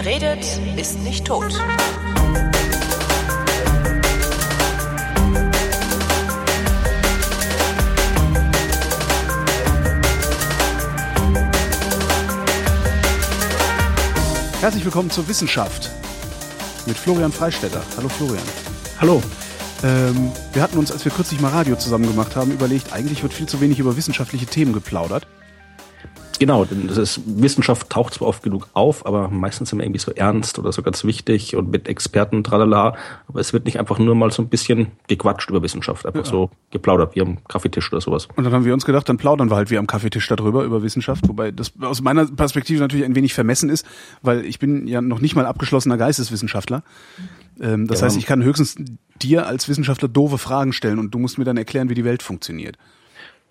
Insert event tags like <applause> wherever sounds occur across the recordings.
Wer redet, ist nicht tot. Herzlich willkommen zur Wissenschaft mit Florian Freistetter. Hallo Florian. Hallo. Ähm, wir hatten uns, als wir kürzlich mal Radio zusammen gemacht haben, überlegt, eigentlich wird viel zu wenig über wissenschaftliche Themen geplaudert. Genau, denn das ist, Wissenschaft taucht zwar oft genug auf, aber meistens immer irgendwie so ernst oder so ganz wichtig und mit Experten, tralala. Aber es wird nicht einfach nur mal so ein bisschen gequatscht über Wissenschaft, einfach ja. so geplaudert wie am Kaffeetisch oder sowas. Und dann haben wir uns gedacht, dann plaudern wir halt wie am Kaffeetisch darüber, über Wissenschaft, wobei das aus meiner Perspektive natürlich ein wenig vermessen ist, weil ich bin ja noch nicht mal abgeschlossener Geisteswissenschaftler. Ähm, das ja, heißt, ich kann höchstens dir als Wissenschaftler doofe Fragen stellen und du musst mir dann erklären, wie die Welt funktioniert.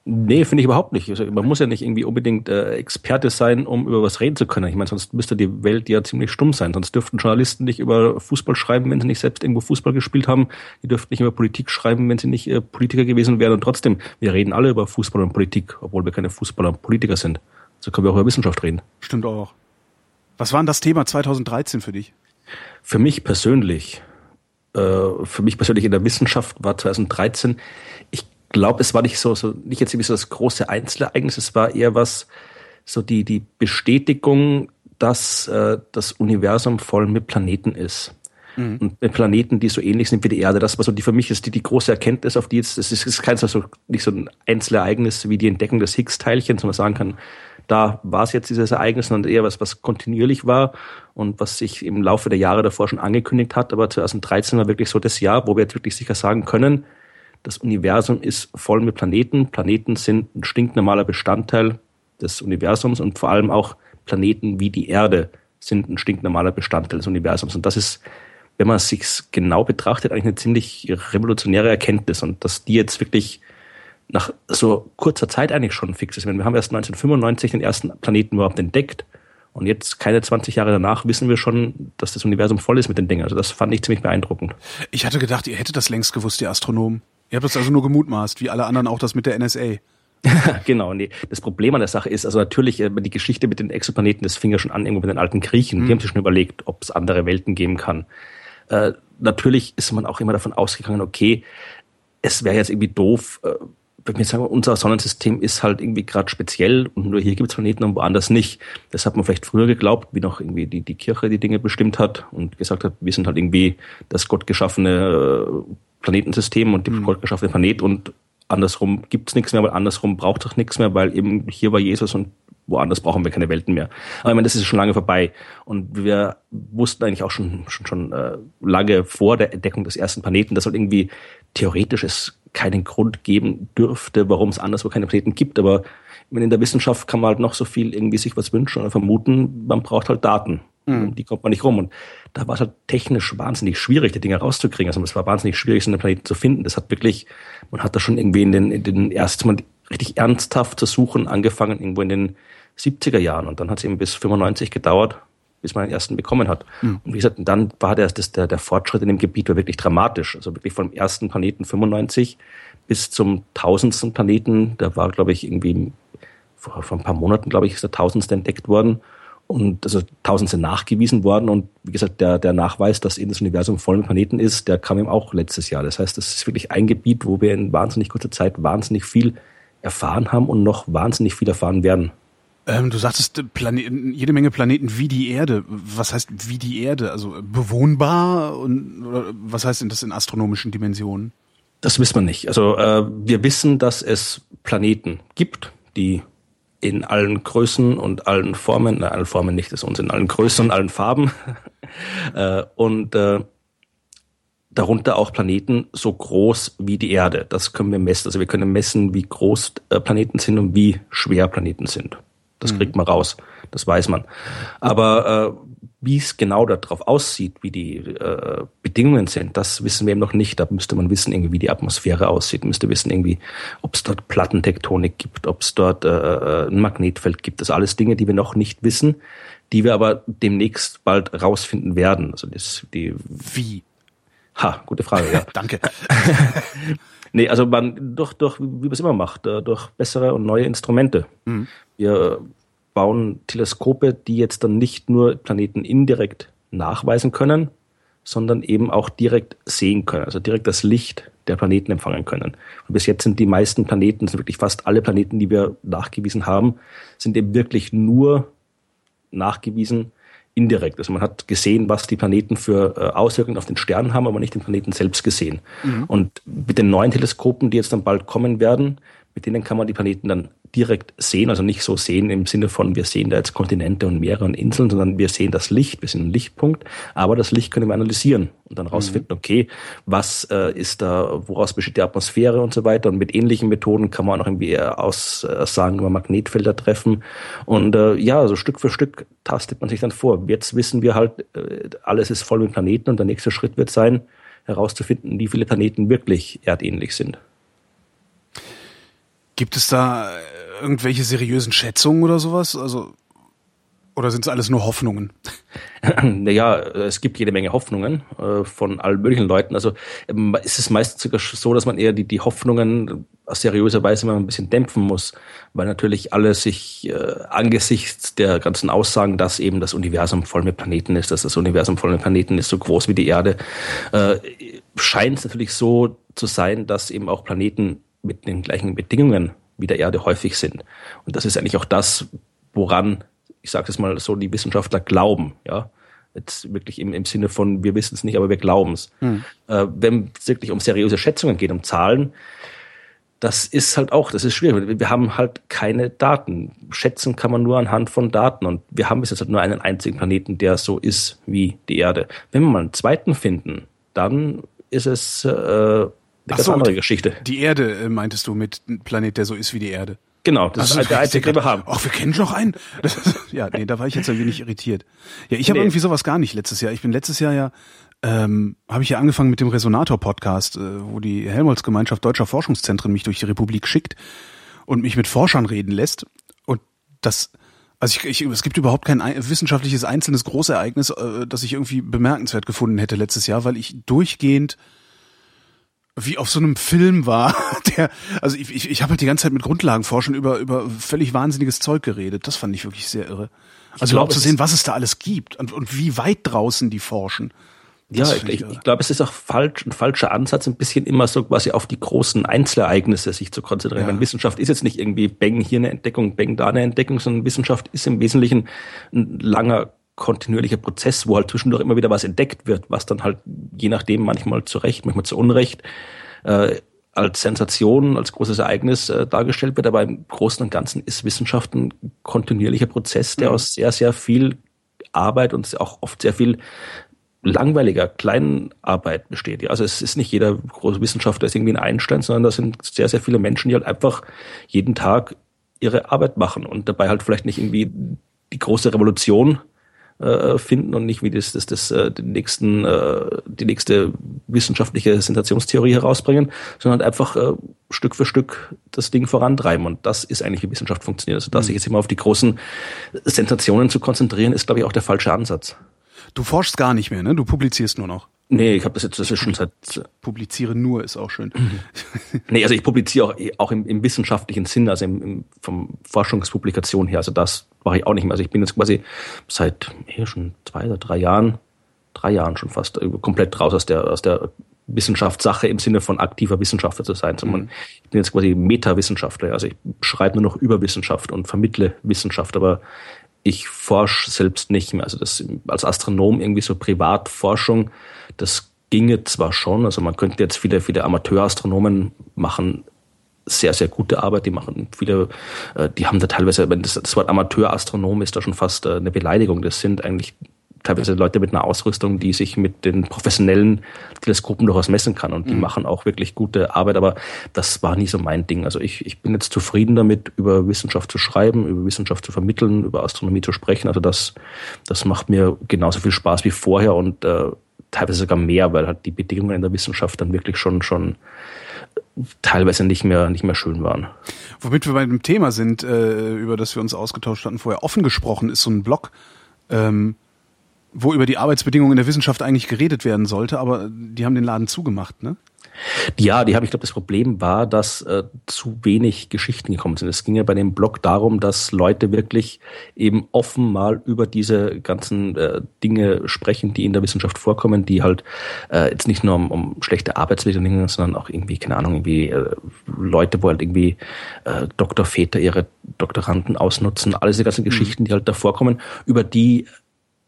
Nee, finde ich überhaupt nicht. Also, man muss ja nicht irgendwie unbedingt äh, Experte sein, um über was reden zu können. Ich meine, sonst müsste die Welt ja ziemlich stumm sein. Sonst dürften Journalisten nicht über Fußball schreiben, wenn sie nicht selbst irgendwo Fußball gespielt haben. Die dürften nicht über Politik schreiben, wenn sie nicht äh, Politiker gewesen wären. Und trotzdem, wir reden alle über Fußball und Politik, obwohl wir keine Fußballer und Politiker sind. So können wir auch über Wissenschaft reden. Stimmt auch. Was war denn das Thema 2013 für dich? Für mich persönlich, äh, für mich persönlich in der Wissenschaft war 2013, ich glaube, es war nicht so, so nicht jetzt irgendwie so das große Einzelereignis, es war eher was, so die, die Bestätigung, dass äh, das Universum voll mit Planeten ist. Mhm. Und mit Planeten, die so ähnlich sind wie die Erde. Das war so die für mich ist die, die große Erkenntnis, auf die jetzt, das ist, ist kein so, nicht so ein Einzelereignis wie die Entdeckung des Higgs-Teilchens, wo man sagen kann, da war es jetzt dieses Ereignis, sondern eher was, was kontinuierlich war und was sich im Laufe der Jahre davor schon angekündigt hat. Aber 2013 war wirklich so das Jahr, wo wir jetzt wirklich sicher sagen können, das Universum ist voll mit Planeten. Planeten sind ein stinknormaler Bestandteil des Universums und vor allem auch Planeten wie die Erde sind ein stinknormaler Bestandteil des Universums. Und das ist, wenn man es sich genau betrachtet, eigentlich eine ziemlich revolutionäre Erkenntnis. Und dass die jetzt wirklich nach so kurzer Zeit eigentlich schon fix ist. Wir haben erst 1995 den ersten Planeten überhaupt entdeckt. Und jetzt, keine 20 Jahre danach, wissen wir schon, dass das Universum voll ist mit den Dingen. Also das fand ich ziemlich beeindruckend. Ich hatte gedacht, ihr hättet das längst gewusst, ihr Astronomen. Ihr habt das also nur gemutmaßt, wie alle anderen auch das mit der NSA. <laughs> genau, nee. Das Problem an der Sache ist, also natürlich, äh, die Geschichte mit den Exoplaneten, das fing ja schon an irgendwo mit den alten Griechen. Mhm. Die haben sich schon überlegt, ob es andere Welten geben kann. Äh, natürlich ist man auch immer davon ausgegangen, okay, es wäre jetzt irgendwie doof, äh, wenn wir sagen, unser Sonnensystem ist halt irgendwie gerade speziell und nur hier gibt es Planeten und woanders nicht. Das hat man vielleicht früher geglaubt, wie noch irgendwie die, die Kirche die Dinge bestimmt hat und gesagt hat, wir sind halt irgendwie das gottgeschaffene äh, Planetensystem und dem mhm. geschaffene Planet und andersrum gibt's nichts mehr, weil andersrum braucht es nichts mehr, weil eben hier war Jesus und woanders brauchen wir keine Welten mehr. Aber ich meine, das ist schon lange vorbei und wir wussten eigentlich auch schon schon schon äh, lange vor der Entdeckung des ersten Planeten, dass halt irgendwie theoretisch es keinen Grund geben dürfte, warum es anderswo keine Planeten gibt. Aber in der Wissenschaft kann man halt noch so viel irgendwie sich was wünschen oder vermuten, man braucht halt Daten. Mhm. Die kommt man nicht rum. Und da war es halt technisch wahnsinnig schwierig, die Dinge rauszukriegen. Also es war wahnsinnig schwierig, so einen Planeten zu finden. Das hat wirklich, man hat da schon irgendwie in den, in den ersten Mal richtig ernsthaft zu suchen, angefangen irgendwo in den 70er Jahren. Und dann hat es eben bis 95 gedauert, bis man den ersten bekommen hat. Mhm. Und wie gesagt, dann war der, das, der, der Fortschritt in dem Gebiet war wirklich dramatisch. Also wirklich vom ersten Planeten 95 bis zum tausendsten Planeten, da war, glaube ich, irgendwie vor, vor ein paar Monaten, glaube ich, ist der tausendste entdeckt worden. Und also tausend sind nachgewiesen worden. Und wie gesagt, der, der Nachweis, dass eben das Universum voll mit Planeten ist, der kam eben auch letztes Jahr. Das heißt, das ist wirklich ein Gebiet, wo wir in wahnsinnig kurzer Zeit wahnsinnig viel erfahren haben und noch wahnsinnig viel erfahren werden. Ähm, du sagtest Planeten, jede Menge Planeten wie die Erde. Was heißt wie die Erde? Also bewohnbar und oder was heißt denn das in astronomischen Dimensionen? Das wissen wir nicht. Also äh, wir wissen, dass es Planeten gibt, die in allen Größen und allen Formen, na, allen Formen nicht, das ist uns in allen Größen und allen Farben. <laughs> äh, und äh, darunter auch Planeten so groß wie die Erde. Das können wir messen. Also wir können messen, wie groß äh, Planeten sind und wie schwer Planeten sind. Das mhm. kriegt man raus. Das weiß man. Aber äh, wie es genau darauf aussieht, wie die äh, Bedingungen sind, das wissen wir eben noch nicht. Da müsste man wissen, irgendwie, wie die Atmosphäre aussieht, müsste wissen, irgendwie, ob es dort Plattentektonik gibt, ob es dort äh, äh, ein Magnetfeld gibt. Das sind alles Dinge, die wir noch nicht wissen, die wir aber demnächst bald rausfinden werden. Also das, die wie? Ha, gute Frage, ja. <laughs> Danke. <laughs> nee, also man durch, durch wie man es immer macht, äh, durch bessere und neue Instrumente. Mhm. Wir bauen Teleskope, die jetzt dann nicht nur Planeten indirekt nachweisen können, sondern eben auch direkt sehen können, also direkt das Licht der Planeten empfangen können. Und bis jetzt sind die meisten Planeten, sind wirklich fast alle Planeten, die wir nachgewiesen haben, sind eben wirklich nur nachgewiesen indirekt. Also man hat gesehen, was die Planeten für äh, Auswirkungen auf den Stern haben, aber nicht den Planeten selbst gesehen. Mhm. Und mit den neuen Teleskopen, die jetzt dann bald kommen werden, mit denen kann man die Planeten dann direkt sehen, also nicht so sehen im Sinne von, wir sehen da jetzt Kontinente und Meere und Inseln, sondern wir sehen das Licht, wir sehen einen Lichtpunkt, aber das Licht können wir analysieren und dann rausfinden, mhm. okay, was äh, ist da, woraus besteht die Atmosphäre und so weiter. Und mit ähnlichen Methoden kann man auch irgendwie aussagen über Magnetfelder treffen. Und äh, ja, so Stück für Stück tastet man sich dann vor. Jetzt wissen wir halt, äh, alles ist voll mit Planeten und der nächste Schritt wird sein, herauszufinden, wie viele Planeten wirklich erdähnlich sind. Gibt es da äh, irgendwelche seriösen Schätzungen oder sowas? Also oder sind es alles nur Hoffnungen? <clears throat> Naja, es gibt jede Menge Hoffnungen äh, von allen möglichen Leuten. Also ähm, ist es meistens sogar so, dass man eher die, die Hoffnungen aus seriöser Weise mal ein bisschen dämpfen muss, weil natürlich alle sich äh, angesichts der ganzen Aussagen, dass eben das Universum voll mit Planeten ist, dass das Universum voll mit Planeten ist, so groß wie die Erde, äh, scheint es natürlich so zu sein, dass eben auch Planeten mit den gleichen Bedingungen wie der Erde häufig sind. Und das ist eigentlich auch das, woran, ich sage es mal so, die Wissenschaftler glauben, ja. Jetzt wirklich im, im Sinne von, wir wissen es nicht, aber wir glauben es. Hm. Äh, wenn es wirklich um seriöse Schätzungen geht, um Zahlen, das ist halt auch, das ist schwierig. Wir haben halt keine Daten. Schätzen kann man nur anhand von Daten. Und wir haben bis jetzt halt nur einen einzigen Planeten, der so ist wie die Erde. Wenn wir mal einen zweiten finden, dann ist es äh, eine ganz andere Geschichte. Die Erde, äh, meintest du, mit einem Planet, der so ist wie die Erde. Genau, das also, ist der einzige, den wir haben. Ach, wir kennen noch einen. Ist, ja, nee, da war ich jetzt ein wenig irritiert. Ja, ich habe nee. irgendwie sowas gar nicht letztes Jahr. Ich bin letztes Jahr ja, ähm, habe ich ja angefangen mit dem Resonator-Podcast, äh, wo die Helmholtz-Gemeinschaft Deutscher Forschungszentren mich durch die Republik schickt und mich mit Forschern reden lässt. Und das, also ich, ich, es gibt überhaupt kein wissenschaftliches einzelnes Großereignis, äh, das ich irgendwie bemerkenswert gefunden hätte letztes Jahr, weil ich durchgehend wie auf so einem Film war, <laughs> der, also ich, ich, ich habe halt die ganze Zeit mit Grundlagenforschern über, über völlig wahnsinniges Zeug geredet. Das fand ich wirklich sehr irre. Also überhaupt zu sehen, was es da alles gibt und, und wie weit draußen die forschen. Das ja, ich, ich, ich glaube, es ist auch falsch, ein falscher Ansatz, ein bisschen immer so quasi auf die großen Einzelereignisse sich zu konzentrieren. Ja. Meine Wissenschaft ist jetzt nicht irgendwie Bang hier eine Entdeckung, Bang da eine Entdeckung, sondern Wissenschaft ist im Wesentlichen ein langer kontinuierlicher Prozess, wo halt zwischendurch immer wieder was entdeckt wird, was dann halt je nachdem manchmal zu Recht, manchmal zu Unrecht äh, als Sensation, als großes Ereignis äh, dargestellt wird. Aber im Großen und Ganzen ist Wissenschaft ein kontinuierlicher Prozess, der mhm. aus sehr, sehr viel Arbeit und auch oft sehr viel langweiliger kleinen Arbeit besteht. Ja, also es ist nicht jeder große Wissenschaftler ist irgendwie ein Einstein, sondern da sind sehr, sehr viele Menschen, die halt einfach jeden Tag ihre Arbeit machen und dabei halt vielleicht nicht irgendwie die große Revolution äh, finden und nicht wie das, das, das äh, den nächsten, äh, die nächste wissenschaftliche Sensationstheorie herausbringen, sondern einfach äh, Stück für Stück das Ding vorantreiben. Und das ist eigentlich, wie Wissenschaft funktioniert. Also da mhm. sich jetzt immer auf die großen Sensationen zu konzentrieren, ist, glaube ich, auch der falsche Ansatz. Du forschst gar nicht mehr, ne? Du publizierst nur noch. Nee, ich habe das jetzt, das ist schon seit. Publiziere nur ist auch schön. <laughs> nee, also ich publiziere auch, auch im, im wissenschaftlichen Sinn, also im, im, vom Forschungspublikation her. Also das mache ich auch nicht mehr. Also ich bin jetzt quasi seit hier schon zwei oder drei Jahren, drei Jahren schon fast, komplett raus aus der, aus der Wissenschaftssache im Sinne von aktiver Wissenschaftler zu sein, sondern mhm. ich bin jetzt quasi Meta-Wissenschaftler. Also ich schreibe nur noch über Wissenschaft und vermittle Wissenschaft, aber ich forsche selbst nicht mehr. Also das als Astronom irgendwie so Privatforschung, das ginge zwar schon, also man könnte jetzt viele, viele Amateurastronomen machen sehr, sehr gute Arbeit, die machen viele, äh, die haben da teilweise, wenn das, das Wort Amateurastronom ist da schon fast äh, eine Beleidigung. Das sind eigentlich teilweise Leute mit einer Ausrüstung, die sich mit den professionellen Teleskopen durchaus messen kann und die mhm. machen auch wirklich gute Arbeit, aber das war nie so mein Ding. Also ich, ich bin jetzt zufrieden damit, über Wissenschaft zu schreiben, über Wissenschaft zu vermitteln, über Astronomie zu sprechen. Also das, das macht mir genauso viel Spaß wie vorher und äh, teilweise sogar mehr, weil halt die Bedingungen in der Wissenschaft dann wirklich schon, schon teilweise nicht mehr, nicht mehr schön waren. Womit wir bei dem Thema sind, äh, über das wir uns ausgetauscht hatten, vorher offen gesprochen, ist so ein Blog, ähm, wo über die Arbeitsbedingungen in der Wissenschaft eigentlich geredet werden sollte, aber die haben den Laden zugemacht, ne? Ja, die haben, ich glaube, das Problem war, dass äh, zu wenig Geschichten gekommen sind. Es ging ja bei dem Blog darum, dass Leute wirklich eben offen mal über diese ganzen äh, Dinge sprechen, die in der Wissenschaft vorkommen, die halt äh, jetzt nicht nur um, um schlechte Arbeitsbedingungen, sondern auch irgendwie, keine Ahnung, irgendwie äh, Leute, wo halt irgendwie äh, Doktorväter ihre Doktoranden ausnutzen, all diese ganzen mhm. Geschichten, die halt da vorkommen, über die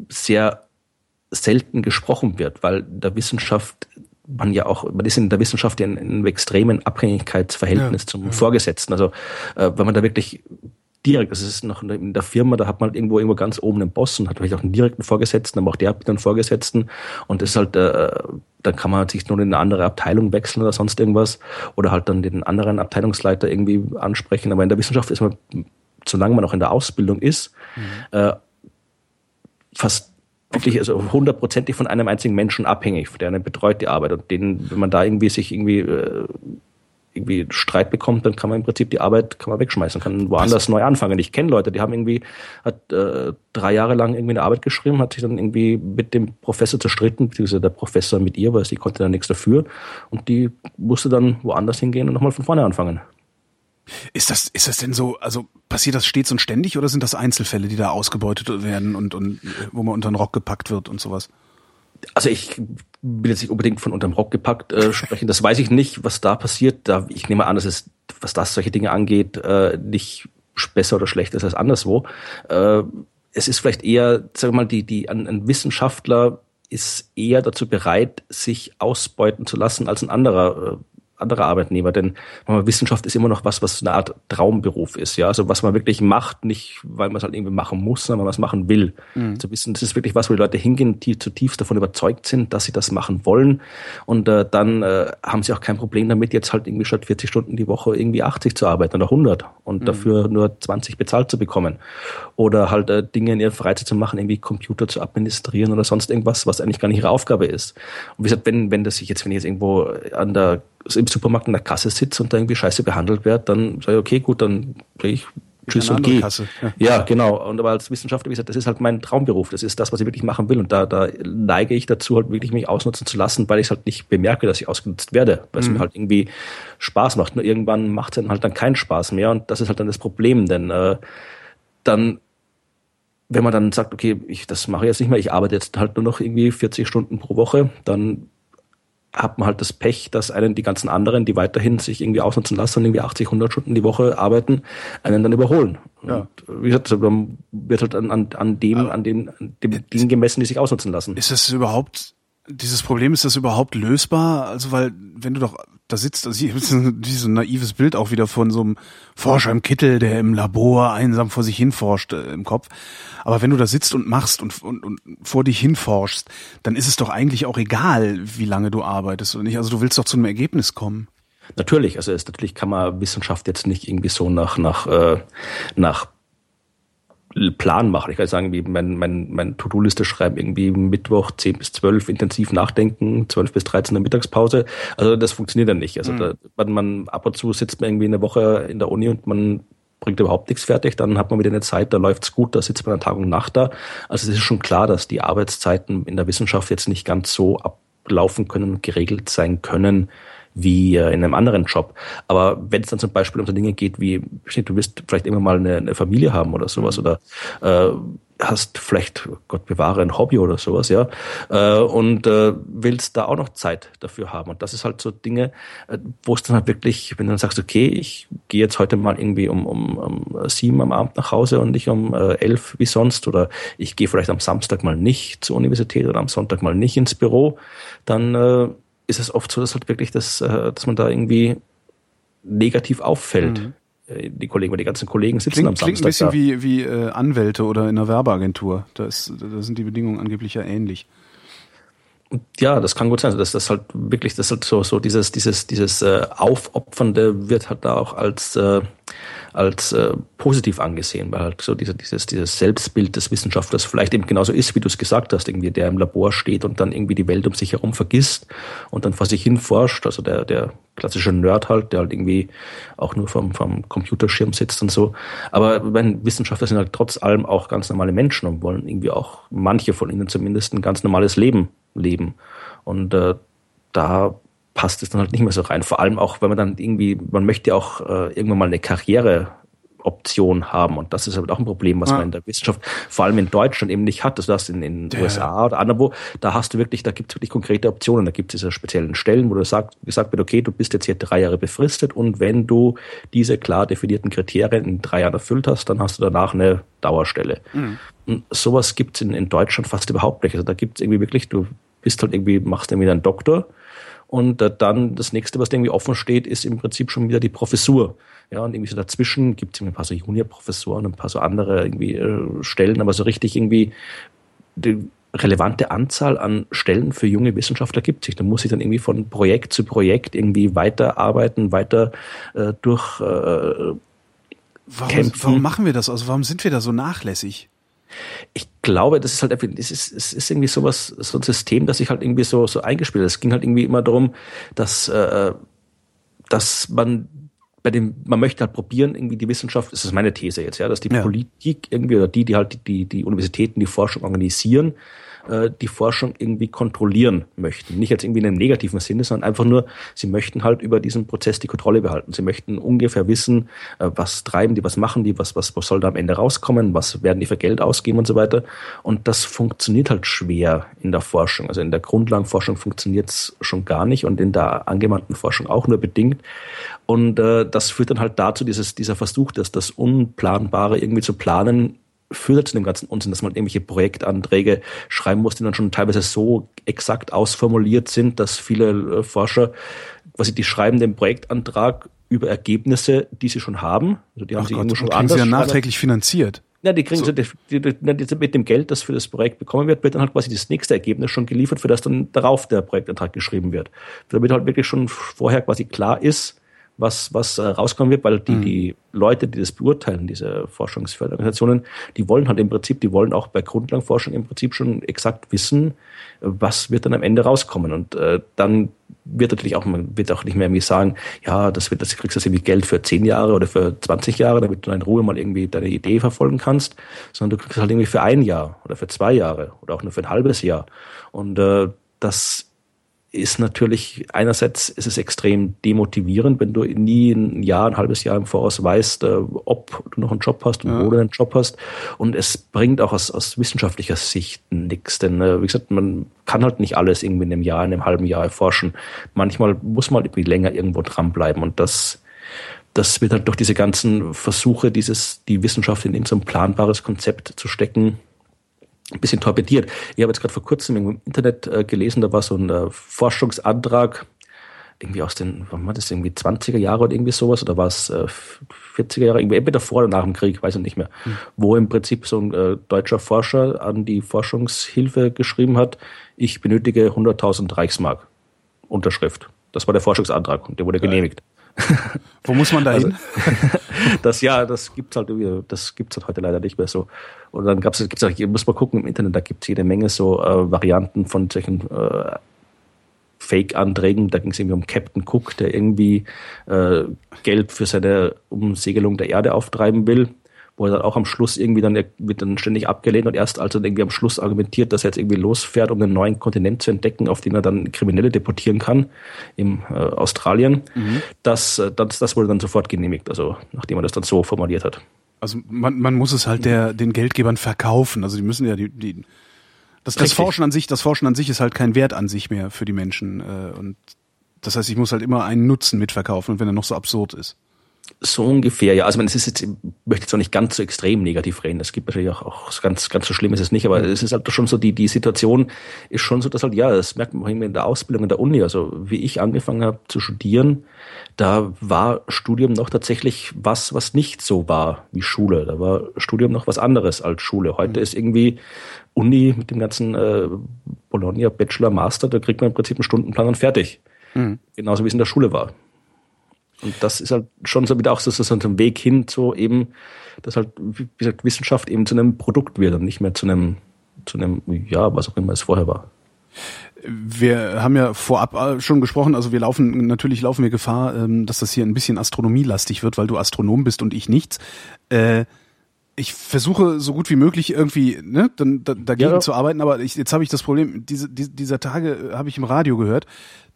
sehr selten gesprochen wird, weil der Wissenschaft man ja auch, man ist in der Wissenschaft in, in einem extremen Abhängigkeitsverhältnis ja, zum ja. Vorgesetzten. Also äh, wenn man da wirklich direkt, das ist noch in der Firma, da hat man halt irgendwo irgendwo ganz oben einen Boss und hat vielleicht auch einen direkten Vorgesetzten, aber auch der hat einen Vorgesetzten und das ist halt, äh, dann kann man sich nur in eine andere Abteilung wechseln oder sonst irgendwas oder halt dann den anderen Abteilungsleiter irgendwie ansprechen. Aber in der Wissenschaft ist man, solange man auch in der Ausbildung ist, mhm. äh, fast wirklich also hundertprozentig von einem einzigen Menschen abhängig, der eine betreut die Arbeit und den, wenn man da irgendwie sich irgendwie äh, irgendwie Streit bekommt, dann kann man im Prinzip die Arbeit kann man wegschmeißen, kann woanders Was? neu anfangen. Ich kenne Leute, die haben irgendwie hat äh, drei Jahre lang irgendwie eine Arbeit geschrieben, hat sich dann irgendwie mit dem Professor zerstritten, beziehungsweise der Professor mit ihr, weil sie konnte dann nichts dafür und die musste dann woanders hingehen und nochmal von vorne anfangen. Ist das, ist das denn so, also passiert das stets und ständig oder sind das Einzelfälle, die da ausgebeutet werden und, und wo man unter den Rock gepackt wird und sowas? Also ich will jetzt nicht unbedingt von unterm Rock gepackt äh, sprechen. Das weiß ich nicht, was da passiert. Da, ich nehme an, dass es, was das solche Dinge angeht, äh, nicht besser oder schlechter ist als anderswo. Äh, es ist vielleicht eher, sagen wir mal, die, die, ein, ein Wissenschaftler ist eher dazu bereit, sich ausbeuten zu lassen als ein anderer äh, anderer Arbeitnehmer, denn Wissenschaft ist immer noch was, was eine Art Traumberuf ist, ja, also was man wirklich macht, nicht weil man es halt irgendwie machen muss, sondern weil man es machen will. Mhm. Zu wissen, das ist wirklich was, wo die Leute hingehen, die zutiefst davon überzeugt sind, dass sie das machen wollen und äh, dann äh, haben sie auch kein Problem damit, jetzt halt irgendwie statt 40 Stunden die Woche irgendwie 80 zu arbeiten oder 100 und mhm. dafür nur 20 bezahlt zu bekommen oder halt äh, Dinge in ihrer Freizeit zu machen, irgendwie Computer zu administrieren oder sonst irgendwas, was eigentlich gar nicht ihre Aufgabe ist. Und wie gesagt, wenn, wenn das sich jetzt, wenn ich jetzt irgendwo an der im Supermarkt in der Kasse sitze und da irgendwie scheiße behandelt werde, dann sage ich, okay, gut, dann kriege ich Tschüss und geh. Ja. ja. genau. Und aber als Wissenschaftler, wie gesagt, das ist halt mein Traumberuf. Das ist das, was ich wirklich machen will. Und da, da neige ich dazu, halt wirklich mich ausnutzen zu lassen, weil ich es halt nicht bemerke, dass ich ausgenutzt werde, weil es mhm. mir halt irgendwie Spaß macht. Nur irgendwann macht es dann halt dann keinen Spaß mehr. Und das ist halt dann das Problem, denn äh, dann wenn man dann sagt, okay, ich, das mache ich jetzt nicht mehr, ich arbeite jetzt halt nur noch irgendwie 40 Stunden pro Woche, dann hat man halt das Pech, dass einen die ganzen anderen, die weiterhin sich irgendwie ausnutzen lassen und irgendwie 80, 100 Stunden die Woche arbeiten, einen dann überholen. Ja. Und wie gesagt, dann wird halt an, an, an dem, an den, an dem Dingen gemessen, die sich ausnutzen lassen. Ist es überhaupt, dieses Problem, ist das überhaupt lösbar? Also, weil, wenn du doch da sitzt, also hier ist <laughs> dieses naives Bild auch wieder von so einem Forscher im Kittel, der im Labor einsam vor sich hin forscht äh, im Kopf. Aber wenn du da sitzt und machst und, und, und vor dich hinforschst, dann ist es doch eigentlich auch egal, wie lange du arbeitest oder nicht. Also du willst doch zu einem Ergebnis kommen. Natürlich, also es, natürlich kann man Wissenschaft jetzt nicht irgendwie so nach, nach, äh, nach Plan machen. Ich kann sagen, wie mein, mein, mein To-Do-Liste schreiben, irgendwie Mittwoch 10 bis 12 intensiv nachdenken, 12 bis 13 in der Mittagspause. Also das funktioniert dann nicht. Also mhm. da, wenn man ab und zu sitzt man irgendwie eine Woche in der Uni und man bringt überhaupt nichts fertig, dann hat man wieder eine Zeit, da läuft's gut, da sitzt man an Tag und Nacht da. Also es ist schon klar, dass die Arbeitszeiten in der Wissenschaft jetzt nicht ganz so ablaufen können und geregelt sein können, wie äh, in einem anderen Job. Aber wenn es dann zum Beispiel um so Dinge geht wie, du wirst vielleicht immer mal eine, eine Familie haben oder sowas oder äh, hast vielleicht, Gott bewahre, ein Hobby oder sowas, ja, äh, und äh, willst da auch noch Zeit dafür haben. Und das ist halt so Dinge, äh, wo es dann halt wirklich, wenn du dann sagst, okay, ich gehe jetzt heute mal irgendwie um, um, um sieben am Abend nach Hause und nicht um äh, elf wie sonst, oder ich gehe vielleicht am Samstag mal nicht zur Universität oder am Sonntag mal nicht ins Büro, dann äh, ist es oft so, dass halt wirklich das, äh, dass man da irgendwie negativ auffällt. Mhm. Äh, die Kollegen, weil die ganzen Kollegen sitzen klingt, am Samstag. Klingt ein bisschen da. wie, wie äh, Anwälte oder in einer Werbeagentur. Da, ist, da sind die Bedingungen angeblich ja ähnlich. Ja, das kann gut sein. dass das halt wirklich, das halt so, so dieses, dieses, dieses äh, Aufopfernde wird halt da auch als äh, als äh, positiv angesehen, weil halt so dieser, dieses, dieses Selbstbild des Wissenschaftlers vielleicht eben genauso ist, wie du es gesagt hast, irgendwie der im Labor steht und dann irgendwie die Welt um sich herum vergisst und dann vor sich hin forscht, also der, der klassische Nerd halt, der halt irgendwie auch nur vom, vom Computerschirm sitzt und so. Aber wenn Wissenschaftler sind halt trotz allem auch ganz normale Menschen und wollen irgendwie auch manche von ihnen zumindest ein ganz normales Leben leben. Und äh, da passt es dann halt nicht mehr so rein. Vor allem auch, wenn man dann irgendwie, man möchte ja auch äh, irgendwann mal eine Karriere Option haben. Und das ist aber auch ein Problem, was ja. man in der Wissenschaft, vor allem in Deutschland eben nicht hat. Also das in den ja. USA oder anderswo, da hast du wirklich, da gibt es wirklich konkrete Optionen. Da gibt es diese speziellen Stellen, wo du sagst, gesagt wird, okay, du bist jetzt hier drei Jahre befristet und wenn du diese klar definierten Kriterien in drei Jahren erfüllt hast, dann hast du danach eine Dauerstelle. Mhm. Und sowas gibt es in, in Deutschland fast überhaupt nicht. Also da gibt es irgendwie wirklich, du bist halt irgendwie, machst irgendwie einen Doktor und äh, dann das nächste, was irgendwie offen steht, ist im Prinzip schon wieder die Professur. Ja, und irgendwie so dazwischen gibt es ein paar so Juniorprofessoren, ein paar so andere irgendwie äh, Stellen, aber so richtig irgendwie die relevante Anzahl an Stellen für junge Wissenschaftler gibt sich. Da muss ich dann irgendwie von Projekt zu Projekt irgendwie weiterarbeiten, weiter äh, durch äh, warum. Warum machen wir das? Also warum sind wir da so nachlässig? Ich glaube, das ist halt es ist, es ist irgendwie sowas, so ein System, das sich halt irgendwie so, so eingespielt hat. Es ging halt irgendwie immer darum, dass, äh, dass man bei dem, man möchte halt probieren, irgendwie die Wissenschaft, das ist meine These jetzt, ja, dass die ja. Politik irgendwie oder die, die halt die, die Universitäten die Forschung organisieren, äh, die Forschung irgendwie kontrollieren möchten. Nicht jetzt irgendwie in einem negativen Sinne, sondern einfach nur, sie möchten halt über diesen Prozess die Kontrolle behalten. Sie möchten ungefähr wissen, äh, was treiben die, was machen die, was, was, was soll da am Ende rauskommen, was werden die für Geld ausgeben und so weiter. Und das funktioniert halt schwer in der Forschung. Also in der Grundlagenforschung funktioniert es schon gar nicht und in der angewandten Forschung auch nur bedingt. Und äh, das führt dann halt dazu, dieses, dieser Versuch, dass das Unplanbare irgendwie zu planen, führt zu dem ganzen Unsinn, dass man irgendwelche Projektanträge schreiben muss, die dann schon teilweise so exakt ausformuliert sind, dass viele äh, Forscher quasi die schreiben den Projektantrag über Ergebnisse, die sie schon haben. Also die haben Ach sie Gott, irgendwo schon anders. Sie ja nachträglich finanziert. Ja, die kriegen so. die, die, die, mit dem Geld, das für das Projekt bekommen wird, wird dann halt quasi das nächste Ergebnis schon geliefert, für das dann darauf der Projektantrag geschrieben wird. Damit halt wirklich schon vorher quasi klar ist, was, was äh, rauskommen wird, weil die, mhm. die Leute, die das beurteilen, diese Forschungsförderorganisationen, die wollen halt im Prinzip, die wollen auch bei Grundlagenforschung im Prinzip schon exakt wissen, was wird dann am Ende rauskommen. Und äh, dann wird natürlich auch, man wird auch nicht mehr irgendwie sagen, ja, das wird, das kriegst du irgendwie Geld für zehn Jahre oder für 20 Jahre, damit du in Ruhe mal irgendwie deine Idee verfolgen kannst, sondern du kriegst halt irgendwie für ein Jahr oder für zwei Jahre oder auch nur für ein halbes Jahr. Und äh, das ist natürlich einerseits ist es extrem demotivierend, wenn du nie ein Jahr, ein halbes Jahr im Voraus weißt, äh, ob du noch einen Job hast und ja. wo du einen Job hast. Und es bringt auch aus, aus wissenschaftlicher Sicht nichts, denn äh, wie gesagt, man kann halt nicht alles irgendwie in einem Jahr, in einem halben Jahr erforschen. Manchmal muss man irgendwie länger irgendwo dranbleiben und das das wird halt durch diese ganzen Versuche, dieses, die Wissenschaft in so ein planbares Konzept zu stecken, ein bisschen torpediert. Ich habe jetzt gerade vor kurzem im Internet äh, gelesen, da war so ein äh, Forschungsantrag, irgendwie aus den, wann war das, irgendwie 20er Jahre oder irgendwie sowas, oder war es äh, 40er Jahre, irgendwie entweder vor oder nach dem Krieg, weiß ich nicht mehr, mhm. wo im Prinzip so ein äh, deutscher Forscher an die Forschungshilfe geschrieben hat, ich benötige 100.000 Reichsmark Unterschrift. Das war der Forschungsantrag und der wurde genehmigt. Wo muss man da <laughs> also, hin? <laughs> das ja, das gibt's halt das gibt's halt heute leider nicht mehr so. Und dann gab's, gibt's auch, muss man gucken im Internet, da gibt's jede Menge so äh, Varianten von solchen äh, Fake-Anträgen. Da ging es irgendwie um Captain Cook, der irgendwie äh, Geld für seine Umsegelung der Erde auftreiben will wo er dann auch am Schluss irgendwie dann, wird dann ständig abgelehnt und erst als er irgendwie am Schluss argumentiert, dass er jetzt irgendwie losfährt, um einen neuen Kontinent zu entdecken, auf den er dann Kriminelle deportieren kann, im äh, Australien, mhm. das, äh, das, das wurde dann sofort genehmigt, also nachdem er das dann so formuliert hat. Also man, man muss es halt der, den Geldgebern verkaufen, also die müssen ja die, die das, das Forschen an sich, das Forschen an sich ist halt kein Wert an sich mehr für die Menschen äh, und das heißt, ich muss halt immer einen Nutzen mitverkaufen, wenn er noch so absurd ist. So ungefähr, ja. Also man, es ist jetzt, ich möchte jetzt auch nicht ganz so extrem negativ reden. Es gibt natürlich auch, auch ganz, ganz so schlimm ist es nicht, aber es ist halt schon so, die, die Situation ist schon so, dass halt, ja, das merkt man in der Ausbildung in der Uni. Also wie ich angefangen habe zu studieren, da war Studium noch tatsächlich was, was nicht so war wie Schule. Da war Studium noch was anderes als Schule. Heute mhm. ist irgendwie Uni mit dem ganzen äh, Bologna, Bachelor, Master, da kriegt man im Prinzip einen Stundenplan und fertig. Mhm. Genauso wie es in der Schule war. Und das ist halt schon so wieder auch so, so ein Weg hin zu eben, dass halt, wie gesagt, Wissenschaft eben zu einem Produkt wird und nicht mehr zu einem, zu einem, ja, was auch immer es vorher war. Wir haben ja vorab äh, schon gesprochen, also wir laufen, natürlich laufen wir Gefahr, ähm, dass das hier ein bisschen astronomielastig wird, weil du Astronom bist und ich nichts. Äh, ich versuche so gut wie möglich irgendwie ne, dann, da, dagegen Ja. zu arbeiten, aber ich, jetzt habe ich das Problem, diese, die, dieser Tage äh, habe ich im Radio gehört,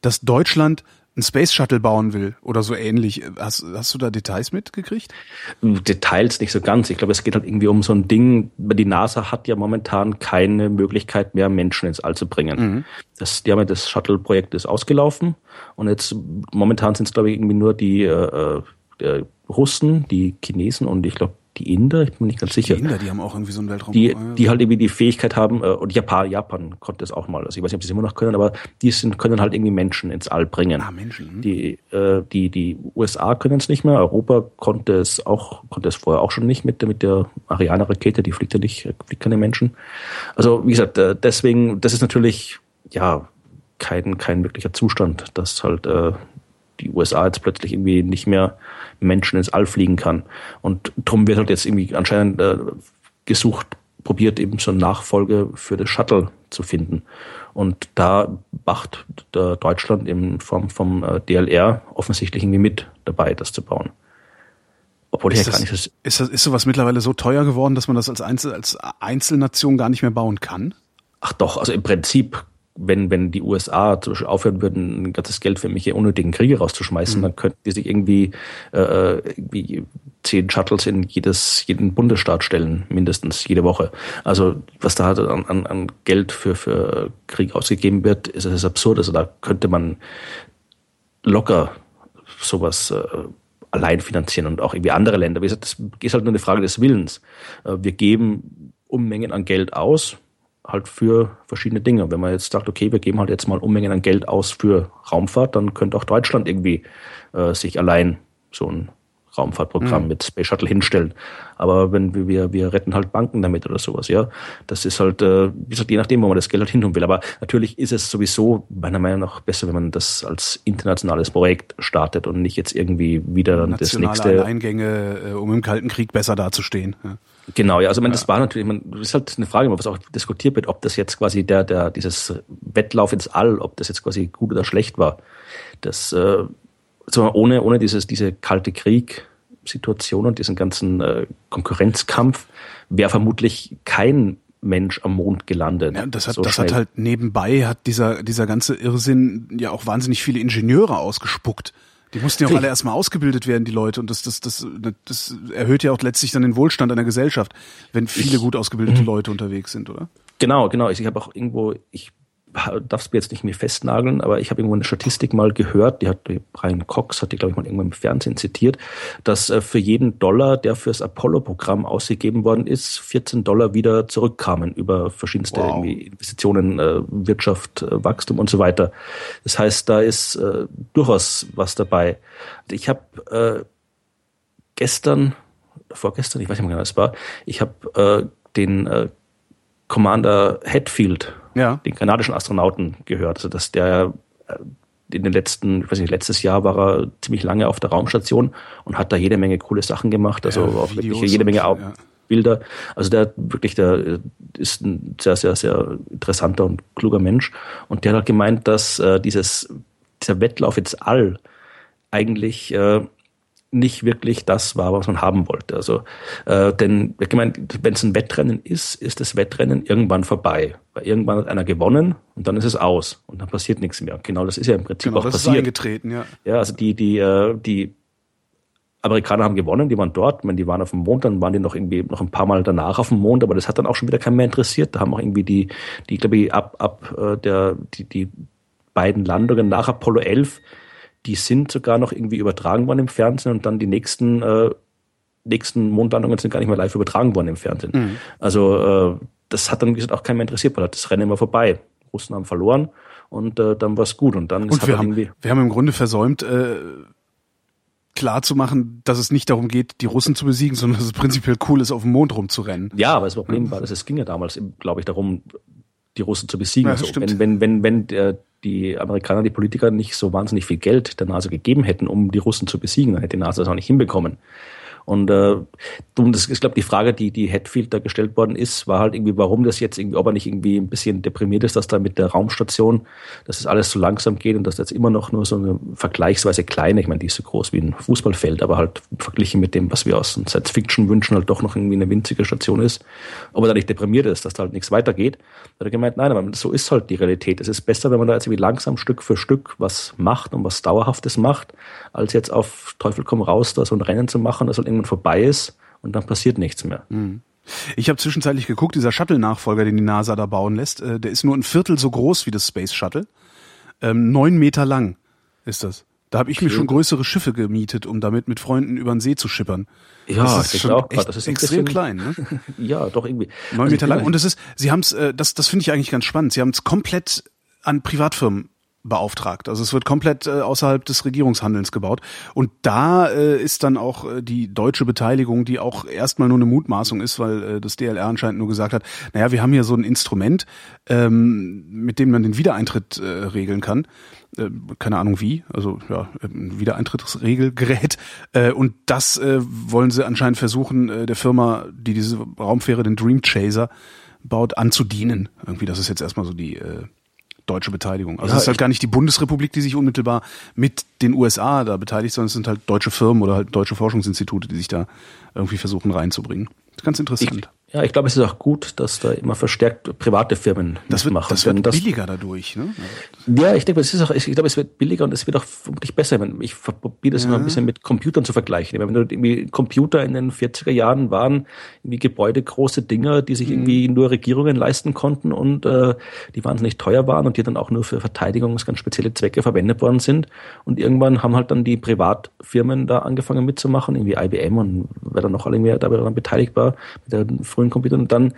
dass Deutschland ein Space Shuttle bauen will oder so ähnlich. Hast, hast du da Details mitgekriegt? Details nicht so ganz. Ich glaube, es geht halt irgendwie um so ein Ding. Die NASA hat ja momentan keine Möglichkeit mehr, Menschen ins All zu bringen. Das, die haben ja das Shuttle-Projekt ist ausgelaufen und jetzt momentan sind es, glaube ich, irgendwie nur die äh, äh, Russen, die Chinesen und ich glaube die Inder, ich bin mir nicht ganz sicher. Die Inder, die haben auch irgendwie so einen Weltraum. die, die halt irgendwie die Fähigkeit haben, äh, und Japan, Japan konnte es auch mal, also ich weiß nicht, ob sie es immer noch können, aber die sind, können halt irgendwie Menschen ins All bringen. Ah, Menschen, hm. Die, äh, die, die USA können es nicht mehr, Europa konnte es auch, konnte es vorher auch schon nicht mit, der- mit der Ariane-Rakete, die fliegt ja nicht, äh, fliegt keine Menschen. Also, wie gesagt, äh, deswegen, das ist natürlich, ja, kein, kein wirklicher Zustand, dass halt äh, die USA jetzt plötzlich irgendwie nicht mehr Menschen ins All fliegen kann. Und drum wird halt jetzt irgendwie anscheinend äh, gesucht, probiert eben so eine Nachfolge für das Shuttle zu finden. Und da macht Deutschland in Form vom äh, DLR offensichtlich irgendwie mit dabei, das zu bauen. Obwohl ich Ist ja gar das, nicht das, ist, das, ist sowas mittlerweile so teuer geworden, dass man das als, Einzel, als Einzelnation gar nicht mehr bauen kann? Ach doch, also im Prinzip, wenn, wenn die USA zum Beispiel aufhören würden, ein ganzes Geld für mich unnötigen Kriege rauszuschmeißen, dann könnten die sich irgendwie, äh, irgendwie zehn Shuttles in jedes, jeden Bundesstaat stellen, mindestens jede Woche. Also was da an, an, an Geld für, für Krieg ausgegeben wird, ist, ist absurd. Also da könnte man locker sowas äh, allein finanzieren und auch irgendwie andere Länder. Wie gesagt, das ist halt nur eine Frage des Willens. Äh, wir geben Unmengen an Geld aus, halt für verschiedene Dinge. Wenn man jetzt sagt, okay, wir geben halt jetzt mal Unmengen an Geld aus für Raumfahrt, dann könnte auch Deutschland irgendwie äh, sich allein so ein Raumfahrtprogramm mit Space Shuttle hinstellen. Aber wenn wir, wir, wir retten halt Banken damit oder sowas, ja. Das ist halt, äh, wie gesagt, je nachdem, wo man das Geld halt hin tun will. Aber natürlich ist es sowieso meiner Meinung nach besser, wenn man das als internationales Projekt startet und nicht jetzt irgendwie wieder dann das Nationale nächste. Alleingänge, äh, um im Kalten Krieg besser dazustehen. Ja. Genau, ja, also ich meine, das war natürlich, man, das ist halt eine Frage, was auch diskutiert wird, ob das jetzt quasi der, der, dieses Wettlauf ins All, ob das jetzt quasi gut oder schlecht war. Das, äh, so ohne, ohne dieses, diese kalte Krieg-Situation und diesen ganzen äh, Konkurrenzkampf wäre vermutlich kein Mensch am Mond gelandet. Ja, das hat, so das hat halt nebenbei hat dieser, dieser ganze Irrsinn ja auch wahnsinnig viele Ingenieure ausgespuckt. Die mussten ja auch alle erstmal ausgebildet werden, die Leute. Und das, das, das, das erhöht ja auch letztlich dann den Wohlstand einer Gesellschaft, wenn viele gut ausgebildete Mhm. Leute unterwegs sind, oder? Genau, genau. Ich habe auch irgendwo, ich darf es mir jetzt nicht mehr festnageln, aber ich habe irgendwo eine Statistik mal gehört, die hat die Brian Cox, hat die, glaube ich, mal irgendwann im Fernsehen zitiert, dass äh, für jeden Dollar, der fürs Apollo-Programm ausgegeben worden ist, 14 Dollar wieder zurückkamen über verschiedenste Wow. Investitionen, äh, Wirtschaft, äh, Wachstum und so weiter. Das heißt, da ist äh, durchaus was dabei. Ich habe äh, gestern, vorgestern, ich weiß nicht mehr genau, was es war, ich habe äh, den äh, Commander Hatfield, Ja. den kanadischen Astronauten, gehört. Also dass der äh, in den letzten, ich weiß nicht, letztes Jahr war er ziemlich lange auf der Raumstation und hat da jede Menge coole Sachen gemacht, also Ja, auch wirklich jede Menge und- ja. Bilder. Also der wirklich, der äh, ist ein sehr, sehr, sehr interessanter und kluger Mensch. Und der hat gemeint, dass äh, dieses, dieser Wettlauf ins All eigentlich äh, nicht wirklich das war, was man haben wollte. Also, äh, denn hat gemeint, wenn es ein Wettrennen ist, ist das Wettrennen irgendwann vorbei. Weil irgendwann hat einer gewonnen und dann ist es aus und dann passiert nichts mehr. Genau, das ist ja im Prinzip Genau, auch das ist passiert. eingetreten, ja. Ja, also die, die, äh, die Amerikaner haben gewonnen, die waren dort, wenn die waren auf dem Mond, dann waren die noch irgendwie noch ein paar Mal danach auf dem Mond, aber das hat dann auch schon wieder keinen mehr interessiert. Da haben auch irgendwie die, die glaube ich, ab, ab äh, der, die, die beiden Landungen nach Apollo 11, die sind sogar noch irgendwie übertragen worden im Fernsehen und dann die nächsten, äh, nächsten Mondlandungen sind gar nicht mehr live übertragen worden im Fernsehen. Also äh, das hat dann wie gesagt auch keinen mehr interessiert, weil das Rennen war vorbei. Russen haben verloren und äh, dann war es gut und dann ist Und halt wir haben, wir haben im Grunde versäumt, äh, klar zu machen, dass es nicht darum geht, die Russen zu besiegen, sondern dass es prinzipiell cool ist, auf dem Mond rumzurennen. Ja, aber das Problem war, dass es ging ja damals, glaube ich, darum, die Russen zu besiegen. Ja, also, wenn, wenn, wenn, wenn der, die Amerikaner, die Politiker nicht so wahnsinnig viel Geld der NASA gegeben hätten, um die Russen zu besiegen, dann hätte die NASA das auch nicht hinbekommen. Und äh, das ist, glaube die Frage, die die Hatfield da gestellt worden ist, war halt irgendwie, warum das jetzt irgendwie, ob er nicht irgendwie ein bisschen deprimiert ist, dass da mit der Raumstation, dass das alles so langsam geht und dass das jetzt immer noch nur so eine vergleichsweise kleine, ich meine, die ist so groß wie ein Fußballfeld, aber halt verglichen mit dem, was wir aus Science Fiction wünschen, halt doch noch irgendwie eine winzige Station ist, ob er da nicht deprimiert ist, dass da halt nichts weitergeht. Da hat er gemeint, nein, aber so ist halt die Realität. Es ist besser, wenn man da jetzt irgendwie langsam Stück für Stück was macht und was Dauerhaftes macht, als jetzt auf Teufel komm raus da so ein Rennen zu machen, das halt irgendwann vorbei ist und dann passiert nichts mehr. Mhm. Ich habe zwischenzeitlich geguckt, dieser Shuttle-Nachfolger, den die NASA da bauen lässt, äh, der ist nur ein Viertel so groß wie das Space Shuttle. Ähm, neun Meter lang ist das. Da habe ich okay. mir schon größere Schiffe gemietet, um damit mit Freunden über den See zu schippern. Ja, das ist schon auch echt das ist extrem klein. Ne? <laughs> ja, doch irgendwie. Neun also Meter lang. Und es ist, sie haben es, äh, das, das finde ich eigentlich ganz spannend. Sie haben es komplett an Privatfirmen beauftragt. Also es wird komplett äh, außerhalb des Regierungshandelns gebaut. Und da äh, ist dann auch äh, die deutsche Beteiligung, die auch erstmal nur eine Mutmaßung ist, weil äh, das DLR anscheinend nur gesagt hat, naja, wir haben hier so ein Instrument, ähm, mit dem man den Wiedereintritt äh, regeln kann. Äh, keine Ahnung wie, also ja, ein Wiedereintrittsregelgerät. Äh, und das äh, wollen sie anscheinend versuchen, äh, der Firma, die diese Raumfähre, den Dream Chaser, baut, anzudienen. Irgendwie, das ist jetzt erstmal so die äh, deutsche Beteiligung. Also ja, es ist halt gar nicht die Bundesrepublik, die sich unmittelbar mit den USA da beteiligt, sondern es sind halt deutsche Firmen oder halt deutsche Forschungsinstitute, die sich da irgendwie versuchen reinzubringen. Ganz interessant. Ich, ja, ich glaube, es ist auch gut, dass da immer verstärkt private Firmen das wird, machen. Das wird das, billiger dadurch, ne? Ja, ich denke, es ist auch, ich glaube, es wird billiger und es wird auch vermutlich besser. Ich probiere das ja. immer ein bisschen mit Computern zu vergleichen. Wenn du irgendwie Computer in den 40er Jahren waren, irgendwie gebäudegroße Dinger, die sich mhm. irgendwie nur Regierungen leisten konnten und äh, die wahnsinnig teuer waren und die dann auch nur für Verteidigungs ganz spezielle Zwecke verwendet worden sind. Und irgendwann haben halt dann die Privatfirmen da angefangen mitzumachen, irgendwie IBM und wer dann noch alle mehr daran beteiligt war, mit der frühen Computern. Und dann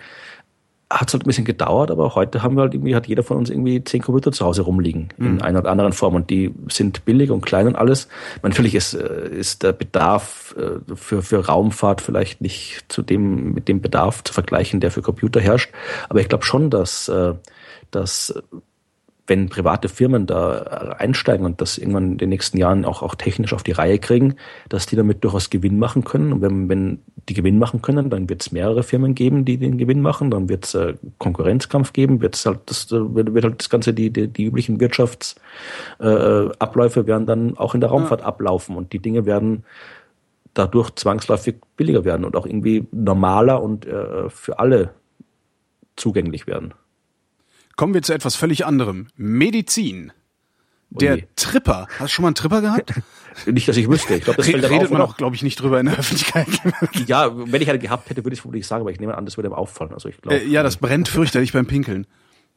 hat es halt ein bisschen gedauert, aber heute haben wir halt irgendwie, hat jeder von uns irgendwie zehn Computer zu Hause rumliegen mhm. in einer oder anderen Form und die sind billig und klein und alles. Natürlich ist, äh, ist der Bedarf äh, für, für Raumfahrt vielleicht nicht zu dem, mit dem Bedarf zu vergleichen, der für Computer herrscht, aber ich glaube schon, dass, äh, dass wenn private Firmen da einsteigen und das irgendwann in den nächsten Jahren auch, auch technisch auf die Reihe kriegen, dass die damit durchaus Gewinn machen können. Und wenn, wenn die Gewinn machen können, dann wird es mehrere Firmen geben, die den Gewinn machen, dann wird es äh, Konkurrenzkampf geben, wird's halt das, äh, wird, wird halt das Ganze, die, die, die üblichen Wirtschaftsabläufe äh, werden dann auch in der Raumfahrt ja. ablaufen und die Dinge werden dadurch zwangsläufig billiger werden und auch irgendwie normaler und äh, für alle zugänglich werden. Kommen wir zu etwas völlig anderem. Medizin. Der Oje. Tripper. Hast du schon mal einen Tripper gehabt? <laughs> nicht, dass ich wüsste. Ich glaube, das Re fällt redet man auch, glaube ich, nicht drüber in der Öffentlichkeit. <laughs> ja, wenn ich einen gehabt hätte, würde ich es vermutlich sagen, aber ich nehme an, das würde ihm auffallen. Also ich glaube. Äh, ja, das brennt fürchterlich beim Pinkeln.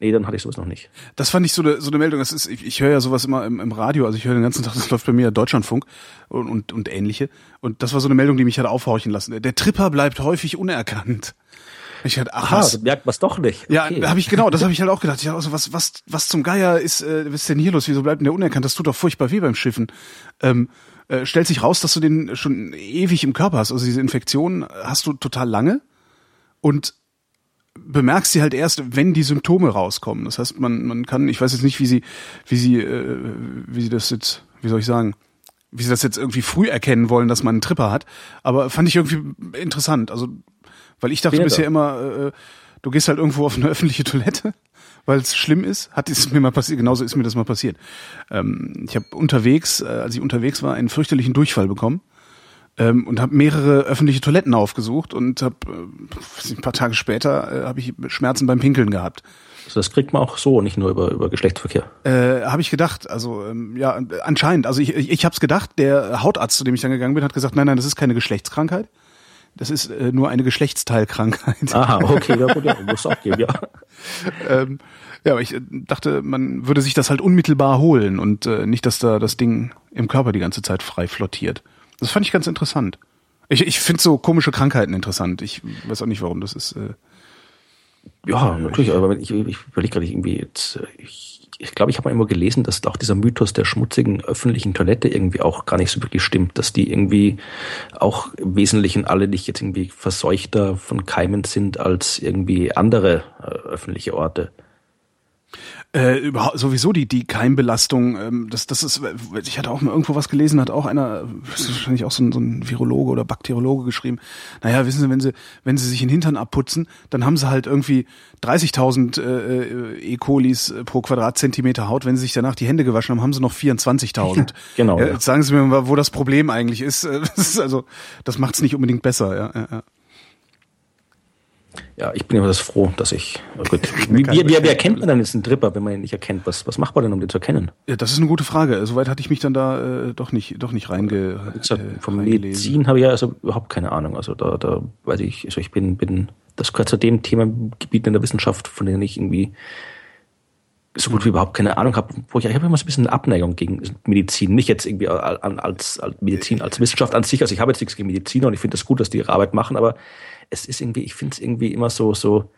Nee, dann hatte ich sowas noch nicht. Das fand ich so eine, so eine Meldung. Das ist, ich, ich höre ja sowas immer im, im Radio, also ich höre den ganzen Tag, das läuft bei mir Deutschlandfunk und, und, und ähnliche. Und das war so eine Meldung, die mich hat aufhorchen lassen. Der Tripper bleibt häufig unerkannt. Ich dachte, ach, Aha, was? merkt man es doch nicht. Ja, okay. habe ich genau, das habe ich halt auch gedacht. Ich dachte, also, was, was, was zum Geier ist, äh, was ist denn hier los? Wieso bleibt denn der unerkannt? Das tut doch furchtbar weh beim Schiffen. Ähm, äh, stellt sich raus, dass du den schon ewig im Körper hast. Also diese Infektion hast du total lange und bemerkst sie halt erst, wenn die Symptome rauskommen. Das heißt, man, man kann, ich weiß jetzt nicht, wie sie, wie sie, äh, wie sie das jetzt, wie soll ich sagen, wie sie das jetzt irgendwie früh erkennen wollen, dass man einen Tripper hat. Aber fand ich irgendwie interessant. Also weil ich dachte Bin bisher immer, äh, du gehst halt irgendwo auf eine <laughs> öffentliche Toilette, weil es schlimm ist. Hat es mir mal passiert, genauso ist mir das mal passiert. Ähm, ich habe unterwegs, äh, als ich unterwegs war, einen fürchterlichen Durchfall bekommen ähm, und habe mehrere öffentliche Toiletten aufgesucht und habe äh, ein paar Tage später äh, habe ich Schmerzen beim Pinkeln gehabt. Also das kriegt man auch so, nicht nur über, über Geschlechtsverkehr. Äh, habe ich gedacht, also ähm, ja, anscheinend. Also ich, ich, ich habe es gedacht, der Hautarzt, zu dem ich dann gegangen bin, hat gesagt, nein, nein, das ist keine Geschlechtskrankheit. Das ist äh, nur eine Geschlechtsteilkrankheit. Aha, okay, ja gut, ja, <laughs> muss auch geben, ja. ähm, ja, aber ich äh, dachte, man würde sich das halt unmittelbar holen und äh, nicht, dass da das Ding im Körper die ganze Zeit frei flottiert. Das fand ich ganz interessant. Ich, ich finde so komische Krankheiten interessant. Ich weiß auch nicht, warum das ist. Äh, ja, natürlich, aber ich, ich überlege gerade irgendwie jetzt, äh, ich ich glaube, ich habe mal immer gelesen, dass auch dieser Mythos der schmutzigen öffentlichen Toilette irgendwie auch gar nicht so wirklich stimmt, dass die irgendwie auch im Wesentlichen alle nicht jetzt irgendwie verseuchter von Keimen sind als irgendwie andere äh, öffentliche Orte. Äh, überhaupt, sowieso die, die Keimbelastung, ähm, das, das ist, ich hatte auch mal irgendwo was gelesen, hat auch einer, das ist wahrscheinlich auch so ein, so ein Virologe oder Bakteriologe geschrieben, naja, wissen Sie, wenn Sie, wenn Sie sich den Hintern abputzen, dann haben Sie halt irgendwie 30.000 äh, E. colis pro Quadratzentimeter Haut, wenn Sie sich danach die Hände gewaschen haben, haben Sie noch 24.000. <laughs> genau. Ja, jetzt sagen Sie mir mal, wo das Problem eigentlich ist. <laughs> Das ist also, das macht es nicht unbedingt besser, ja. ja, ja. Ja, ich bin immer das froh, dass ich. Oh gut. Wie, wie, wie, wie erkennt man dann jetzt einen Tripper, wenn man ihn nicht erkennt? Was, was macht man denn, um den zu erkennen? Ja, das ist eine gute Frage. Soweit hatte ich mich dann da äh, doch nicht, doch nicht reinge. Gesagt, äh, vom Medizin habe ich ja also überhaupt keine Ahnung. Also da, da weiß ich, also ich bin, bin, das gehört zu dem Themengebiet in der Wissenschaft, von dem ich irgendwie so gut wie überhaupt keine Ahnung habe, wo ich, ich habe immer so ein bisschen Abneigung gegen Medizin, nicht jetzt irgendwie als, als Medizin, als Wissenschaft an sich. Also ich habe jetzt nichts gegen Mediziner und ich finde es das gut, dass die ihre Arbeit machen, aber es ist irgendwie, ich finde es irgendwie immer so, so,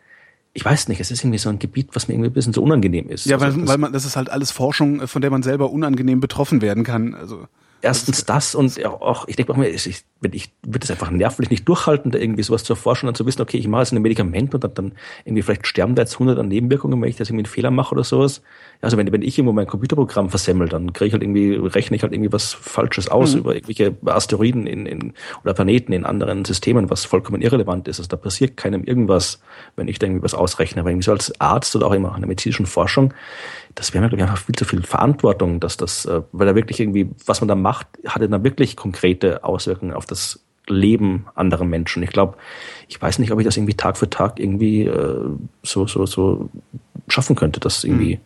ich weiß nicht, es ist irgendwie so ein Gebiet, was mir irgendwie ein bisschen so unangenehm ist. Ja, also weil, weil man, das ist halt alles Forschung, von der man selber unangenehm betroffen werden kann. Also erstens das und auch, ich denke mir, ich, ich, ich würde es einfach nervlich nicht durchhalten, da irgendwie sowas zu erforschen und zu wissen, okay, ich mache jetzt ein Medikament und dann, dann irgendwie vielleicht sterben da jetzt hundert an Nebenwirkungen, wenn ich da irgendwie einen Fehler mache oder sowas. Also wenn, wenn ich irgendwo mein Computerprogramm versemmel, dann kriege ich halt irgendwie, rechne ich halt irgendwie was Falsches aus mhm. über irgendwelche Asteroiden in, in, oder Planeten in anderen Systemen, was vollkommen irrelevant ist. Also da passiert keinem irgendwas, wenn ich da irgendwie was ausrechne. Aber irgendwie so als Arzt oder auch immer in der medizinischen Forschung, das wäre mir, glaube ich, einfach viel zu viel Verantwortung, dass das, äh, weil da wirklich irgendwie, was man da macht, hat dann wirklich konkrete Auswirkungen auf das Leben anderer Menschen. Ich glaube, ich weiß nicht, ob ich das irgendwie Tag für Tag irgendwie äh, so, so, so schaffen könnte, das irgendwie. Mhm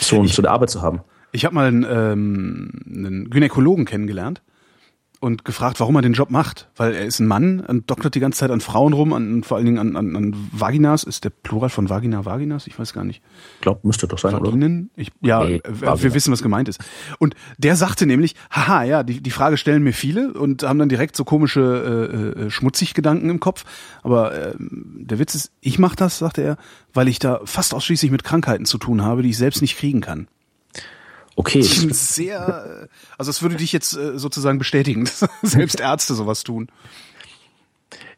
so, ich, so eine Arbeit zu haben. Ich habe mal einen, ähm, einen Gynäkologen kennengelernt und gefragt, warum er den Job macht. Weil er ist ein Mann und doktert die ganze Zeit an Frauen rum, an, vor allen Dingen an, an, an Vaginas. Ist der Plural von Vagina Vaginas? Ich weiß gar nicht. Ich glaube, müsste doch sein, Vaginen? oder? Ich, ja, nee, wir wissen, was gemeint ist. Und der sagte nämlich, haha, ja, die, die Frage stellen mir viele und haben dann direkt so komische äh, äh, schmutzig Gedanken im Kopf. Aber äh, der Witz ist, ich mache das, sagte er, weil ich da fast ausschließlich mit Krankheiten zu tun habe, die ich selbst nicht kriegen kann. Okay. Sehr, also es würde dich jetzt äh, sozusagen bestätigen, <laughs> dass selbst Ärzte sowas tun.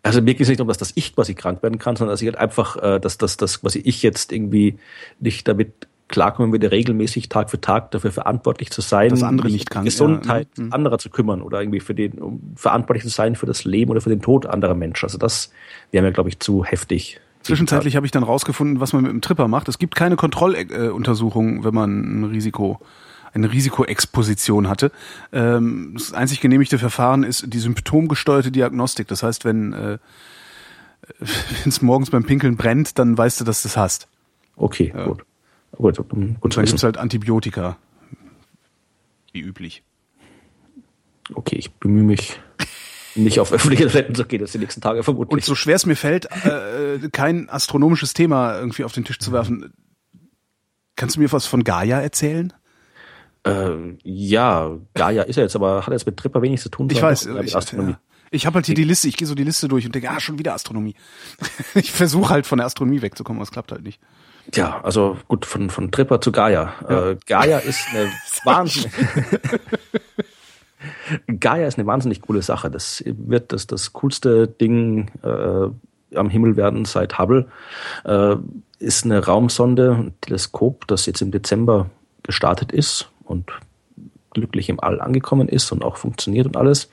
Also mir geht es nicht darum, dass das ich quasi krank werden kann, sondern dass ich halt einfach, äh, dass das, das quasi ich jetzt irgendwie nicht damit klarkommen würde, regelmäßig Tag für Tag dafür verantwortlich zu sein, dass andere nicht krank, Gesundheit ja. Mhm. anderer zu kümmern oder irgendwie für den, um verantwortlich zu sein für das Leben oder für den Tod anderer Menschen. Also das wäre mir, glaube ich, zu heftig. Zwischenzeitlich habe ich dann rausgefunden, was man mit dem Tripper macht. Es gibt keine Kontrolluntersuchung, wenn man ein Risiko eine Risikoexposition hatte. Ähm, das einzig genehmigte Verfahren ist die symptomgesteuerte Diagnostik. Das heißt, wenn äh, <laughs> es morgens beim Pinkeln brennt, dann weißt du, dass du das hast. Okay, ja. gut. Gut, gut, Und dann gibt es halt Antibiotika. Wie üblich. Okay, ich bemühe mich nicht auf öffentliche Toiletten zu gehen, das die nächsten Tage vermutlich. Und so schwer es mir fällt, äh, kein astronomisches Thema irgendwie auf den Tisch zu werfen, kannst du mir was von Gaia erzählen? Äh, ja, Gaia ist ja jetzt, aber hat jetzt mit Tripper wenig zu tun. Ich weiß, ich, Astronomie. Ja. Ich habe halt hier die Liste, ich gehe so die Liste durch und denke, ah, schon wieder Astronomie. <laughs> ich versuche halt von der Astronomie wegzukommen, aber es klappt halt nicht. Ja, also gut, von, von Tripper zu Gaia. Ja. Äh, Gaia ist eine <laughs> Wahnsinn. <laughs> Gaia ist eine wahnsinnig coole Sache. Das wird das, das coolste Ding äh, am Himmel werden seit Hubble. Äh, ist eine Raumsonde, ein Teleskop, das jetzt im Dezember gestartet ist und glücklich im All angekommen ist und auch funktioniert und alles.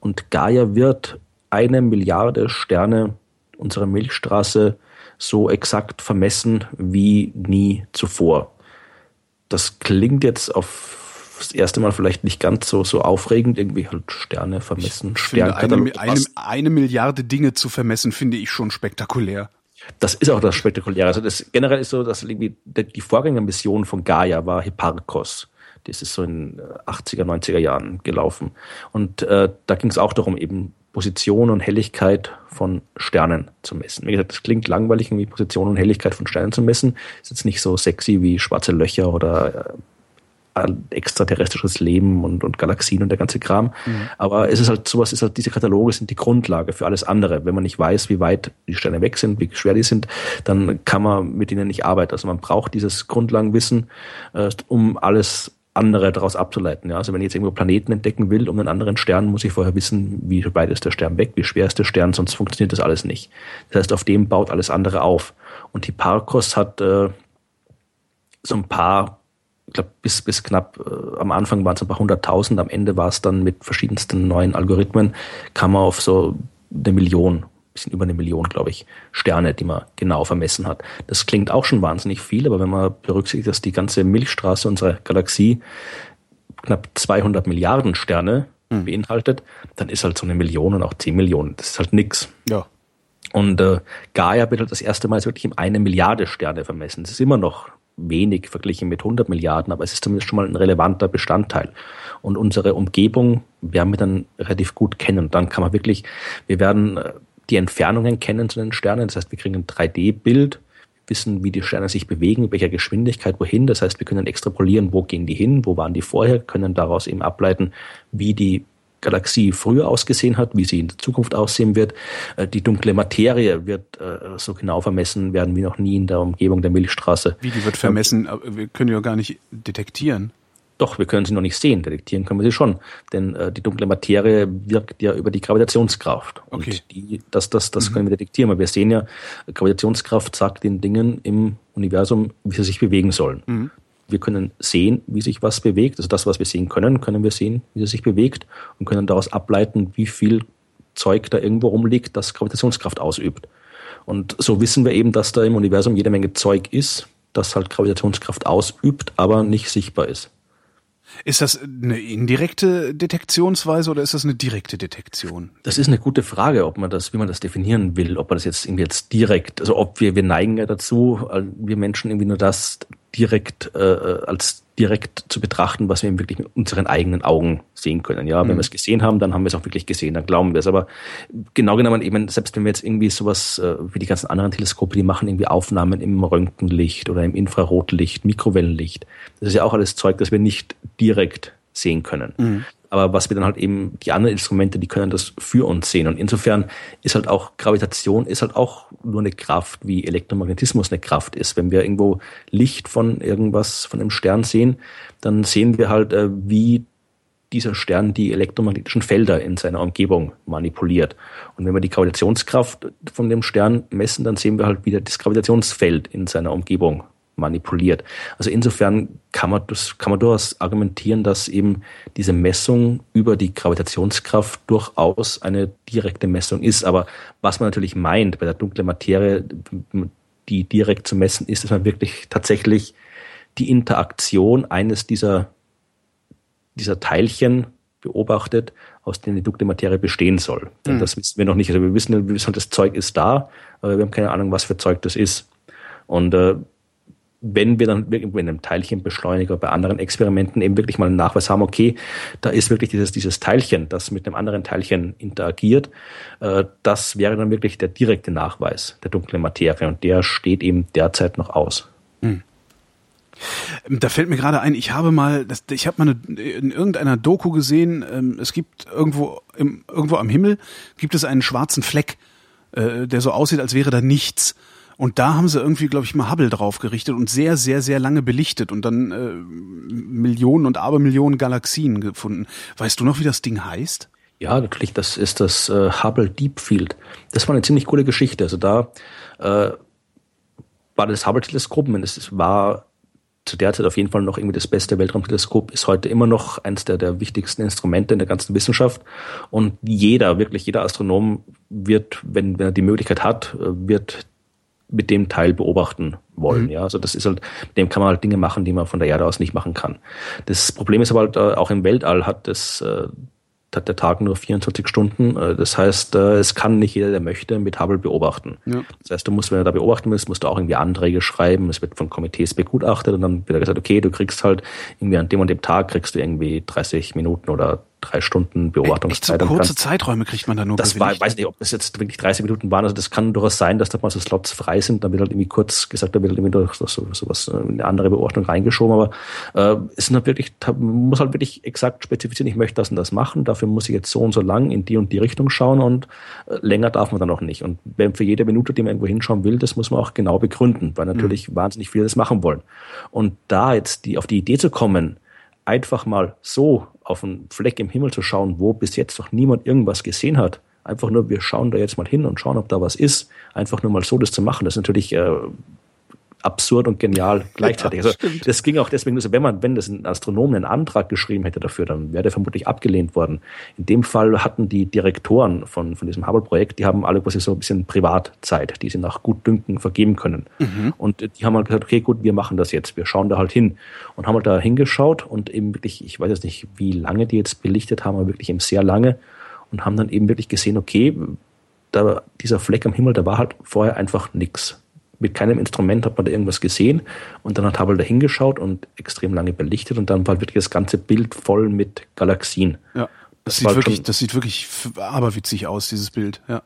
Und Gaia wird eine Milliarde Sterne unserer Milchstraße so exakt vermessen wie nie zuvor. Das klingt jetzt auf das erste Mal vielleicht nicht ganz so, so aufregend, irgendwie halt Sterne vermessen. Sterne eine, eine, eine Milliarde Dinge zu vermessen, finde ich schon spektakulär. Das ist auch das Spektakuläre. Also das generell ist so, dass irgendwie die Vorgängermission von Gaia war Hipparcos. Das ist so in 80er, 90er Jahren gelaufen. Und äh, da ging es auch darum, eben Position und Helligkeit von Sternen zu messen. Wie gesagt, das klingt langweilig, irgendwie Position und Helligkeit von Sternen zu messen. Ist jetzt nicht so sexy wie schwarze Löcher oder äh, extraterrestrisches Leben und, und Galaxien und der ganze Kram. Mhm. Aber es ist halt sowas, ist halt, diese Kataloge sind die Grundlage für alles andere. Wenn man nicht weiß, wie weit die Sterne weg sind, wie schwer die sind, dann kann man mit ihnen nicht arbeiten. Also man braucht dieses Grundlagenwissen, äh, um alles andere daraus abzuleiten. Ja, also wenn ich jetzt irgendwo Planeten entdecken will um einen anderen Stern, muss ich vorher wissen, wie weit ist der Stern weg, wie schwer ist der Stern, sonst funktioniert das alles nicht. Das heißt, auf dem baut alles andere auf. Und Hipparchos hat äh, so ein paar, ich glaube, bis, bis knapp äh, am Anfang waren es ein paar hunderttausend, am Ende war es dann mit verschiedensten neuen Algorithmen, kam man auf so eine Million, bisschen über eine Million, glaube ich, Sterne, die man genau vermessen hat. Das klingt auch schon wahnsinnig viel, aber wenn man berücksichtigt, dass die ganze Milchstraße unserer Galaxie knapp 200 Milliarden Sterne mhm. beinhaltet, dann ist halt so eine Million und auch 10 Millionen. Das ist halt nix. Ja. Und äh, Gaia wird halt das erste Mal wirklich im eine Milliarde Sterne vermessen. Das ist immer noch wenig verglichen mit 100 Milliarden, aber es ist zumindest schon mal ein relevanter Bestandteil. Und unsere Umgebung werden wir dann relativ gut kennen. Dann kann man wirklich, wir werden äh, die Entfernungen kennen zu den Sternen. Das heißt, wir kriegen ein 3D-Bild, wissen, wie die Sterne sich bewegen, mit welcher Geschwindigkeit, wohin. Das heißt, wir können extrapolieren, wo gehen die hin, wo waren die vorher, können daraus eben ableiten, wie die Galaxie früher ausgesehen hat, wie sie in der Zukunft aussehen wird. Äh, die dunkle Materie wird äh, so genau vermessen werden wie noch nie in der Umgebung der Milchstraße. Wie die wird vermessen? Wir können ja gar nicht detektieren. Doch, wir können sie noch nicht sehen. Detektieren können wir sie schon. Denn äh, die dunkle Materie wirkt ja über die Gravitationskraft. Okay. Und die, das, das, das mhm. können wir detektieren. Aber wir sehen ja, Gravitationskraft sagt den Dingen im Universum, wie sie sich bewegen sollen. Mhm. Wir können sehen, wie sich was bewegt. Also das, was wir sehen können, können wir sehen, wie es sich bewegt und können daraus ableiten, wie viel Zeug da irgendwo rumliegt, das Gravitationskraft ausübt. Und so wissen wir eben, dass da im Universum jede Menge Zeug ist, das halt Gravitationskraft ausübt, aber nicht sichtbar ist. Ist das eine indirekte Detektionsweise oder ist das eine direkte Detektion? Das ist eine gute Frage, ob man das, wie man das definieren will, ob man das jetzt irgendwie jetzt direkt, also ob wir, wir neigen ja dazu, wir Menschen irgendwie nur das direkt äh, als direkt zu betrachten, was wir eben wirklich mit unseren eigenen Augen sehen können. Ja, wenn mhm. wir es gesehen haben, dann haben wir es auch wirklich gesehen, dann glauben wir es. Aber genau genommen eben, selbst wenn wir jetzt irgendwie sowas äh, wie die ganzen anderen Teleskope, die machen irgendwie Aufnahmen im Röntgenlicht oder im Infrarotlicht, Mikrowellenlicht. Das ist ja auch alles Zeug, das wir nicht direkt sehen können. Mhm. Aber was wir dann halt eben, die anderen Instrumente, die können das für uns sehen. Und insofern ist halt auch Gravitation ist halt auch nur eine Kraft, wie Elektromagnetismus eine Kraft ist. Wenn wir irgendwo Licht von irgendwas, von einem Stern sehen, dann sehen wir halt, äh, wie dieser Stern die elektromagnetischen Felder in seiner Umgebung manipuliert. Und wenn wir die Gravitationskraft von dem Stern messen, dann sehen wir halt wieder das Gravitationsfeld in seiner Umgebung manipuliert. Also insofern kann man, das, kann man durchaus argumentieren, dass eben diese Messung über die Gravitationskraft durchaus eine direkte Messung ist. Aber was man natürlich meint bei der dunklen Materie, die direkt zu messen ist, dass man wirklich tatsächlich die Interaktion eines dieser, dieser Teilchen beobachtet, aus denen die dunkle Materie bestehen soll. Denn mhm. das wissen wir noch nicht. Also wir wissen, wir wissen, das Zeug ist da, aber wir haben keine Ahnung, was für Zeug das ist. Und äh, wenn wir dann in einem Teilchenbeschleuniger bei anderen Experimenten eben wirklich mal einen Nachweis haben, okay, da ist wirklich dieses, dieses Teilchen, das mit einem anderen Teilchen interagiert, äh, das wäre dann wirklich der direkte Nachweis der dunklen Materie und der steht eben derzeit noch aus. Hm. Da fällt mir gerade ein, ich habe mal, ich habe mal eine, in irgendeiner Doku gesehen, ähm, es gibt irgendwo, irgendwo am Himmel gibt es einen schwarzen Fleck, äh, der so aussieht, als wäre da nichts. Und da haben sie irgendwie, glaube ich, mal Hubble drauf gerichtet und sehr, sehr, sehr lange belichtet und dann äh, Millionen und Abermillionen Galaxien gefunden. Weißt du noch, wie das Ding heißt? Ja, natürlich, das ist das äh, Hubble Deep Field. Das war eine ziemlich coole Geschichte. Also da äh, war das Hubble-Teleskop, es war zu der Zeit auf jeden Fall noch irgendwie das beste Weltraumteleskop, ist heute immer noch eines der, der wichtigsten Instrumente in der ganzen Wissenschaft. Und jeder, wirklich jeder Astronom wird, wenn, wenn er die Möglichkeit hat, äh, wird mit dem Teil beobachten wollen. Mhm. Ja, also das ist halt, mit dem kann man halt Dinge machen, die man von der Erde aus nicht machen kann. Das Problem ist aber halt, äh, auch im Weltall hat das, äh, hat der Tag nur 24 Stunden. Äh, das heißt, es kann nicht jeder, der möchte, mit Hubble beobachten. Ja. Das heißt, du musst, wenn du da beobachten willst, musst du auch irgendwie Anträge schreiben. Es wird von Komitees begutachtet und dann wird gesagt, okay, du kriegst halt irgendwie an dem und dem Tag kriegst du irgendwie 30 Minuten oder drei Stunden Beobachtungszeit. Echt so kurze Zeiträume kriegt man da nur Das war, weiß nicht, ob das jetzt wirklich 30 Minuten waren. Also das kann durchaus sein, dass da mal so Slots frei sind. Dann wird halt irgendwie kurz gesagt, da wird halt irgendwie durch so, so was, äh, eine andere Beobachtung reingeschoben. Aber äh, es sind halt wirklich, muss halt wirklich exakt spezifizieren, ich möchte das und das machen. Dafür muss ich jetzt so und so lang in die und die Richtung schauen und äh, länger darf man dann auch nicht. Und wenn für jede Minute, die man irgendwo hinschauen will, das muss man auch genau begründen, weil natürlich mhm. wahnsinnig viele das machen wollen. Und da jetzt die auf die Idee zu kommen, einfach mal so auf einen Fleck im Himmel zu schauen, wo bis jetzt noch niemand irgendwas gesehen hat. Einfach nur, wir schauen da jetzt mal hin und schauen, ob da was ist. Einfach nur mal so das zu machen, das ist natürlich äh, absurd und genial <laughs> gleichzeitig. Ja, also das ging auch deswegen, wenn man, wenn das ein Astronom einen Antrag geschrieben hätte dafür, dann wäre der vermutlich abgelehnt worden. In dem Fall hatten die Direktoren von, von diesem Hubble-Projekt, die haben alle quasi so ein bisschen Privatzeit, die sie nach Gutdünken vergeben können. Mhm. Und die haben halt gesagt, okay, gut, wir machen das jetzt, wir schauen da halt hin. Und haben halt da hingeschaut und eben wirklich, ich weiß jetzt nicht, wie lange die jetzt belichtet haben, aber wirklich eben sehr lange und haben dann eben wirklich gesehen, okay, da, dieser Fleck am Himmel, da war halt vorher einfach nichts mit keinem Instrument hat man da irgendwas gesehen und dann hat Hubble da hingeschaut und extrem lange belichtet und dann war wirklich das ganze Bild voll mit Galaxien. Ja, das, das sieht wirklich, das sieht wirklich aberwitzig aus, dieses Bild, ja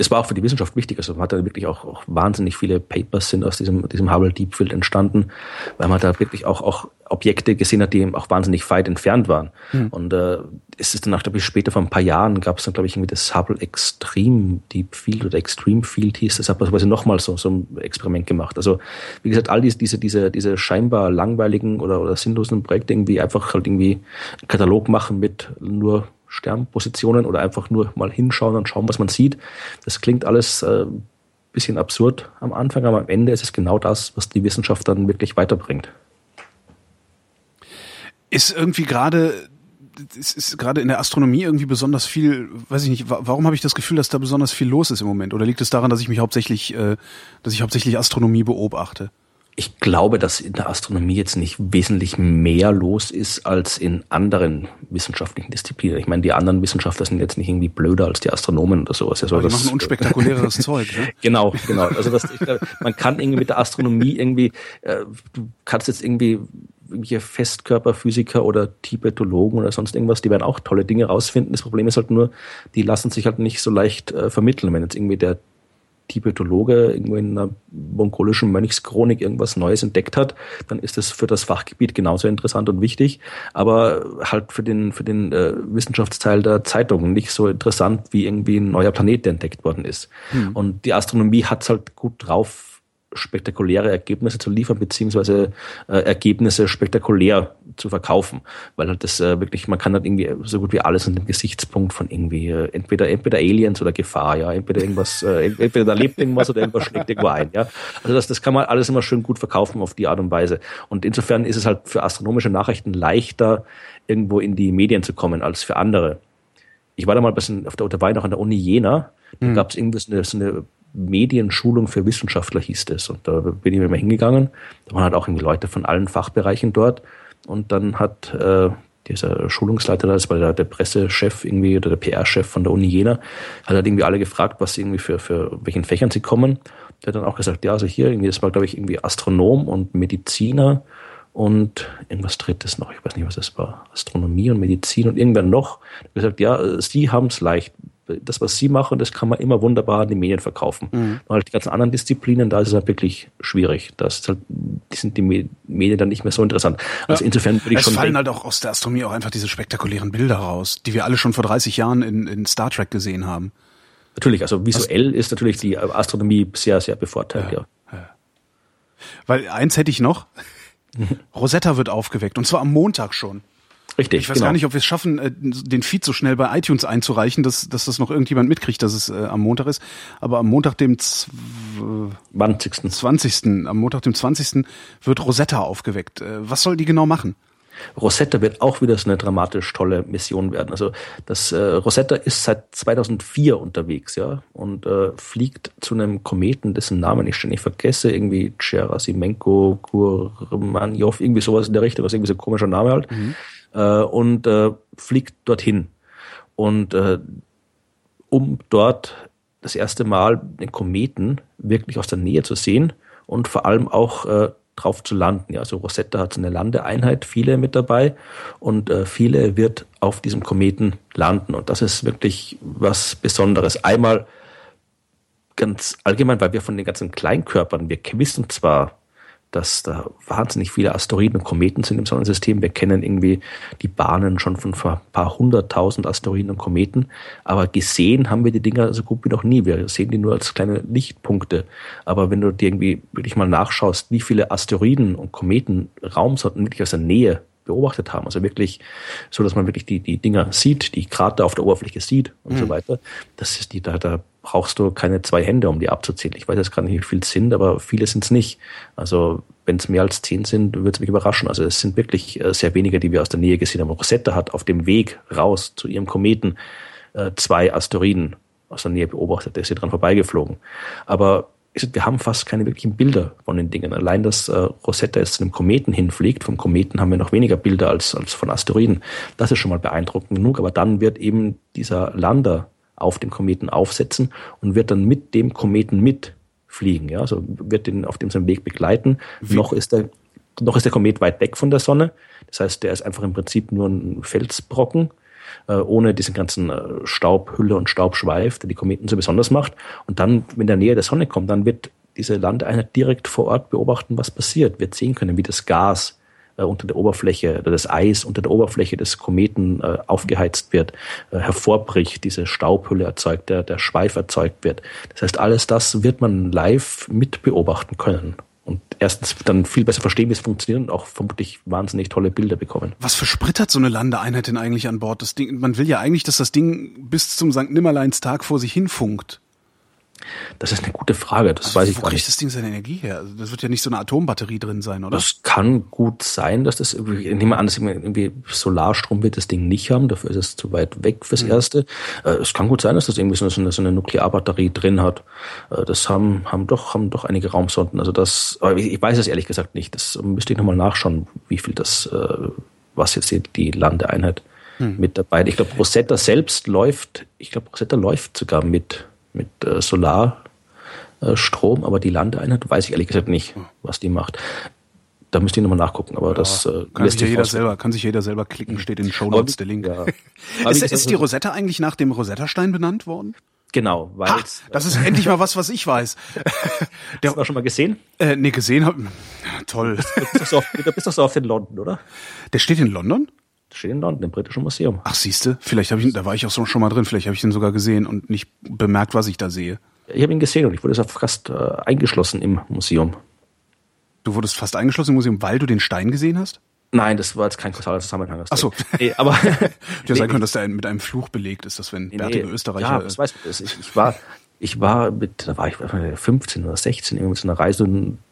das war auch für die Wissenschaft wichtig. Also man hat da wirklich auch, auch wahnsinnig viele Papers sind aus diesem, diesem Hubble Deep Field entstanden, weil man da wirklich auch, auch Objekte gesehen hat, die auch wahnsinnig weit entfernt waren. Mhm. Und äh, es ist dann auch, glaube ich, später vor ein paar Jahren gab es dann, glaube ich, irgendwie das Hubble Extreme Deep Field oder Extreme Field hieß das, hat man quasi nochmal so, so ein Experiment gemacht. Also wie gesagt, all diese, diese, diese, scheinbar langweiligen oder, oder sinnlosen Projekte irgendwie einfach halt irgendwie einen Katalog machen mit nur Sternpositionen oder einfach nur mal hinschauen und schauen, was man sieht. Das klingt alles äh, bisschen absurd am Anfang, aber am Ende ist es genau das, was die Wissenschaft dann wirklich weiterbringt. Ist irgendwie gerade es ist gerade in der Astronomie irgendwie besonders viel, weiß ich nicht, warum habe ich das Gefühl, dass da besonders viel los ist im Moment? Oder liegt es daran, dass ich mich hauptsächlich, äh, dass ich hauptsächlich Astronomie beobachte? ich glaube, dass in der Astronomie jetzt nicht wesentlich mehr los ist als in anderen wissenschaftlichen Disziplinen. Ich meine, die anderen Wissenschaftler sind jetzt nicht irgendwie blöder als die Astronomen oder sowas. Also die das, machen unspektakuläres <laughs> Zeug. Ne? Genau, genau. Also das, ich glaube, man kann irgendwie mit der Astronomie irgendwie, äh, du kannst jetzt irgendwie irgendwelche Festkörperphysiker oder Tibetologen oder sonst irgendwas, die werden auch tolle Dinge rausfinden. Das Problem ist halt nur, die lassen sich halt nicht so leicht äh, vermitteln. Wenn jetzt irgendwie der Tibetologe irgendwo in einer mongolischen Mönchschronik irgendwas Neues entdeckt hat, dann ist das für das Fachgebiet genauso interessant und wichtig, aber halt für den, für den äh, Wissenschaftsteil der Zeitung nicht so interessant wie irgendwie ein neuer Planet, der entdeckt worden ist. Hm. Und die Astronomie hat es halt gut drauf, spektakuläre Ergebnisse zu liefern, beziehungsweise äh, Ergebnisse spektakulär zu verkaufen. Weil halt das äh, wirklich, man kann halt irgendwie so gut wie alles in dem Gesichtspunkt von irgendwie äh, entweder entweder Aliens oder Gefahr, ja, entweder irgendwas, äh, entweder da lebt irgendwas oder irgendwas schlägt irgendwo ein, ja. Also das, das kann man alles immer schön gut verkaufen auf die Art und Weise. Und insofern ist es halt für astronomische Nachrichten leichter, irgendwo in die Medien zu kommen als für andere. Ich war da mal ein bisschen auf der, da war ich noch an der Uni Jena, da mhm. gab es irgendwie so eine, so eine Medienschulung für Wissenschaftler hieß das. Und da bin ich immer hingegangen. Da waren halt auch irgendwie Leute von allen Fachbereichen dort. Und dann hat äh, dieser Schulungsleiter, das war der, der Pressechef irgendwie oder der PR-Chef von der Uni Jena, hat halt irgendwie alle gefragt, was sie irgendwie für, für welchen Fächern sie kommen. Der hat dann auch gesagt, ja, also hier irgendwie, das war, glaube ich, irgendwie Astronom und Mediziner und irgendwas drittes noch, ich weiß nicht, was das war, Astronomie und Medizin und irgendwer noch. Gesagt, ja, sie haben es leicht das, was sie machen, das kann man immer wunderbar an die Medien verkaufen. Mhm. Halt die ganzen anderen Disziplinen, da ist es halt wirklich schwierig. Das halt, die sind die Medien dann nicht mehr so interessant. Also ja. insofern würde ich es schon. Es fallen halt auch aus der Astronomie auch einfach diese spektakulären Bilder raus, die wir alle schon vor 30 Jahren in, in Star Trek gesehen haben. Natürlich, also visuell ist natürlich die Astronomie sehr, sehr bevorteilt, ja. ja. Weil eins hätte ich noch. Rosetta wird aufgeweckt und zwar am Montag schon. Richtig. Ich weiß genau. gar nicht, ob wir es schaffen, äh, den Feed so schnell bei iTunes einzureichen, dass, dass das noch irgendjemand mitkriegt, dass es äh, am Montag ist. Aber am Montag, dem 20. 20. Am Montag, dem 20. wird Rosetta aufgeweckt. Äh, was soll die genau machen? Rosetta wird auch wieder so eine dramatisch tolle Mission werden. Also das äh, Rosetta ist seit 2004 unterwegs, ja, und äh, fliegt zu einem Kometen, dessen Namen ich ständig vergesse, irgendwie Cherasimenko, Kurmanjov, irgendwie sowas in der Richtung, was irgendwie so ein komischer Name halt. Mhm äh, und äh, fliegt dorthin. Und äh, um dort das erste Mal den Kometen wirklich aus der Nähe zu sehen und vor allem auch äh, drauf zu landen. Ja, also Rosetta hat eine Landeeinheit, viele mit dabei und äh, viele wird auf diesem Kometen landen und das ist wirklich was Besonderes. Einmal ganz allgemein, weil wir von den ganzen Kleinkörpern, wir wissen zwar, dass da wahnsinnig viele Asteroiden und Kometen sind im Sonnensystem. Wir kennen irgendwie die Bahnen schon von ein paar hunderttausend Asteroiden und Kometen, aber gesehen haben wir die Dinger so gut wie noch nie. Wir sehen die nur als kleine Lichtpunkte. Aber wenn du dir irgendwie wirklich mal nachschaust, wie viele Asteroiden und Kometen Raumsonden wirklich aus der Nähe beobachtet haben. Also wirklich so, dass man wirklich die, die Dinger sieht, die Krater auf der Oberfläche sieht und mhm. so weiter. Das ist die, da, da brauchst du keine zwei Hände, um die abzuzählen. Ich weiß jetzt gar nicht, wie viel es sind, aber viele sind es nicht. Also wenn es mehr als zehn sind, würde es mich überraschen. Also es sind wirklich äh, sehr wenige, die wir aus der Nähe gesehen haben. Rosetta hat auf dem Weg raus zu ihrem Kometen äh, zwei Asteroiden aus der Nähe beobachtet. Der ist hier dran vorbeigeflogen. Aber wir haben fast keine wirklichen Bilder von den Dingen. Allein, dass äh, Rosetta jetzt zu einem Kometen hinfliegt, vom Kometen haben wir noch weniger Bilder als, als von Asteroiden. Das ist schon mal beeindruckend genug. Aber dann wird eben dieser Lander auf dem Kometen aufsetzen und wird dann mit dem Kometen mitfliegen. Ja? Also wird den auf dem seinen Weg begleiten. Wie? Noch ist der noch ist der Komet weit weg von der Sonne. Das heißt, der ist einfach im Prinzip nur ein Felsbrocken, äh, ohne diesen ganzen äh, Staubhülle und Staubschweif, der die Kometen so besonders macht. Und dann, wenn der Nähe der Sonne kommt, dann wird diese Landeinheit direkt vor Ort beobachten, was passiert, wird sehen können, wie das Gas äh, unter der Oberfläche das Eis unter der Oberfläche des Kometen äh, aufgeheizt wird, äh, hervorbricht, diese Staubhülle erzeugt, der, der Schweif erzeugt wird. Das heißt, alles das wird man live mit beobachten können und erstens dann viel besser verstehen, wie es funktioniert und auch vermutlich wahnsinnig tolle Bilder bekommen. Was versprittert so eine Landeeinheit denn eigentlich an Bord? Das Ding, man will ja eigentlich, dass das Ding bis zum St. Nimmerleins Tag vor sich hin funkt. Das ist eine gute Frage. Das also weiß ich wo kriegt das Ding seine Energie her? Also das wird ja nicht so eine Atombatterie drin sein, oder? Das kann gut sein, dass das irgendwie, ich nehme an, dass irgendwie Solarstrom wird das Ding nicht haben. Dafür ist es zu weit weg fürs mhm. Erste. Äh, es kann gut sein, dass das irgendwie so eine, so eine Nuklearbatterie drin hat. Äh, das haben, haben doch, haben doch einige Raumsonden. Also das, aber ich weiß es ehrlich gesagt nicht. Das müsste ich nochmal nachschauen, wie viel das, äh, was jetzt die Landeeinheit hm. mit dabei. Ich glaube, Rosetta selbst läuft, ich glaube, Rosetta läuft sogar mit mit äh, Solarstrom, aber die Landeeinheit weiß ich ehrlich gesagt nicht, was die macht. Da müsste ich nochmal nachgucken, aber ja, das äh, kann sich ja jeder selber, kann sich jeder selber klicken, steht in den Show Notes der Link. Ja. <laughs> ist, ist die Rosetta eigentlich nach dem Rosetta-Stein benannt worden? Genau, weil ha, das ist endlich mal was, was ich weiß. <laughs> Der, Hast du schon mal gesehen? Äh, nee, gesehen hab, toll. Du bist, doch so du bist doch so oft in London, oder? Der steht in London? Steht in London, im Britischen Museum. Ach, siehste, vielleicht habe ich, da war ich auch so schon mal drin, vielleicht habe ich den sogar gesehen und nicht bemerkt, was ich da sehe. Ich habe ihn gesehen und ich wurde fast äh, eingeschlossen im Museum. Du wurdest fast eingeschlossen im Museum, weil du den Stein gesehen hast? Nein, das war jetzt kein kausaler Zusammenhang. Ach so. Nee, aber <laughs> ja sein können, dass der mit einem Fluch belegt ist, dass wenn nee, bärtige Österreicher. Ja, das weißt du. Ich, ich war, ich war mit, da war ich 15 oder 16, irgendwie mit so einer Reise,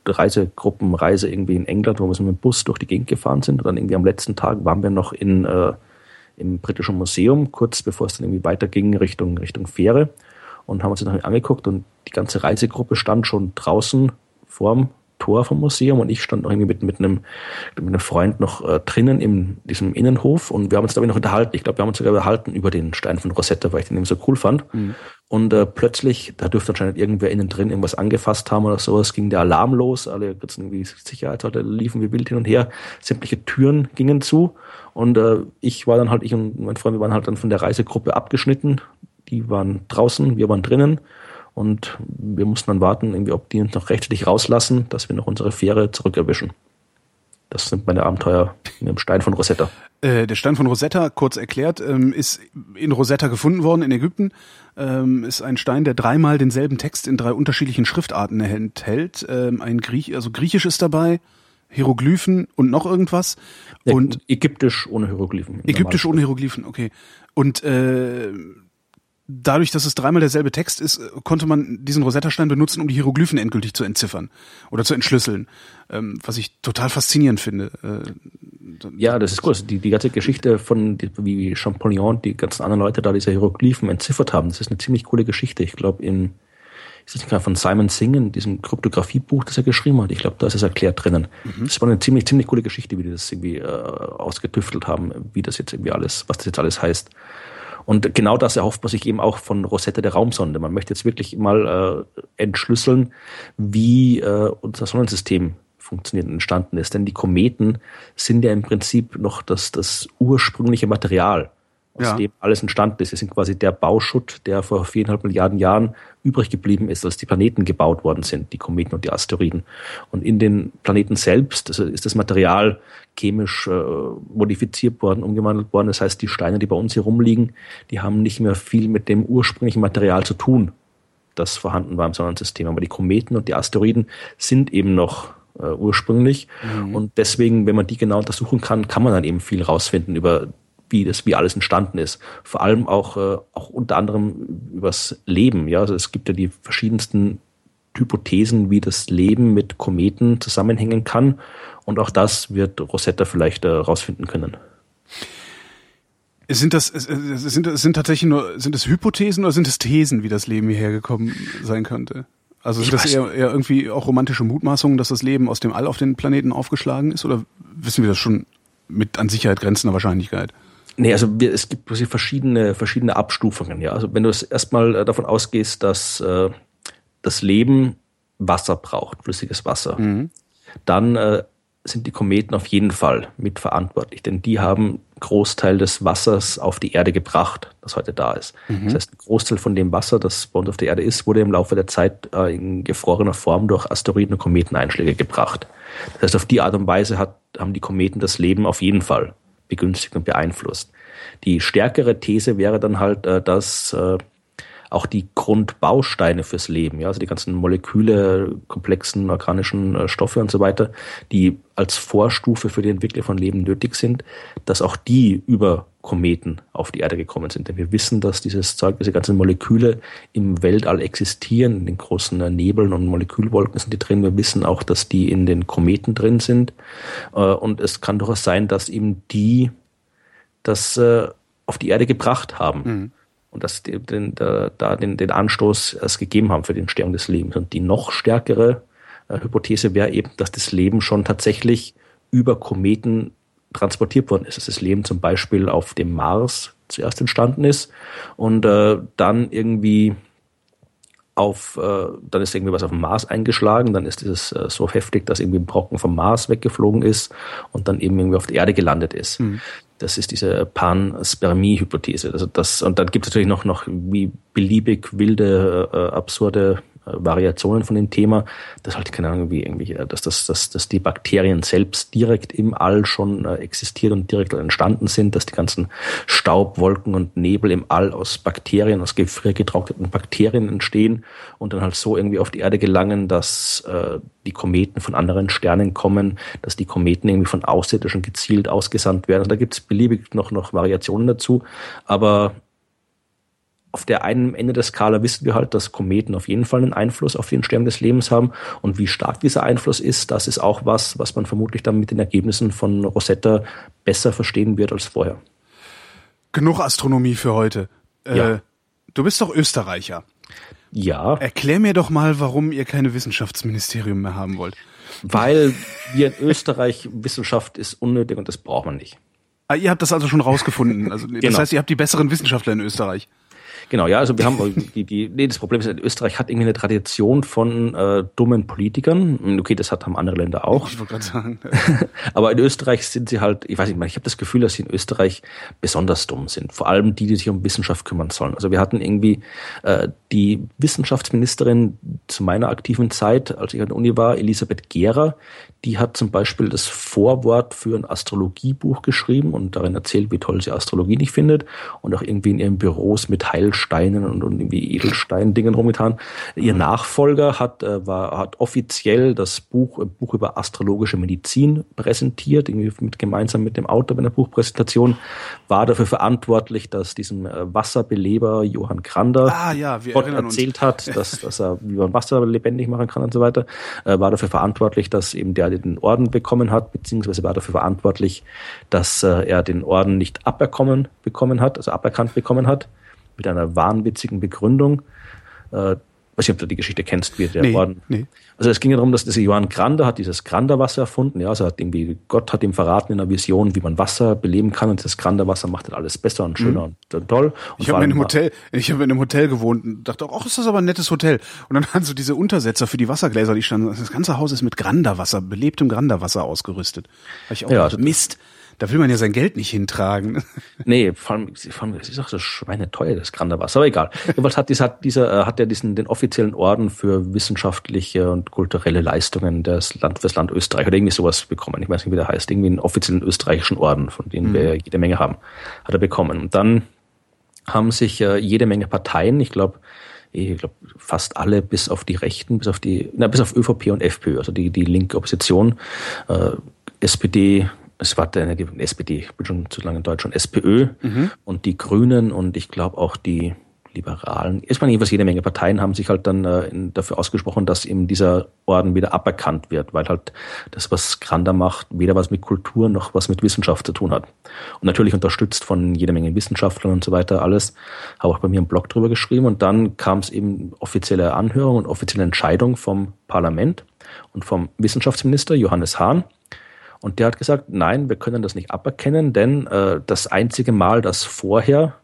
Reisegruppenreise irgendwie in England, wo wir so mit dem Bus durch die Gegend gefahren sind. Und dann irgendwie am letzten Tag waren wir noch in, äh, im Britischen Museum, kurz bevor es dann irgendwie weiterging Richtung, Richtung Fähre. Und haben uns das noch angeguckt und die ganze Reisegruppe stand schon draußen vorm Tor vom Museum und ich stand noch irgendwie mit, mit, einem, mit einem Freund noch äh, drinnen in diesem Innenhof und wir haben uns da noch unterhalten. Ich glaube, wir haben uns sogar unterhalten über den Stein von Rosetta, weil ich den eben so cool fand. Mhm. Und äh, plötzlich, da dürfte anscheinend irgendwer innen drin irgendwas angefasst haben oder sowas, ging der Alarm los, alle irgendwie Sicherheitsleute liefen wie wild hin und her, sämtliche Türen gingen zu und äh, ich war dann halt, ich und mein Freund, wir waren halt dann von der Reisegruppe abgeschnitten. Die waren draußen, wir waren drinnen und wir mussten dann warten, irgendwie, ob die uns noch rechtlich rauslassen, dass wir noch unsere Fähre zurückerwischen. Das sind meine Abenteuer mit dem Stein von Rosetta. Äh, der Stein von Rosetta, kurz erklärt, ähm, ist in Rosetta gefunden worden in Ägypten. Ähm, ist ein Stein, der dreimal denselben Text in drei unterschiedlichen Schriftarten enthält. Ähm, ein Griech, also Griechisch ist dabei, Hieroglyphen und noch irgendwas. Ja, und Ägyptisch ohne Hieroglyphen. Ägyptisch ohne Hieroglyphen, okay. Und äh, dadurch, dass es dreimal derselbe Text ist, konnte man diesen Rosetta-Stein benutzen, um die Hieroglyphen endgültig zu entziffern oder zu entschlüsseln, ähm, was ich total faszinierend finde. Äh, ja, das ist cool. Also die, die ganze Geschichte von, wie Champollion und die ganzen anderen Leute da diese Hieroglyphen entziffert haben, das ist eine ziemlich coole Geschichte. Ich glaube, in ist das nicht von Simon Singh, diesem Kryptografiebuch, das er geschrieben hat. Ich glaube, da ist es erklärt drinnen. Mhm. Das war eine ziemlich, ziemlich coole Geschichte, wie die das irgendwie äh, ausgetüftelt haben, wie das jetzt irgendwie alles, was das jetzt alles heißt. Und genau das erhofft man sich eben auch von Rosetta der Raumsonde. Man möchte jetzt wirklich mal äh, entschlüsseln, wie äh, unser Sonnensystem funktioniert und entstanden ist. Denn die Kometen sind ja im Prinzip noch das, das ursprüngliche Material aus ja. dem alles entstanden ist. Sie sind quasi der Bauschutt, der vor viereinhalb Milliarden Jahren übrig geblieben ist, als die Planeten gebaut worden sind, die Kometen und die Asteroiden. Und in den Planeten selbst also ist das Material chemisch äh, modifiziert worden, umgewandelt worden. Das heißt, die Steine, die bei uns hier rumliegen, die haben nicht mehr viel mit dem ursprünglichen Material zu tun, das vorhanden war im Sonnensystem. Aber die Kometen und die Asteroiden sind eben noch äh, ursprünglich. Mhm. Und deswegen, wenn man die genau untersuchen kann, kann man dann eben viel rausfinden über wie das, wie alles entstanden ist. Vor allem auch, äh, auch unter anderem übers Leben. Ja, also es gibt ja die verschiedensten Hypothesen, wie das Leben mit Kometen zusammenhängen kann. Und auch das wird Rosetta vielleicht herausfinden äh, können. Sind das sind, sind tatsächlich nur sind es Hypothesen oder sind es Thesen, wie das Leben hierher gekommen sein könnte? Also sind ich das eher, eher irgendwie auch romantische Mutmaßungen, dass das Leben aus dem All auf den Planeten aufgeschlagen ist? Oder wissen wir das schon mit an Sicherheit grenzender Wahrscheinlichkeit? Nee, also wir, es gibt verschiedene, verschiedene Abstufungen. Ja, also wenn du erstmal äh, davon ausgehst, dass äh, das Leben Wasser braucht, flüssiges Wasser, mhm. dann äh, sind die Kometen auf jeden Fall mitverantwortlich, denn die haben Großteil des Wassers auf die Erde gebracht, das heute da ist. Mhm. Das heißt, ein Großteil von dem Wasser, das bei uns auf der Erde ist, wurde im Laufe der Zeit äh, in gefrorener Form durch Asteroiden und Kometeneinschläge gebracht. Das heißt, auf die Art und Weise hat, haben die Kometen das Leben auf jeden Fall begünstigt und beeinflusst. Die stärkere These wäre dann halt, äh, dass äh, auch die Grundbausteine fürs Leben, ja, also die ganzen Moleküle, komplexen organischen äh, Stoffe und so weiter, die als Vorstufe für die Entwicklung von Leben nötig sind, dass auch die über Kometen auf die Erde gekommen sind. Denn wir wissen, dass dieses Zeug, diese ganzen Moleküle im Weltall existieren, in den großen äh, Nebeln und Molekülwolken sind die drin. Wir wissen auch, dass die in den Kometen drin sind. Äh, und es kann durchaus sein, dass eben die das auf die Erde gebracht haben. Mhm und dass die, den, da, da den, den Anstoß es gegeben haben für die Entstehung des Lebens. Und die noch stärkere äh, Hypothese wäre eben, dass das Leben schon tatsächlich über Kometen transportiert worden ist. Dass das Leben zum Beispiel auf dem Mars zuerst entstanden ist und äh, dann irgendwie auf, äh, dann ist irgendwie was auf dem Mars eingeschlagen, dann ist dieses äh, so heftig, dass irgendwie ein Brocken vom Mars weggeflogen ist und dann eben irgendwie auf der Erde gelandet ist. Mhm. Das ist diese Panspermie-Hypothese. Also das, und dann gibt es natürlich noch, noch wie beliebig wilde, äh, absurde Variationen von dem Thema, dass halt, keine Ahnung, wie irgendwie, äh, dass, das, dass, dass die Bakterien selbst direkt im All schon äh, existiert und direkt entstanden sind, dass die ganzen Staub, Wolken und Nebel im All aus Bakterien, aus gefriergetrockneten Bakterien entstehen und dann halt so irgendwie auf die Erde gelangen, dass äh, die Kometen von anderen Sternen kommen, dass die Kometen irgendwie von Außerirdischen gezielt ausgesandt werden. Also da gibt es beliebig noch, noch Variationen dazu, aber auf der einen Ende der Skala wissen wir halt, dass Kometen auf jeden Fall einen Einfluss auf die Entstehung des Lebens haben. Und wie stark dieser Einfluss ist, das ist auch was, was man vermutlich dann mit den Ergebnissen von Rosetta besser verstehen wird als vorher. Genug Astronomie für heute. Äh, ja. du bist doch Österreicher. Ja. Erklär mir doch mal, warum ihr keine Wissenschaftsministerium mehr haben wollt. Weil wir in Österreich Wissenschaft ist unnötig und das braucht man nicht. Ah, ihr habt das also schon rausgefunden. Also, <laughs> das genau. heißt, ihr habt die besseren Wissenschaftler in Österreich. Genau, ja, also wir haben die, die, nee, das Problem ist, Österreich hat irgendwie eine Tradition von äh, dummen Politikern. Okay, das hat, haben andere Länder auch. Ich wollte gerade sagen. <laughs> Aber in Österreich sind sie halt, ich weiß nicht, ich habe das Gefühl, dass sie in Österreich besonders dumm sind. Vor allem die, die sich um Wissenschaft kümmern sollen. Also wir hatten irgendwie äh, die Wissenschaftsministerin zu meiner aktiven Zeit, als ich an der Uni war, Elisabeth Gera, die hat zum Beispiel das Vorwort für ein Astrologiebuch geschrieben und darin erzählt, wie toll sie Astrologie nicht findet und auch irgendwie in ihren Büros mit Heilsteinen und, und irgendwie Edelstein-Dingen rumgetan. Ihr Nachfolger hat, äh, war, hat offiziell das Buch, Buch über astrologische Medizin präsentiert, irgendwie mit, gemeinsam mit dem Autor bei einer Buchpräsentation, war dafür verantwortlich, dass diesem äh, Wasserbeleber Johann Grander ah, ja, Gott erzählt uns. hat, <laughs> dass, dass er, wie man Wasser lebendig machen kann und so weiter, äh, war dafür verantwortlich, dass eben der den Orden bekommen hat, beziehungsweise war dafür verantwortlich, dass äh, er den Orden nicht aberkommen bekommen hat, also aberkannt bekommen hat, mit einer wahnwitzigen Begründung. Äh, weiß nicht, ob du die Geschichte kennst, wie der nee, Orden. Nee. Also es ging ja darum, dass dieser Johann Grander hat dieses Granderwasser erfunden. Ja, also hat irgendwie, Gott hat ihm verraten in einer Vision, wie man Wasser beleben kann und das Granderwasser macht dann alles besser und schöner mhm. und toll. Und ich habe in einem Hotel, ich habe in einem Hotel gewohnt und dachte auch, ach, ist das aber ein nettes Hotel. Und dann waren so diese Untersetzer für die Wassergläser, die standen, das ganze Haus ist mit Granderwasser, belebtem Granderwasser ausgerüstet. Hab ich auch ja, gedacht, Mist da will man ja sein Geld nicht hintragen. <laughs> Nee, vor allem, vor allem es ist auch so schweineteuer, das Granderwasser, aber egal. Jedenfalls hat, dieser, hat, dieser, äh, hat er diesen, den offiziellen Orden für wissenschaftliche und kulturelle Leistungen des Land, fürs Land Österreich oder irgendwie sowas bekommen. Ich weiß nicht, wie der heißt. Irgendwie einen offiziellen österreichischen Orden, von dem mhm. wir jede Menge haben, hat er bekommen. Und dann haben sich äh, jede Menge Parteien, ich glaube, ich glaube fast alle bis auf die Rechten, bis auf die, na, bis auf ÖVP und FPÖ, also die, die linke Opposition, äh, SPD, es war eine SPD, ich bin schon zu lange in Deutschland, SPÖ mhm. und die Grünen und ich glaube auch die Liberalen, meine, jeweils jede Menge Parteien haben sich halt dann äh, dafür ausgesprochen, dass eben dieser Orden wieder aberkannt wird, weil halt das, was Granda macht, weder was mit Kultur noch was mit Wissenschaft zu tun hat. Und natürlich unterstützt von jede Menge Wissenschaftlern und so weiter alles. Habe auch bei mir einen Blog drüber geschrieben und dann kam es eben offizielle Anhörung und offizielle Entscheidung vom Parlament und vom Wissenschaftsminister Johannes Hahn. Und der hat gesagt, nein, wir können das nicht aberkennen, denn äh, das einzige Mal, dass vorher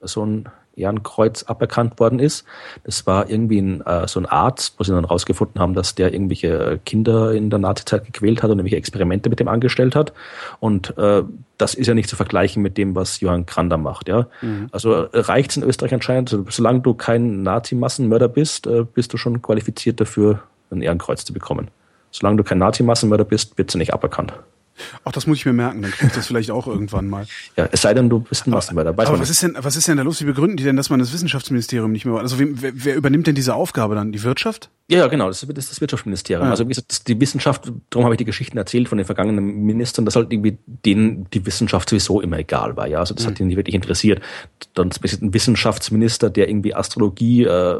so ein Ehrenkreuz aberkannt worden ist. Das war irgendwie ein, äh, so ein Arzt, wo sie dann rausgefunden haben, dass der irgendwelche Kinder in der Nazizeit gequält hat und irgendwelche Experimente mit dem angestellt hat. Und äh, das ist ja nicht zu vergleichen mit dem, was Johann Krander macht. Ja? Mhm. Also äh, reicht es in Österreich anscheinend, solange du kein Nazi-Massenmörder bist, äh, bist du schon qualifiziert dafür, ein Ehrenkreuz zu bekommen. Solange du kein Nazi-Massenmörder bist, wird sie nicht aberkannt. Ach, das muss ich mir merken, dann kriege ich das vielleicht auch irgendwann mal. Ja, es sei denn, du bist ein Massenmörder. Weiß aber was ist, denn, was ist denn da los? Wie begründen die denn, dass man das Wissenschaftsministerium nicht mehr... Also wer, wer übernimmt denn diese Aufgabe dann? Die Wirtschaft? Ja, ja, genau, das ist das Wirtschaftsministerium. Ja. Also wie gesagt, die Wissenschaft, darum habe ich die Geschichten erzählt von den vergangenen Ministern, dass halt irgendwie denen die Wissenschaft sowieso immer egal war. Ja, also das mhm. hat ihnen nicht wirklich interessiert. Dann ist ein Wissenschaftsminister, der irgendwie Astrologie äh,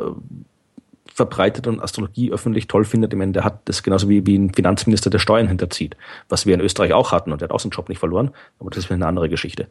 verbreitet und Astrologie öffentlich toll findet. Ich meine, der hat das genauso wie, wie ein Finanzminister, der Steuern hinterzieht, was wir in Österreich auch hatten und der hat auch seinen Job nicht verloren, aber das ist eine andere Geschichte.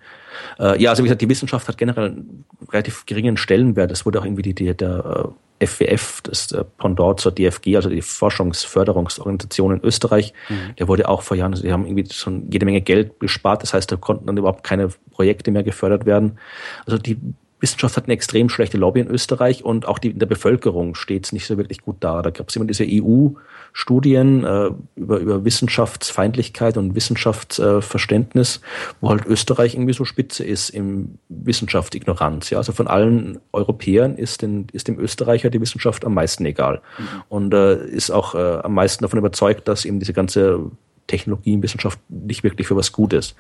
Äh, ja, also wie gesagt, die Wissenschaft hat generell einen relativ geringen Stellenwert. Das wurde auch irgendwie die, die der äh, FWF, das der Pendant zur DFG, also die Forschungsförderungsorganisation in Österreich, mhm. der wurde auch vor Jahren, also die haben irgendwie schon jede Menge Geld gespart, das heißt, da konnten dann überhaupt keine Projekte mehr gefördert werden. Also die Wissenschaft hat eine extrem schlechte Lobby in Österreich und auch die, in der Bevölkerung steht es nicht so wirklich gut da. Da gab es immer diese EU-Studien äh, über, über Wissenschaftsfeindlichkeit und Wissenschaftsverständnis, äh, wo halt Österreich irgendwie so spitze ist im Wissenschaftsignoranz. Ja? Also von allen Europäern ist, den, ist dem Österreicher die Wissenschaft am meisten egal mhm. und äh, ist auch äh, am meisten davon überzeugt, dass eben diese ganze Technologie und Wissenschaft nicht wirklich für was Gutes.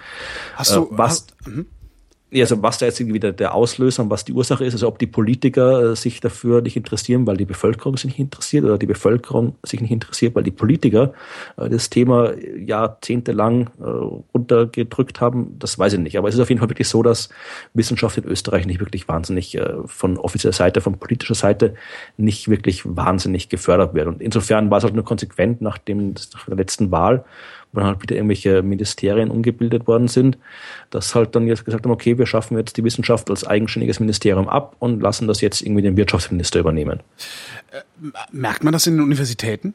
Hast du äh, was? Hast, mhm also was da jetzt irgendwie der, Auslöser und was die Ursache ist, also ob die Politiker äh, sich dafür nicht interessieren, weil die Bevölkerung sich nicht interessiert oder die Bevölkerung sich nicht interessiert, weil die Politiker äh, das Thema jahrzehntelang äh, runtergedrückt haben, das weiß ich nicht. Aber es ist auf jeden Fall wirklich so, dass Wissenschaft in Österreich nicht wirklich wahnsinnig äh, von offizieller Seite, von politischer Seite nicht wirklich wahnsinnig gefördert wird. Und insofern war es halt nur konsequent nach, dem, nach der letzten Wahl dann halt wieder irgendwelche Ministerien umgebildet worden sind, dass halt dann jetzt gesagt haben, okay, wir schaffen jetzt die Wissenschaft als eigenständiges Ministerium ab und lassen das jetzt irgendwie den Wirtschaftsminister übernehmen. Äh, merkt man das in den Universitäten?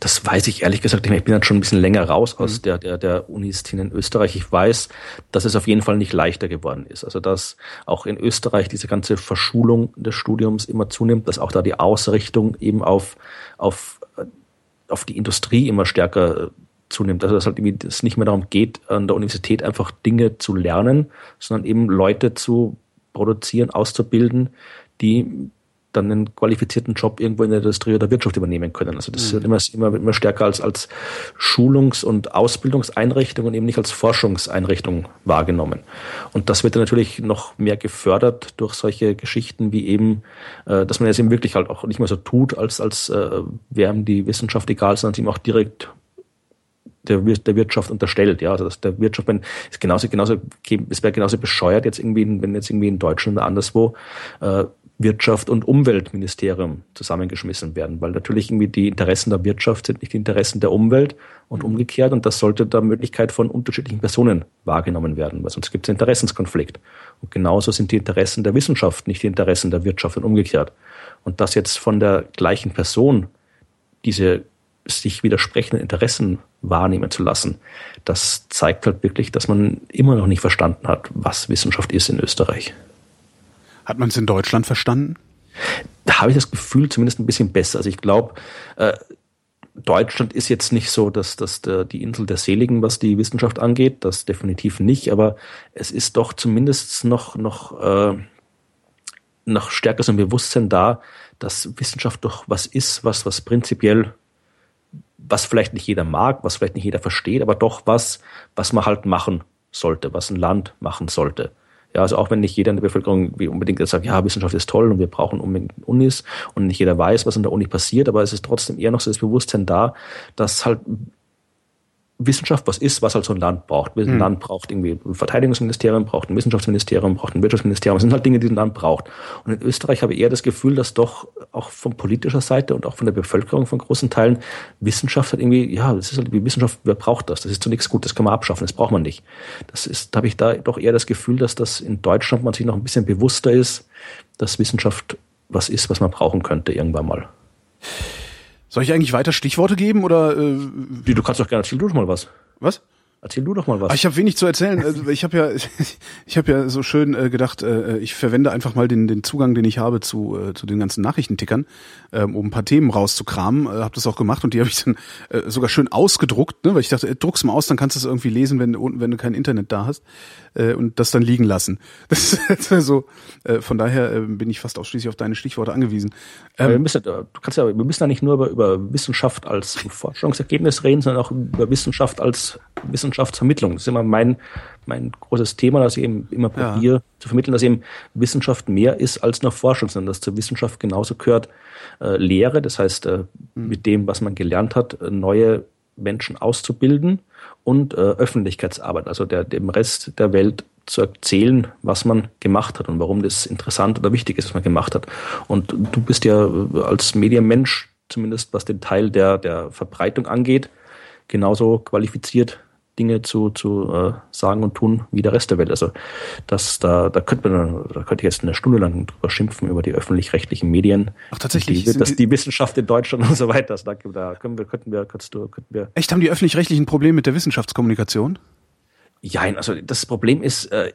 Das weiß ich ehrlich gesagt nicht mehr. Ich bin dann schon ein bisschen länger raus aus mhm. der, der, der Unis in Österreich. Ich weiß, dass es auf jeden Fall nicht leichter geworden ist. Also, dass auch in Österreich diese ganze Verschulung des Studiums immer zunimmt, dass auch da die Ausrichtung eben auf, auf, auf die Industrie immer stärker zunimmt. Also dass halt irgendwie es nicht mehr darum geht, an der Universität einfach Dinge zu lernen, sondern eben Leute zu produzieren, auszubilden, die dann einen qualifizierten Job irgendwo in der Industrie oder Wirtschaft übernehmen können. Also das mhm. wird immer, immer, immer stärker als, als Schulungs- und Ausbildungseinrichtung und eben nicht als Forschungseinrichtung wahrgenommen. Und das wird dann natürlich noch mehr gefördert durch solche Geschichten wie eben, äh, dass man es eben wirklich halt auch nicht mehr so tut, als, als äh, wäre die Wissenschaft egal, sondern sie eben auch direkt der, der Wirtschaft unterstellt. Ja, also dass der Wirtschaft, wenn es genauso, genauso, es wäre genauso bescheuert jetzt irgendwie, wenn jetzt irgendwie in Deutschland oder anderswo äh, Wirtschaft und Umweltministerium zusammengeschmissen werden, weil natürlich irgendwie die Interessen der Wirtschaft sind nicht die Interessen der Umwelt und umgekehrt und das sollte der Möglichkeit von unterschiedlichen Personen wahrgenommen werden, weil sonst gibt es einen Interessenskonflikt. Und genauso sind die Interessen der Wissenschaft nicht die Interessen der Wirtschaft und umgekehrt. Und dass jetzt von der gleichen Person diese sich widersprechenden Interessen wahrnehmen zu lassen. Das zeigt halt wirklich, dass man immer noch nicht verstanden hat, was Wissenschaft ist in Österreich. Hat man es in Deutschland verstanden? Da habe ich das Gefühl zumindest ein bisschen besser. Also ich glaube, äh, Deutschland ist jetzt nicht so, dass, dass der, die Insel der Seligen, was die Wissenschaft angeht, das definitiv nicht, aber es ist doch zumindest noch, noch, äh, noch stärker so ein Bewusstsein da, dass Wissenschaft doch was ist, was, was prinzipiell was vielleicht nicht jeder mag, was vielleicht nicht jeder versteht, aber doch was, was man halt machen sollte, was ein Land machen sollte. Ja, also auch wenn nicht jeder in der Bevölkerung wie unbedingt sagt, ja, Wissenschaft ist toll und wir brauchen unbedingt Unis und nicht jeder weiß, was in der Uni passiert, aber es ist trotzdem eher noch so das Bewusstsein da, dass halt Wissenschaft was ist, was halt so ein Land braucht. Ein hm. Land braucht irgendwie ein Verteidigungsministerium, braucht ein Wissenschaftsministerium, braucht ein Wirtschaftsministerium. Das sind halt Dinge, die ein Land braucht. Und in Österreich habe ich eher das Gefühl, dass doch auch von politischer Seite und auch von der Bevölkerung von großen Teilen Wissenschaft hat irgendwie, ja, das ist halt wie Wissenschaft, wer braucht das? Das ist zunächst gut, das kann man abschaffen, das braucht man nicht. Das ist, da habe ich da doch eher das Gefühl, dass das in Deutschland man sich noch ein bisschen bewusster ist, dass Wissenschaft was ist, was man brauchen könnte irgendwann mal. Soll ich eigentlich weiter Stichworte geben oder? Äh, du kannst doch gerne erzählen, du mal was. Was? Erzähl du doch mal was. Ach, ich habe wenig zu erzählen. Also, ich habe ja, <laughs> ich habe ja so schön äh, gedacht, äh, ich verwende einfach mal den, den Zugang, den ich habe zu, äh, zu den ganzen Nachrichtentickern, ähm, um ein paar Themen rauszukramen. Äh, habe das auch gemacht und die habe ich dann äh, sogar schön ausgedruckt, ne? weil ich dachte, äh, druck's mal aus, dann kannst du es irgendwie lesen, wenn, wenn du kein Internet da hast äh, und das dann liegen lassen. <laughs> Das ist so. Äh, von daher äh, bin ich fast ausschließlich auf deine Stichworte angewiesen. Ähm, wir müssen, du kannst ja, wir müssen ja nicht nur über, über Wissenschaft als Forschungsergebnis reden, sondern auch über Wissenschaft als Wissenschaftsvermittlung. Das ist immer mein, mein großes Thema, dass ich eben immer probiere ja. zu vermitteln, dass eben Wissenschaft mehr ist als nur Forschung, sondern dass zur Wissenschaft genauso gehört äh, Lehre, das heißt äh, mhm. mit dem, was man gelernt hat, äh, neue Menschen auszubilden und äh, Öffentlichkeitsarbeit, also der, dem Rest der Welt zu erzählen, was man gemacht hat und warum das interessant oder wichtig ist, was man gemacht hat. Und du bist ja äh, als Medienmensch, zumindest was den Teil der, der Verbreitung angeht, genauso qualifiziert Dinge zu, zu äh, sagen und tun wie der Rest der Welt. Also das, da, da könnte man, da könnte ich jetzt eine Stunde lang drüber schimpfen über die öffentlich-rechtlichen Medien. Ach tatsächlich. Die, dass die Wissenschaft in Deutschland <laughs> und so weiter. Also da, da können wir, könnten wir, könntest du, könnten wir. Echt, haben die öffentlich-rechtlichen Probleme mit der Wissenschaftskommunikation? Ja, also das Problem ist, äh,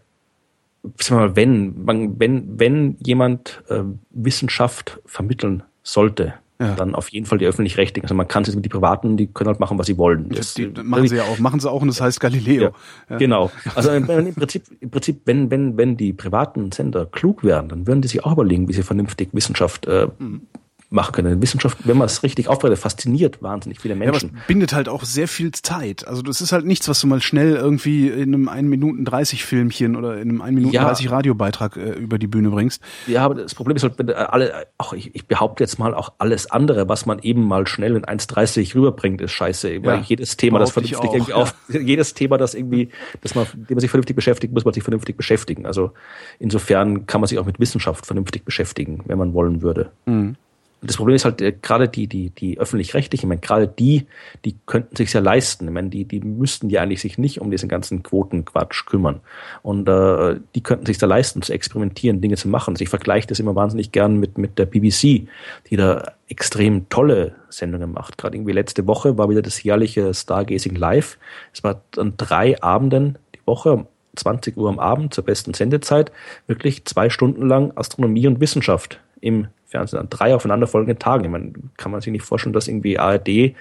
mal, wenn, man, wenn, wenn jemand äh, Wissenschaft vermitteln sollte, ja. dann auf jeden Fall die öffentlich-rechtlichen. Also man kann es mit die Privaten, die können halt machen, was sie wollen. Das, die, machen sie ja auch, machen sie auch und das heißt Galileo. Ja. Genau. <laughs> Also im Prinzip, im Prinzip, wenn, wenn, wenn die privaten Sender klug wären, dann würden die sich auch überlegen, wie sie vernünftig Wissenschaft äh, mhm machen können. Wissenschaft, wenn man es richtig aufbereitet, fasziniert wahnsinnig viele Menschen. Ja, bindet halt auch sehr viel Zeit. Also das ist halt nichts, was du mal schnell irgendwie in einem 1 Minuten 30 Filmchen oder in einem 1 Minuten ja. 30 Radiobeitrag äh, über die Bühne bringst. Ja, aber das Problem ist halt, wenn alle, auch ich, ich behaupte jetzt mal auch alles andere, was man eben mal schnell in 1,30 rüberbringt, ist scheiße. Ja, Weil jedes Thema, das vernünftig auch, irgendwie ja. auf, <laughs> jedes Thema, das irgendwie, dass man, dem man sich vernünftig beschäftigt, muss man sich vernünftig beschäftigen. Also insofern kann man sich auch mit Wissenschaft vernünftig beschäftigen, wenn man wollen würde. Mhm das Problem ist halt äh, gerade die, die, die öffentlich-rechtlichen, ich meine, gerade die, die könnten sich ja leisten. Ich meine, die, die müssten ja eigentlich sich nicht um diesen ganzen Quotenquatsch kümmern. Und äh, die könnten sich da leisten, zu experimentieren, Dinge zu machen. Also ich vergleiche das immer wahnsinnig gern mit, mit der BBC, die da extrem tolle Sendungen macht. Gerade irgendwie letzte Woche war wieder das jährliche Stargazing Live. Es war an drei Abenden die Woche, 20 Uhr am Abend zur besten Sendezeit, wirklich zwei Stunden lang Astronomie und Wissenschaft im Fernsehen an drei aufeinanderfolgenden Tagen. Ich meine, kann man sich nicht vorstellen, dass irgendwie ARD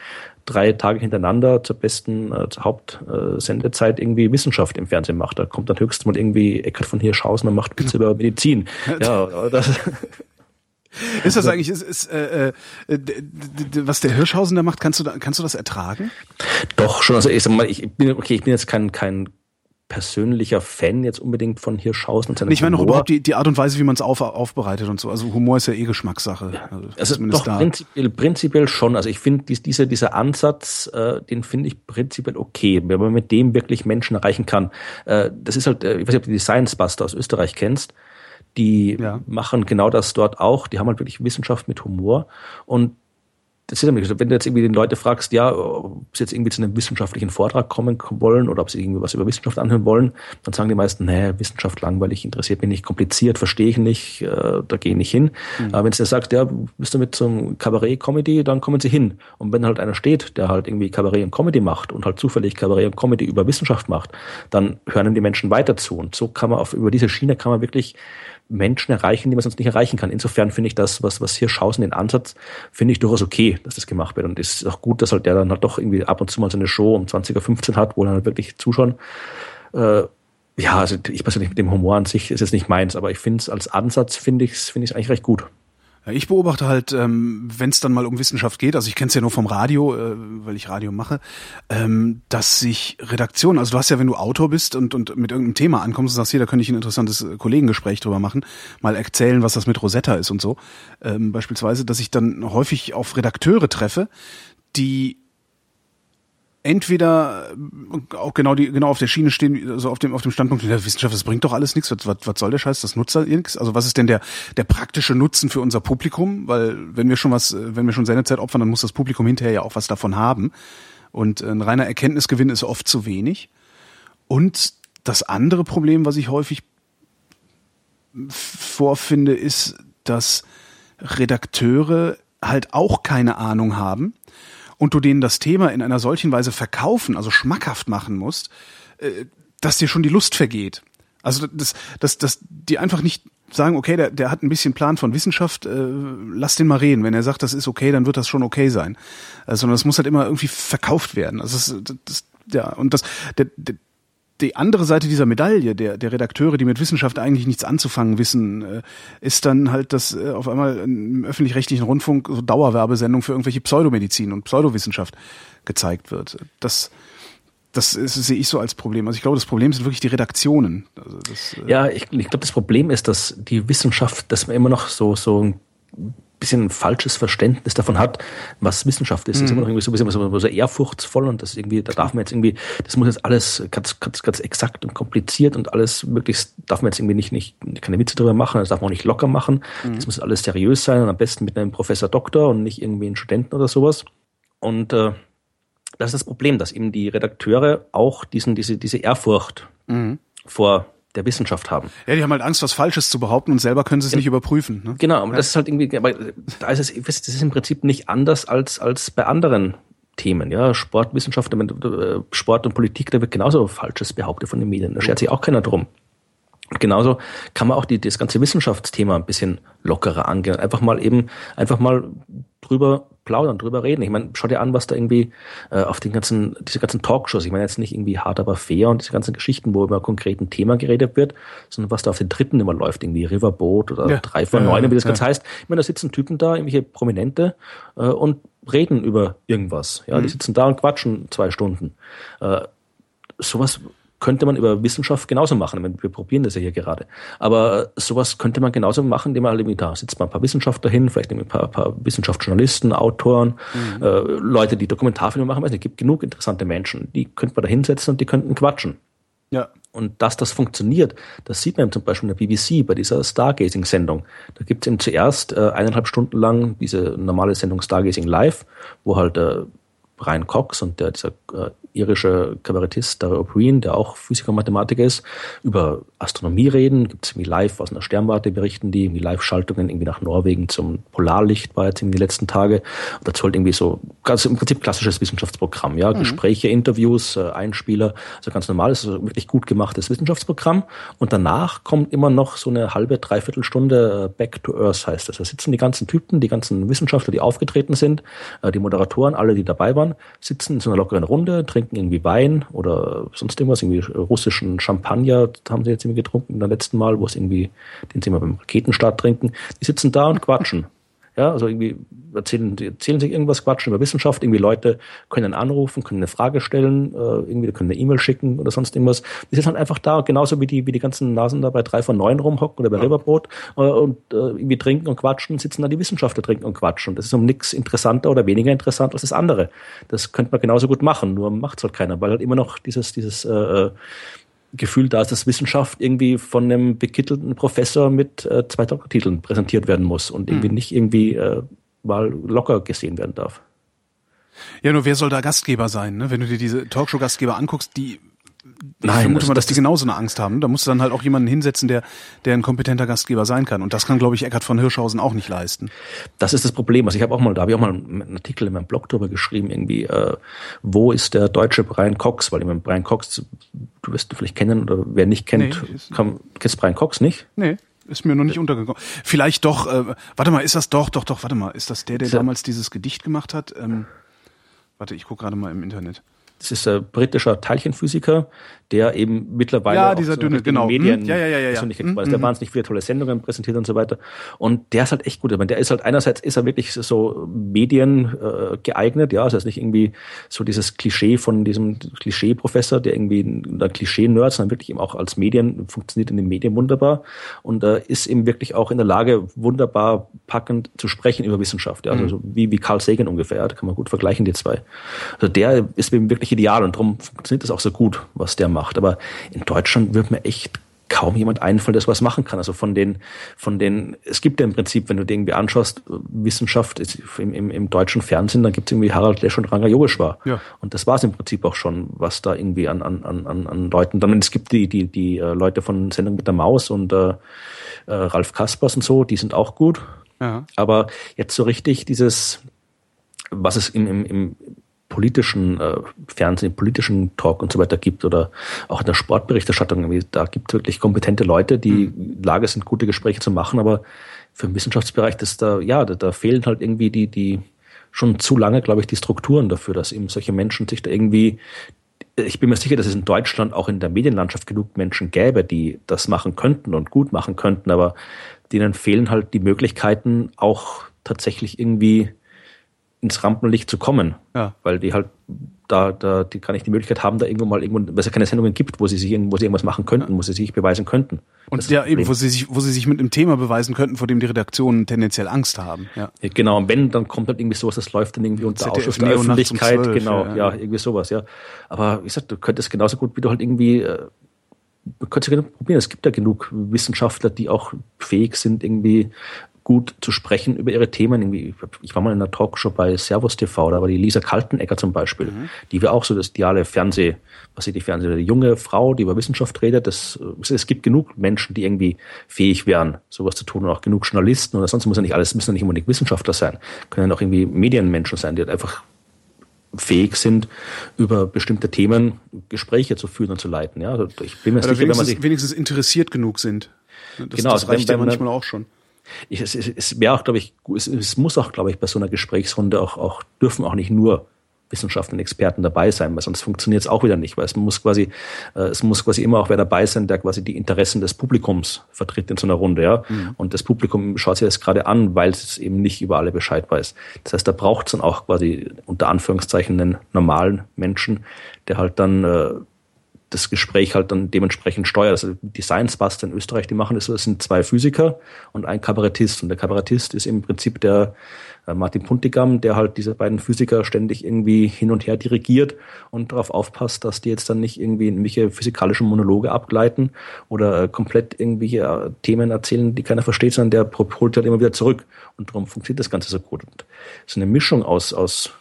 drei Tage hintereinander zur besten äh, zur Hauptsendezeit äh, irgendwie Wissenschaft im Fernsehen macht. Da kommt dann höchstens mal irgendwie Eckert von Hirschhausen und macht Witze über Medizin. Ja, das ist das eigentlich, ist, ist, äh, äh, was der Hirschhausen da macht, kannst du da, kannst du das ertragen? Doch, schon. Also ich sag mal, ich bin, okay, ich bin jetzt kein, kein persönlicher Fan jetzt unbedingt von Hirschhausen und Ich meine auch überhaupt die, die Art und Weise, wie man es auf, aufbereitet und so. Also Humor ist ja eh Geschmackssache. Also, also doch, prinzipiell, prinzipiell schon. Also ich finde dies, diese, dieser Ansatz, äh, den finde ich prinzipiell okay, wenn man mit dem wirklich Menschen erreichen kann. Äh, das ist halt, äh, ich weiß nicht, ob du die Science Buster aus Österreich kennst. Die ja. machen genau das dort auch. Die haben halt wirklich Wissenschaft mit Humor. Und das ist nämlich, wenn du jetzt irgendwie den Leute fragst, ja, ob sie jetzt irgendwie zu einem wissenschaftlichen Vortrag kommen wollen oder ob sie irgendwie was über Wissenschaft anhören wollen, dann sagen die meisten, nee, Wissenschaft langweilig, interessiert mich nicht, kompliziert, verstehe ich nicht, äh, da gehe ich nicht hin. Mhm. Aber wenn sie sagt, ja, bist du mit einem Kabarett-Comedy, dann kommen sie hin. Und wenn halt einer steht, der halt irgendwie Kabarett und Comedy macht und halt zufällig Kabarett und Comedy über Wissenschaft macht, dann hören die Menschen weiter zu. Und so kann man auf, über diese Schiene kann man wirklich Menschen erreichen, die man sonst nicht erreichen kann. Insofern finde ich das, was, was hier Schausen den Ansatz, finde ich durchaus okay, dass das gemacht wird. Und es ist auch gut, dass halt der dann halt doch irgendwie ab und zu mal so eine Show um 20.15 Uhr hat, wo dann halt wirklich zuschauen. Äh, ja, also ich persönlich mit dem Humor an sich ist jetzt nicht meins, aber ich finde es als Ansatz, finde ich es finde ich eigentlich recht gut. Ich beobachte halt, ähm, wenn es dann mal um Wissenschaft geht, also ich kenne es ja nur vom Radio, äh, weil ich Radio mache, ähm, dass sich Redaktionen, also du hast ja, wenn du Autor bist und, und mit irgendeinem Thema ankommst und sagst, hier, da könnte ich ein interessantes äh, Kollegengespräch drüber machen, mal erzählen, was das mit Rosetta ist und so, ähm, beispielsweise, dass ich dann häufig auf Redakteure treffe, die entweder äh, auch genau die genau auf der Schiene stehen, also auf dem auf dem Standpunkt der Wissenschaft, das bringt doch alles nichts. Was, was, was soll der Scheiß? Das nutzt halt nichts. Also was ist denn der der praktische Nutzen für unser Publikum? Weil wenn wir schon was, wenn wir schon Sendezeit opfern, dann muss das Publikum hinterher ja auch was davon haben. Und ein reiner Erkenntnisgewinn ist oft zu wenig. Und das andere Problem, was ich häufig vorfinde, ist, dass Redakteure halt auch keine Ahnung haben und du denen das Thema in einer solchen Weise verkaufen, also schmackhaft machen musst, äh, dass dir schon die Lust vergeht. Also dass, dass, dass die einfach nicht sagen, okay, der, der hat ein bisschen Plan von Wissenschaft, äh, lass den mal reden. Wenn er sagt, das ist okay, dann wird das schon okay sein. Also, sondern es muss halt immer irgendwie verkauft werden. Also das, das, ja, und das, der, der, die andere Seite dieser Medaille der, der Redakteure, die mit Wissenschaft eigentlich nichts anzufangen wissen, äh, ist dann halt, dass äh, auf einmal im öffentlich-rechtlichen Rundfunk so Dauerwerbesendung für irgendwelche Pseudomedizin und Pseudowissenschaft gezeigt wird. Das, das sehe ich so als Problem. Also ich glaube, das Problem sind wirklich die Redaktionen. Also das, äh ja, ich, ich glaube, das Problem ist, dass die Wissenschaft, dass man immer noch so so ein bisschen ein falsches Verständnis davon hat, was Wissenschaft ist. Mhm. Das ist immer noch irgendwie so ein bisschen so, so ehrfurchtsvoll und das irgendwie, da darf man jetzt irgendwie, das muss jetzt alles ganz, ganz, ganz exakt und kompliziert und alles möglichst, darf man jetzt irgendwie nicht, nicht, keine Witze drüber machen, das darf man auch nicht locker machen. Mhm. Das muss alles seriös sein und am besten mit einem Professor Doktor und nicht irgendwie einen Studenten oder sowas. Und äh, das ist das Problem, dass eben die Redakteure auch diesen, diese, diese Ehrfurcht mhm. vor der Wissenschaft haben. Ja, die haben halt Angst, was Falsches zu behaupten und selber können sie es ja. nicht überprüfen. Ne? Genau, aber ja. das ist halt irgendwie, aber da ist es, das ist im Prinzip nicht anders als, als bei anderen Themen. Ja, Sportwissenschaft, äh, Sport und Politik, da wird genauso Falsches behauptet von den Medien. Da schert sich auch keiner drum. Genauso kann man auch die, das ganze Wissenschaftsthema ein bisschen lockerer angehen. Einfach mal eben, einfach mal drüber plaudern, drüber reden. Ich meine, schau dir an, was da irgendwie äh, auf den ganzen, diese ganzen Talkshows, ich meine jetzt nicht irgendwie hart, aber fair und diese ganzen Geschichten, wo über konkreten Thema geredet wird, sondern was da auf den dritten immer läuft, irgendwie Riverboat oder ja. drei von neun, wie das ja. ganz heißt. Ich meine, da sitzen Typen da, irgendwelche Prominente äh, und reden über irgendwas. Ja, mhm. die sitzen da und quatschen zwei Stunden. Äh, sowas könnte man über Wissenschaft genauso machen. Meine, wir probieren das ja hier gerade. Aber sowas könnte man genauso machen, indem man halt irgendwie da sitzt mal ein paar Wissenschaftler hin, vielleicht ein paar, paar Wissenschaftsjournalisten, Autoren, mhm. äh, Leute, die Dokumentarfilme machen. es gibt genug interessante Menschen. Die könnte man da hinsetzen und die könnten quatschen. Ja. Und dass das funktioniert, das sieht man zum Beispiel in der BBC bei dieser Stargazing-Sendung. Da gibt es eben zuerst äh, eineinhalb Stunden lang diese normale Sendung Stargazing Live, wo halt äh, Brian Cox und der, dieser äh, irische Kabarettist Daryl O'Brien, der auch Physiker und Mathematiker ist, über Astronomie reden. Gibt es irgendwie live aus einer Sternwarte berichten die, irgendwie Live-Schaltungen irgendwie nach Norwegen zum Polarlicht war jetzt irgendwie die letzten Tage. Und dazu halt irgendwie so ganz im Prinzip klassisches Wissenschaftsprogramm, ja, mhm. Gespräche, Interviews, äh, Einspieler, also ganz normales, also wirklich gut gemachtes Wissenschaftsprogramm. Und danach kommt immer noch so eine halbe, dreiviertel Stunde äh, Back to Earth heißt das. Da sitzen die ganzen Typen, die ganzen Wissenschaftler, die aufgetreten sind, äh, die Moderatoren, alle, die dabei waren, sitzen in so einer lockeren Runde, trinken irgendwie Wein oder sonst irgendwas, irgendwie russischen Champagner haben sie jetzt irgendwie getrunken der letzten Mal, wo es irgendwie, den sie immer beim Raketenstart trinken. Die sitzen da und quatschen. Ja, also irgendwie erzählen, erzählen sich irgendwas, quatschen über Wissenschaft, irgendwie Leute können anrufen, können eine Frage stellen, äh, irgendwie können eine E-Mail schicken oder sonst irgendwas. Die sind halt einfach da, genauso wie die, wie die ganzen Nasen da bei drei von neun rumhocken oder bei ja. Riverboat äh, und äh, irgendwie trinken und quatschen, sitzen da die Wissenschaftler trinken und quatschen. Das ist um nichts interessanter oder weniger interessant als das andere. Das könnte man genauso gut machen, nur macht's halt keiner, weil halt immer noch dieses, dieses äh Gefühl da ist, dass Wissenschaft irgendwie von einem bekittelten Professor mit äh, zwei Doktortiteln präsentiert werden muss und irgendwie hm. nicht irgendwie äh, mal locker gesehen werden darf. Ja, nur wer soll da Gastgeber sein? Ne? Wenn du dir diese Talkshow-Gastgeber anguckst, die ich Nein, vermute das, mal, dass die genauso eine Angst haben. Da musst du dann halt auch jemanden hinsetzen, der, der ein kompetenter Gastgeber sein kann. Und das kann, glaube ich, Eckhard von Hirschhausen auch nicht leisten. Das ist das Problem. Also ich habe auch mal, da habe ich auch mal einen Artikel in meinem Blog drüber geschrieben, irgendwie, äh, wo ist der deutsche Brian Cox? Weil ich meine, Brian Cox, du wirst du vielleicht kennen oder wer nicht kennt, nee, kann, kennst Brian Cox nicht? Nee. Ist mir noch nicht untergekommen. Vielleicht doch, äh, warte mal, ist das doch, doch, doch, warte mal, ist das der, der damals dieses Gedicht gemacht hat? Ähm, warte, ich gucke gerade mal im Internet. Das ist ein britischer Teilchenphysiker, der eben mittlerweile ja, dieser so dünne, genau. Medien hm? ja, ja, ja, ja, ja. Hm, also der wahnsinnig viele tolle Sendungen präsentiert und so weiter. Und der ist halt echt gut. Ich meine, der ist halt einerseits ist er wirklich so Medien äh, geeignet, ja, also ist nicht irgendwie so dieses Klischee von diesem Klischee-Professor, der irgendwie ein Klischee-Nerd, sondern wirklich eben auch als Medien funktioniert in den Medien wunderbar und äh, ist eben wirklich auch in der Lage, wunderbar packend zu sprechen über Wissenschaft. Ja, also mhm. so wie, wie Carl Sagan ungefähr. Ja, da kann man gut vergleichen, die zwei. Also der ist eben wirklich ideal und darum funktioniert das auch so gut, was der macht. Aber in Deutschland wird mir echt kaum jemand einfallen, der was machen kann. Also von den, von den, es gibt ja im Prinzip, wenn du dir irgendwie anschaust, Wissenschaft ist im, im, im deutschen Fernsehen, dann gibt es irgendwie Harald Lesch und Ranga Yogeshwar. Ja. Und das war es im Prinzip auch schon, was da irgendwie an, an, an, an Leuten, dann es gibt die, die, die äh, Leute von Sendung mit der Maus und äh, äh, Ralf Kaspers und so, die sind auch gut. Ja. Aber jetzt so richtig dieses, was es im, im, im politischen äh, Fernsehen, politischen Talk und so weiter gibt oder auch in der Sportberichterstattung, da gibt es wirklich kompetente Leute, die mhm. in Lage sind, gute Gespräche zu machen, aber für den Wissenschaftsbereich, das da, ja, da, da fehlen halt irgendwie die, die schon zu lange, glaube ich, die Strukturen dafür, dass eben solche Menschen sich da irgendwie ich bin mir sicher, dass es in Deutschland auch in der Medienlandschaft genug Menschen gäbe, die das machen könnten und gut machen könnten, aber denen fehlen halt die Möglichkeiten, auch tatsächlich irgendwie ins Rampenlicht zu kommen. Ja. Weil die halt da, da die gar nicht die Möglichkeit haben, da irgendwo mal irgendwo, weil es ja keine Sendungen gibt, wo sie sich wo sie irgendwas machen könnten, ja. wo sie sich beweisen könnten. Und ja, eben, wo sie sich, wo sie sich mit einem Thema beweisen könnten, vor dem die Redaktionen tendenziell Angst haben. Ja. ja genau, und wenn, dann kommt halt irgendwie sowas, das läuft dann irgendwie unter ZDF Ausschuss der Öffentlichkeit, um 12, genau, ja, ja, irgendwie sowas, ja. Aber wie gesagt, du könntest genauso gut, wie du halt irgendwie, äh, du könntest ja probieren, es gibt ja genug Wissenschaftler, die auch fähig sind, irgendwie gut zu sprechen über ihre Themen. Irgendwie, ich war mal in einer Talkshow bei Servus TV, da war die Lisa Kaltenegger zum Beispiel, mhm. die wir auch so das ideale Fernseh, was sie die Fernseh, eine junge Frau, die über Wissenschaft redet. Das, es gibt genug Menschen, die irgendwie fähig wären, sowas zu tun und auch genug Journalisten oder sonst muss ja nicht alles, müssen ja nicht unbedingt Wissenschaftler sein, können auch irgendwie Medienmenschen sein, die halt einfach fähig sind, über bestimmte Themen Gespräche zu führen und zu leiten. Ja, also ich bin mir sicher, wenn man sich wenigstens interessiert genug sind. Das, genau, das reicht ja manchmal auch schon ich, es, es wäre auch, glaube ich, es, es muss auch, glaube ich, bei so einer Gesprächsrunde auch, auch dürfen auch nicht nur Wissenschaftler und Experten dabei sein, weil sonst funktioniert es auch wieder nicht, weil es muss quasi, äh, es muss quasi immer auch wer dabei sein, der quasi die Interessen des Publikums vertritt in so einer Runde, ja. Mhm. Und das Publikum schaut sich das gerade an, weil es eben nicht über alle Bescheid weiß. Das heißt, da braucht es dann auch quasi unter Anführungszeichen einen normalen Menschen, der halt dann äh, das Gespräch halt dann dementsprechend steuert. Also die Science Buster in Österreich, die machen das das sind zwei Physiker und ein Kabarettist. Und der Kabarettist ist im Prinzip der äh, Martin Puntigam, der halt diese beiden Physiker ständig irgendwie hin und her dirigiert und darauf aufpasst, dass die jetzt dann nicht irgendwie irgendwelche physikalischen Monologe abgleiten oder äh, komplett irgendwelche äh, Themen erzählen, die keiner versteht, sondern der holt halt immer wieder zurück. Und darum funktioniert das Ganze so gut. Und so eine Mischung aus, aus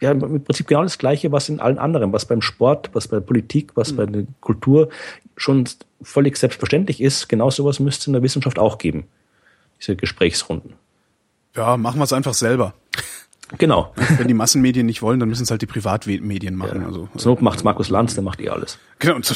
ja, im Prinzip genau das Gleiche, was in allen anderen, was beim Sport, was bei der Politik, was mhm. bei der Kultur schon völlig selbstverständlich ist. Genau sowas müsste es in der Wissenschaft auch geben. Diese Gesprächsrunden. Ja, machen wir es einfach selber. Genau. Wenn die Massenmedien nicht wollen, dann müssen es halt die Privatmedien machen. Ja. Also, so macht's Markus Lanz, der macht eh alles. Genau. <laughs>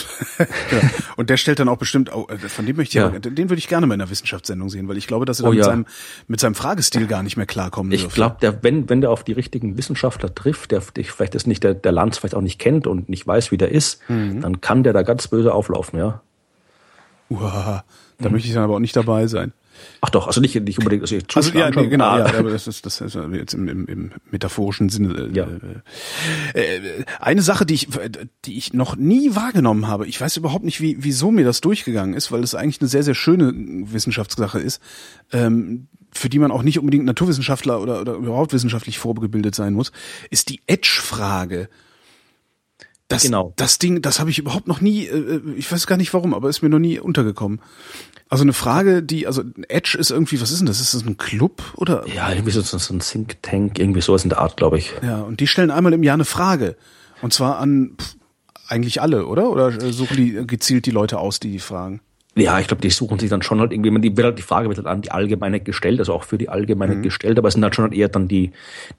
Genau. und der stellt dann auch bestimmt, auch, äh, von dem möchte ich, ja. ja. den würde ich gerne mal in einer Wissenschaftssendung sehen, weil ich glaube, dass er oh, mit, ja. seinem, mit seinem Fragestil gar nicht mehr klarkommen Ich glaube, der, wenn, wenn der auf die richtigen Wissenschaftler trifft, der, der vielleicht das nicht der, der Lanz vielleicht auch nicht kennt und nicht weiß, wie der ist, mhm. dann kann der da ganz böse auflaufen, ja. Uah, da mhm. möchte ich dann aber auch nicht dabei sein. Ach doch, also nicht, nicht unbedingt, also, also ja, nee, genau, ah. ja, aber das ist, das ist jetzt im, im, im metaphorischen Sinne. Äh, ja. Äh, äh, eine Sache, die ich, die ich noch nie wahrgenommen habe, ich weiß überhaupt nicht, wie, wieso mir das durchgegangen ist, weil es eigentlich eine sehr, sehr schöne Wissenschaftssache ist, ähm, für die man auch nicht unbedingt Naturwissenschaftler oder, oder überhaupt wissenschaftlich vorgebildet sein muss, ist die Edge-Frage. Das, genau. das Ding, das habe ich überhaupt noch nie, äh, ich weiß gar nicht warum, aber ist mir noch nie untergekommen. Also eine Frage, die, also Edge ist irgendwie, was ist denn das? Ist das ein Club oder? Ja, irgendwie so, so ein Think Tank, irgendwie sowas in der Art, glaube ich. Ja, und die stellen einmal im Jahr eine Frage. Und zwar an pff, eigentlich alle, oder? Oder suchen die gezielt die Leute aus, die die fragen? Ja, ich glaube, die suchen sich dann schon halt irgendwie, die, wird halt, die Frage wird halt an die Allgemeine gestellt, also auch für die Allgemeine mhm. gestellt, aber es sind halt schon halt eher dann die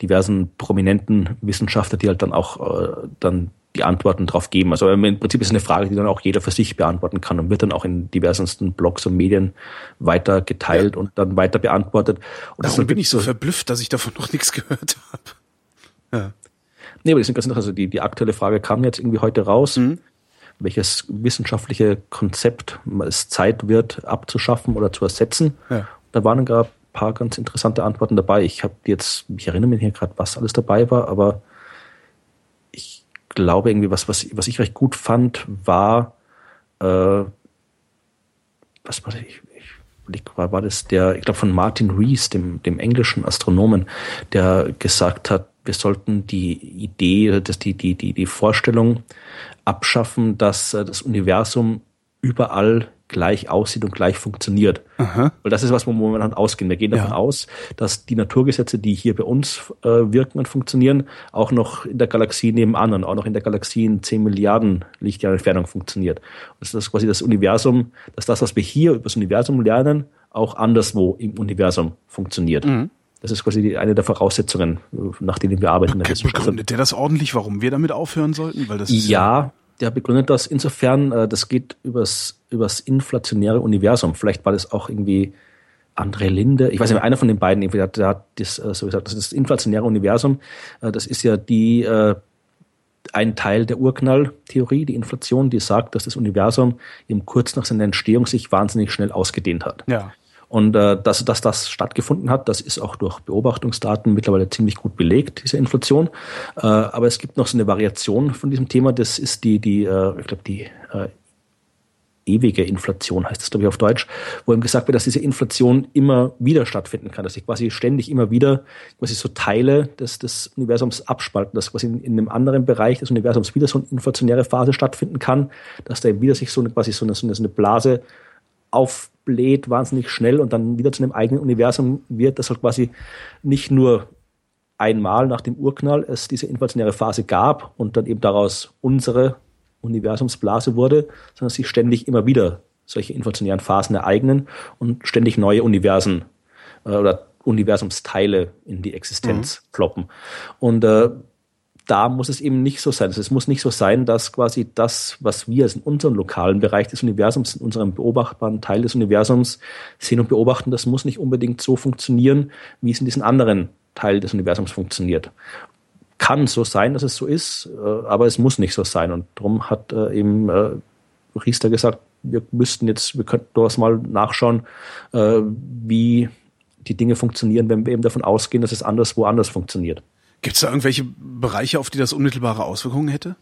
diversen prominenten Wissenschaftler, die halt dann auch äh, dann die Antworten drauf geben. Also im Prinzip ist es eine Frage, die dann auch jeder für sich beantworten kann und wird dann auch in diversesten Blogs und Medien weiter geteilt ja. und dann weiter beantwortet. Und Darum bin ich so verblüfft, dass ich davon noch nichts gehört habe. Ja. Nee, aber die sind ganz interessant. Also die, die aktuelle Frage kam jetzt irgendwie heute raus. Mhm. welches wissenschaftliche Konzept es Zeit wird abzuschaffen oder zu ersetzen. Ja. Da waren gerade ein paar ganz interessante Antworten dabei. Ich habe jetzt, ich erinnere mich hier gerade, was alles dabei war, aber glaube irgendwie, was, was, was ich recht gut fand, war, äh, was war das? Ich, ich, war, war das der, ich glaube von Martin Rees, dem, dem englischen Astronomen, der gesagt hat, wir sollten die Idee, dass die, die, die, die Vorstellung abschaffen, dass äh, das Universum überall gleich aussieht und gleich funktioniert. Aha. Weil das ist was, wir dann ausgehen. Wir gehen davon ja. aus, dass die Naturgesetze, die hier bei uns äh, wirken und funktionieren, auch noch in der Galaxie nebenan und auch noch in der Galaxie in 10 Milliarden Lichtjahren Entfernung funktioniert. Und das ist quasi das Universum, dass das, was wir hier über das Universum lernen, auch anderswo im Universum funktioniert. Mhm. Das ist quasi eine der Voraussetzungen, nach denen wir arbeiten. Begründet der das ordentlich, warum wir damit aufhören sollten? Weil das ja, der begründet das insofern, äh, das geht übers, übers inflationäre Universum. Vielleicht war das auch irgendwie André Linde, ich weiß nicht, einer von den beiden, der hat, der hat das äh, so gesagt, das ist das inflationäre Universum, äh, das ist ja die, ein Teil der Urknalltheorie, die Inflation, die sagt, dass das Universum eben kurz nach seiner Entstehung sich wahnsinnig schnell ausgedehnt hat. Ja. Und äh, dass, dass das stattgefunden hat, das ist auch durch Beobachtungsdaten mittlerweile ziemlich gut belegt, diese Inflation. Äh, aber es gibt noch so eine Variation von diesem Thema, das ist die, die äh, ich glaube, die äh, ewige Inflation heißt das, glaube ich, auf Deutsch, wo ihm gesagt wird, dass diese Inflation immer wieder stattfinden kann, dass sich quasi ständig immer wieder quasi so Teile des, des Universums abspalten, dass quasi in, in einem anderen Bereich des Universums wieder so eine inflationäre Phase stattfinden kann, dass da wieder sich so eine, quasi so eine, so eine Blase aufbläht, wahnsinnig schnell und dann wieder zu einem eigenen Universum wird, das halt quasi nicht nur einmal nach dem Urknall es diese inflationäre Phase gab und dann eben daraus unsere Universumsblase wurde, sondern sich ständig immer wieder solche inflationären Phasen ereignen und ständig neue Universen äh, oder Universumsteile in die Existenz mhm. ploppen. Und äh, da muss es eben nicht so sein. Also es muss nicht so sein, dass quasi das, was wir in unserem lokalen Bereich des Universums, in unserem beobachtbaren Teil des Universums sehen und beobachten, das muss nicht unbedingt so funktionieren, wie es in diesen anderen Teil des Universums funktioniert. Kann so sein, dass es so ist, äh, aber es muss nicht so sein. Und darum hat äh, eben äh, Riester gesagt, wir müssten jetzt, wir könnten durchaus mal nachschauen, wie die Dinge funktionieren, wenn wir eben davon ausgehen, dass es anders funktioniert. Gibt es da irgendwelche Bereiche, auf die das unmittelbare Auswirkungen hätte?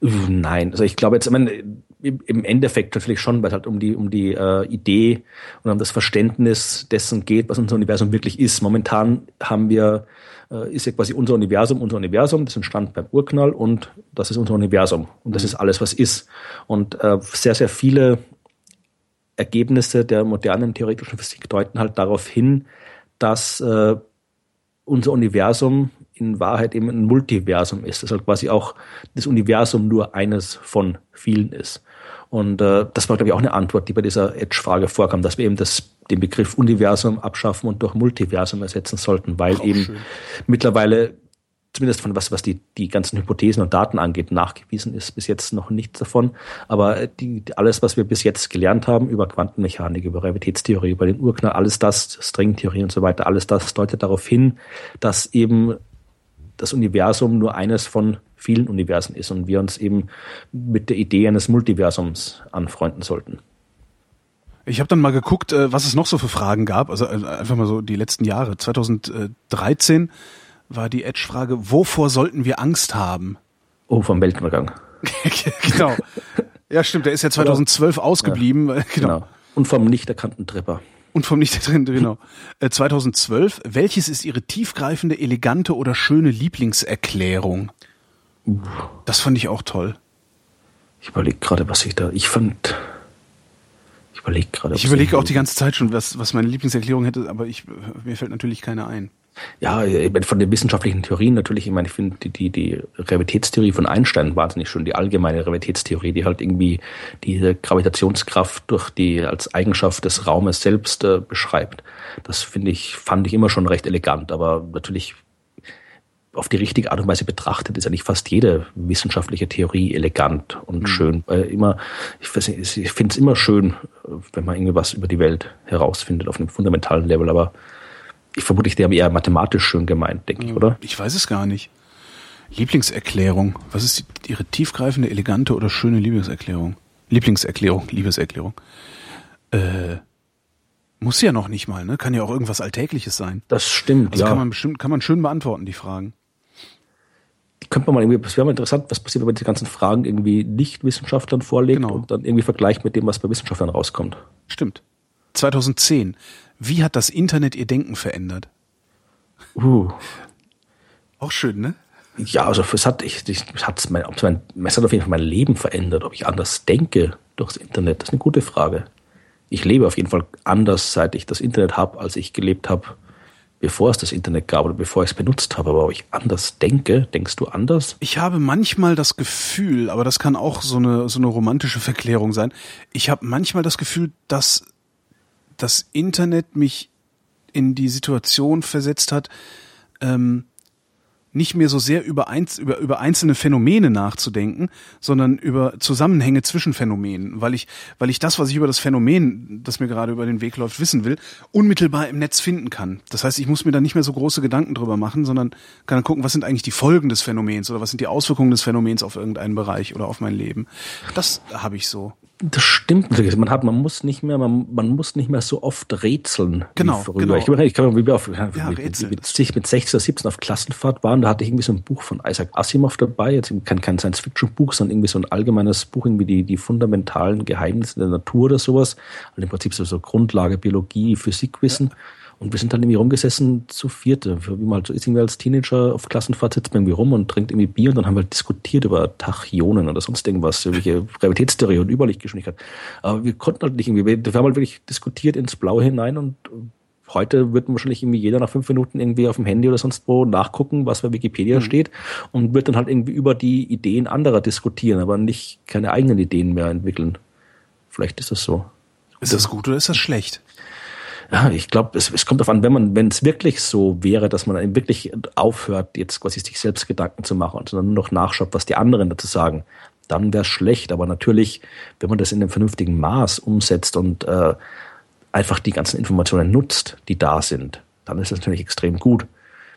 Nein, also ich glaube jetzt, ich meine, im Endeffekt natürlich schon, weil es halt um die um die äh, Idee und um das Verständnis dessen geht, was unser Universum wirklich ist. Momentan haben wir äh, ist ja quasi unser Universum, unser Universum, das entstand beim Urknall und das ist unser Universum und das mhm. ist alles, was ist. Und äh, sehr sehr viele Ergebnisse der modernen theoretischen Physik deuten halt darauf hin, dass äh, unser Universum in Wahrheit eben ein Multiversum ist, dass halt quasi auch das Universum nur eines von vielen ist. Und äh, das war, glaube ich, auch eine Antwort, die bei dieser Edge-Frage vorkam, dass wir eben das, den Begriff Universum abschaffen und durch Multiversum ersetzen sollten, weil auch eben schön. mittlerweile zumindest von was, was die, die ganzen Hypothesen und Daten angeht, nachgewiesen ist bis jetzt noch nichts davon. Aber die, alles, was wir bis jetzt gelernt haben über Quantenmechanik, über Realitätstheorie, über den Urknall, alles das, Stringtheorie und so weiter, alles das deutet darauf hin, dass eben das Universum nur eines von vielen Universen ist und wir uns eben mit der Idee eines Multiversums anfreunden sollten. Ich habe dann mal geguckt, äh, was es noch so für Fragen gab, also äh, einfach mal so die letzten Jahre. 2013 war die Edge-Frage, wovor sollten wir Angst haben? Oh, vom Weltuntergang. <laughs> genau. Ja, stimmt, der ist ja 2012 ausgeblieben. Ja, <laughs> genau. genau. Und vom nicht erkannten Trepper. Und vom nicht drin, genau. 2012, äh, welches ist Ihre tiefgreifende, elegante oder schöne Lieblingserklärung? Das fand ich auch toll. Ich überlege gerade, was ich da, ich fand, ich überlege gerade. Ich überlege auch die ganze Zeit schon, was, was meine Lieblingserklärung hätte, aber ich, mir fällt natürlich keine ein. Ja, von den wissenschaftlichen Theorien natürlich, ich meine, ich finde die, die, die Realitätstheorie von Einstein wahnsinnig schön, die allgemeine Realitätstheorie, die halt irgendwie diese Gravitationskraft durch die als Eigenschaft des Raumes selbst äh, beschreibt. Das finde ich, fand ich immer schon recht elegant, aber natürlich auf die richtige Art und Weise betrachtet, ist eigentlich fast jede wissenschaftliche Theorie elegant und mhm. schön. Weil immer, ich, ich finde es immer schön, wenn man irgendwie was über die Welt herausfindet auf einem fundamentalen Level, aber ich vermute, ich habe eher mathematisch schön gemeint, denke ich, oder? Ich weiß es gar nicht. Lieblingserklärung. Was ist die, Ihre tiefgreifende, elegante oder schöne Lieblingserklärung? Lieblingserklärung, Liebeserklärung. Äh, muss ja noch nicht mal, ne? Kann ja auch irgendwas Alltägliches sein. Das stimmt, Also ja. kann man bestimmt, kann man schön beantworten, die Fragen. könnte man mal irgendwie, das wäre mal interessant, was passiert, wenn man die ganzen Fragen irgendwie nicht Wissenschaftlern vorlegt Genau. und dann irgendwie vergleicht mit dem, was bei Wissenschaftlern rauskommt. Stimmt. 2010. Wie hat das Internet Ihr Denken verändert? Uh. Auch schön, ne? Ja, also es hat, ich, ich, es hat mein, mein, es hat auf jeden Fall mein Leben verändert, ob ich anders denke durchs Internet, das ist eine gute Frage. Ich lebe auf jeden Fall anders, seit ich das Internet habe, als ich gelebt habe, bevor es das Internet gab oder bevor ich es benutzt habe. Aber ob ich anders denke, denkst du anders? Ich habe manchmal das Gefühl, aber das kann auch so eine, so eine romantische Verklärung sein. Ich habe manchmal das Gefühl, dass das Internet mich in die Situation versetzt hat, ähm, nicht mehr so sehr über, einz, über, über einzelne Phänomene nachzudenken, sondern über Zusammenhänge zwischen Phänomenen, weil ich, weil ich das, was ich über das Phänomen, das mir gerade über den Weg läuft, wissen will, unmittelbar im Netz finden kann. Das heißt, ich muss mir da nicht mehr so große Gedanken drüber machen, sondern kann dann gucken, was sind eigentlich die Folgen des Phänomens oder was sind die Auswirkungen des Phänomens auf irgendeinen Bereich oder auf mein Leben. Das habe ich so. Das stimmt natürlich. Man hat, man muss nicht mehr, man, man muss nicht mehr so oft rätseln Genau, wie früher. genau. Ich, kann- ich kann wie wir auf, ja, Ja, mit, mit, mit, mit 16 oder 17 auf Klassenfahrt waren, da hatte ich irgendwie so ein Buch von Isaac Asimov dabei, jetzt kein, kein Science-Fiction-Buch, sondern irgendwie so ein allgemeines Buch, irgendwie die, die fundamentalen Geheimnisse der Natur oder sowas. Also im Prinzip so, so Grundlage Biologie, Physikwissen. Und wir sind dann irgendwie rumgesessen zu vierte, wie halt so ist, irgendwie als Teenager auf Klassenfahrt sitzt man irgendwie rum und trinkt irgendwie Bier und dann haben wir halt diskutiert über Tachyonen oder sonst irgendwas, irgendwelche Gravitätstheorie und Überlichtgeschwindigkeit. Aber wir konnten halt nicht irgendwie, wir haben halt wirklich diskutiert ins Blaue hinein und heute wird wahrscheinlich irgendwie jeder nach fünf Minuten irgendwie auf dem Handy oder sonst wo nachgucken, was bei Wikipedia steht und wird dann halt irgendwie über die Ideen anderer diskutieren, aber nicht keine eigenen Ideen mehr entwickeln. Vielleicht ist das so. Ist das gut oder ist das schlecht? Ja, ich glaube, es, es kommt darauf an, wenn man, wenn es wirklich so wäre, dass man wirklich aufhört, jetzt quasi sich selbst Gedanken zu machen, sondern nur noch nachschaut, was die anderen dazu sagen, dann wäre es schlecht. Aber natürlich, wenn man das in einem vernünftigen Maß umsetzt und äh, einfach die ganzen Informationen nutzt, die da sind, dann ist das natürlich extrem gut.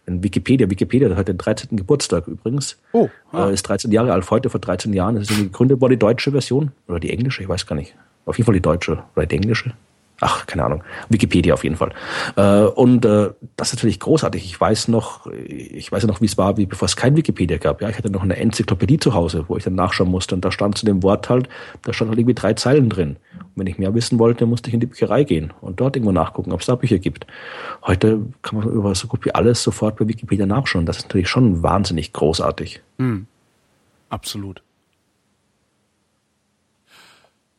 Wenn Wikipedia, Wikipedia hat den 13. Geburtstag übrigens, Oh, ah. äh, ist 13 Jahre alt, heute vor 13 Jahren, ist irgendwie gegründet worden, die deutsche Version oder die englische, ich weiß gar nicht. Auf jeden Fall die deutsche oder die englische. Ach, keine Ahnung. Wikipedia auf jeden Fall. Äh, und äh, das ist natürlich großartig. Ich weiß noch, ich weiß ja noch, wie es war, wie bevor es kein Wikipedia gab. Ja, ich hatte noch eine Enzyklopädie zu Hause, wo ich dann nachschauen musste. Und da stand zu dem Wort halt, da stand halt irgendwie drei Zeilen drin. Und wenn ich mehr wissen wollte, musste ich in die Bücherei gehen und dort irgendwo nachgucken, ob es da Bücher gibt. Heute kann man über so gut wie alles sofort bei Wikipedia nachschauen. Das ist natürlich schon wahnsinnig großartig. Absolut.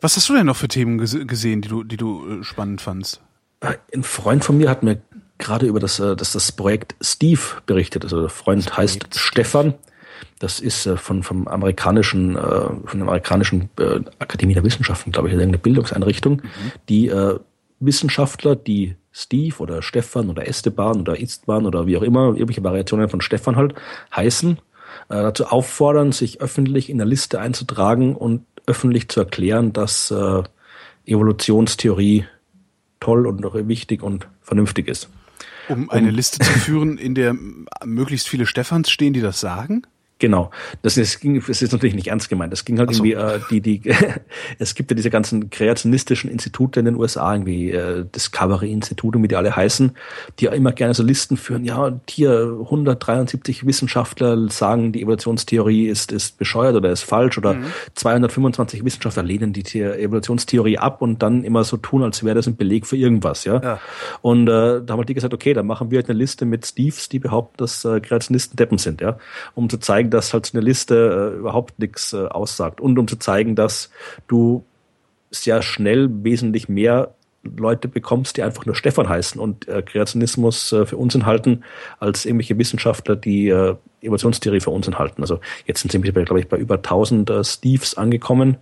Was hast du denn noch für Themen gese- gesehen, die du, die du äh, spannend fandst? Ein Freund von mir hat mir gerade über das, äh, das, das Projekt Steve berichtet. Also der Freund heißt Projekt Stefan. Das ist äh, von, vom amerikanischen, äh, von der amerikanischen äh, Akademie der Wissenschaften, glaube ich, irgendeine Bildungseinrichtung, die äh, Wissenschaftler, die Steve oder Stefan oder Esteban oder Istvan oder wie auch immer, irgendwelche Variationen von Stefan halt heißen, äh, dazu auffordern, sich öffentlich in der Liste einzutragen und öffentlich zu erklären, dass äh, Evolutionstheorie toll und wichtig und vernünftig ist. Um eine Liste zu führen, in der möglichst viele Stefans stehen, die das sagen? Genau. Das ist, ging, das ist natürlich nicht ernst gemeint. Das ging halt so. irgendwie, äh, die, die, <laughs> es gibt ja diese ganzen kreationistischen Institute in den USA, irgendwie äh, Discovery-Institute, wie die alle heißen, die ja immer gerne so Listen führen. Ja, hier 173 Wissenschaftler sagen, die Evolutionstheorie ist, ist bescheuert oder ist falsch oder 225 Wissenschaftler lehnen die The Evolutionstheorie ab und dann immer so tun, als wäre das ein Beleg für irgendwas, ja. Ja. Und äh, da haben halt die gesagt, okay, dann machen wir halt eine Liste mit Steves, die behaupten, dass äh, Kreationisten Deppen sind, ja, um zu zeigen, dass halt so eine Liste äh, überhaupt nichts äh, aussagt. Und um zu zeigen, dass du sehr schnell wesentlich mehr Leute bekommst, die einfach nur Stefan heißen und äh, Kreationismus äh, für Unsinn halten, als irgendwelche Wissenschaftler, die äh, Evolutionstheorie für Unsinn halten. Also jetzt sind sie, glaube ich, bei über 1000 äh, Steves angekommen.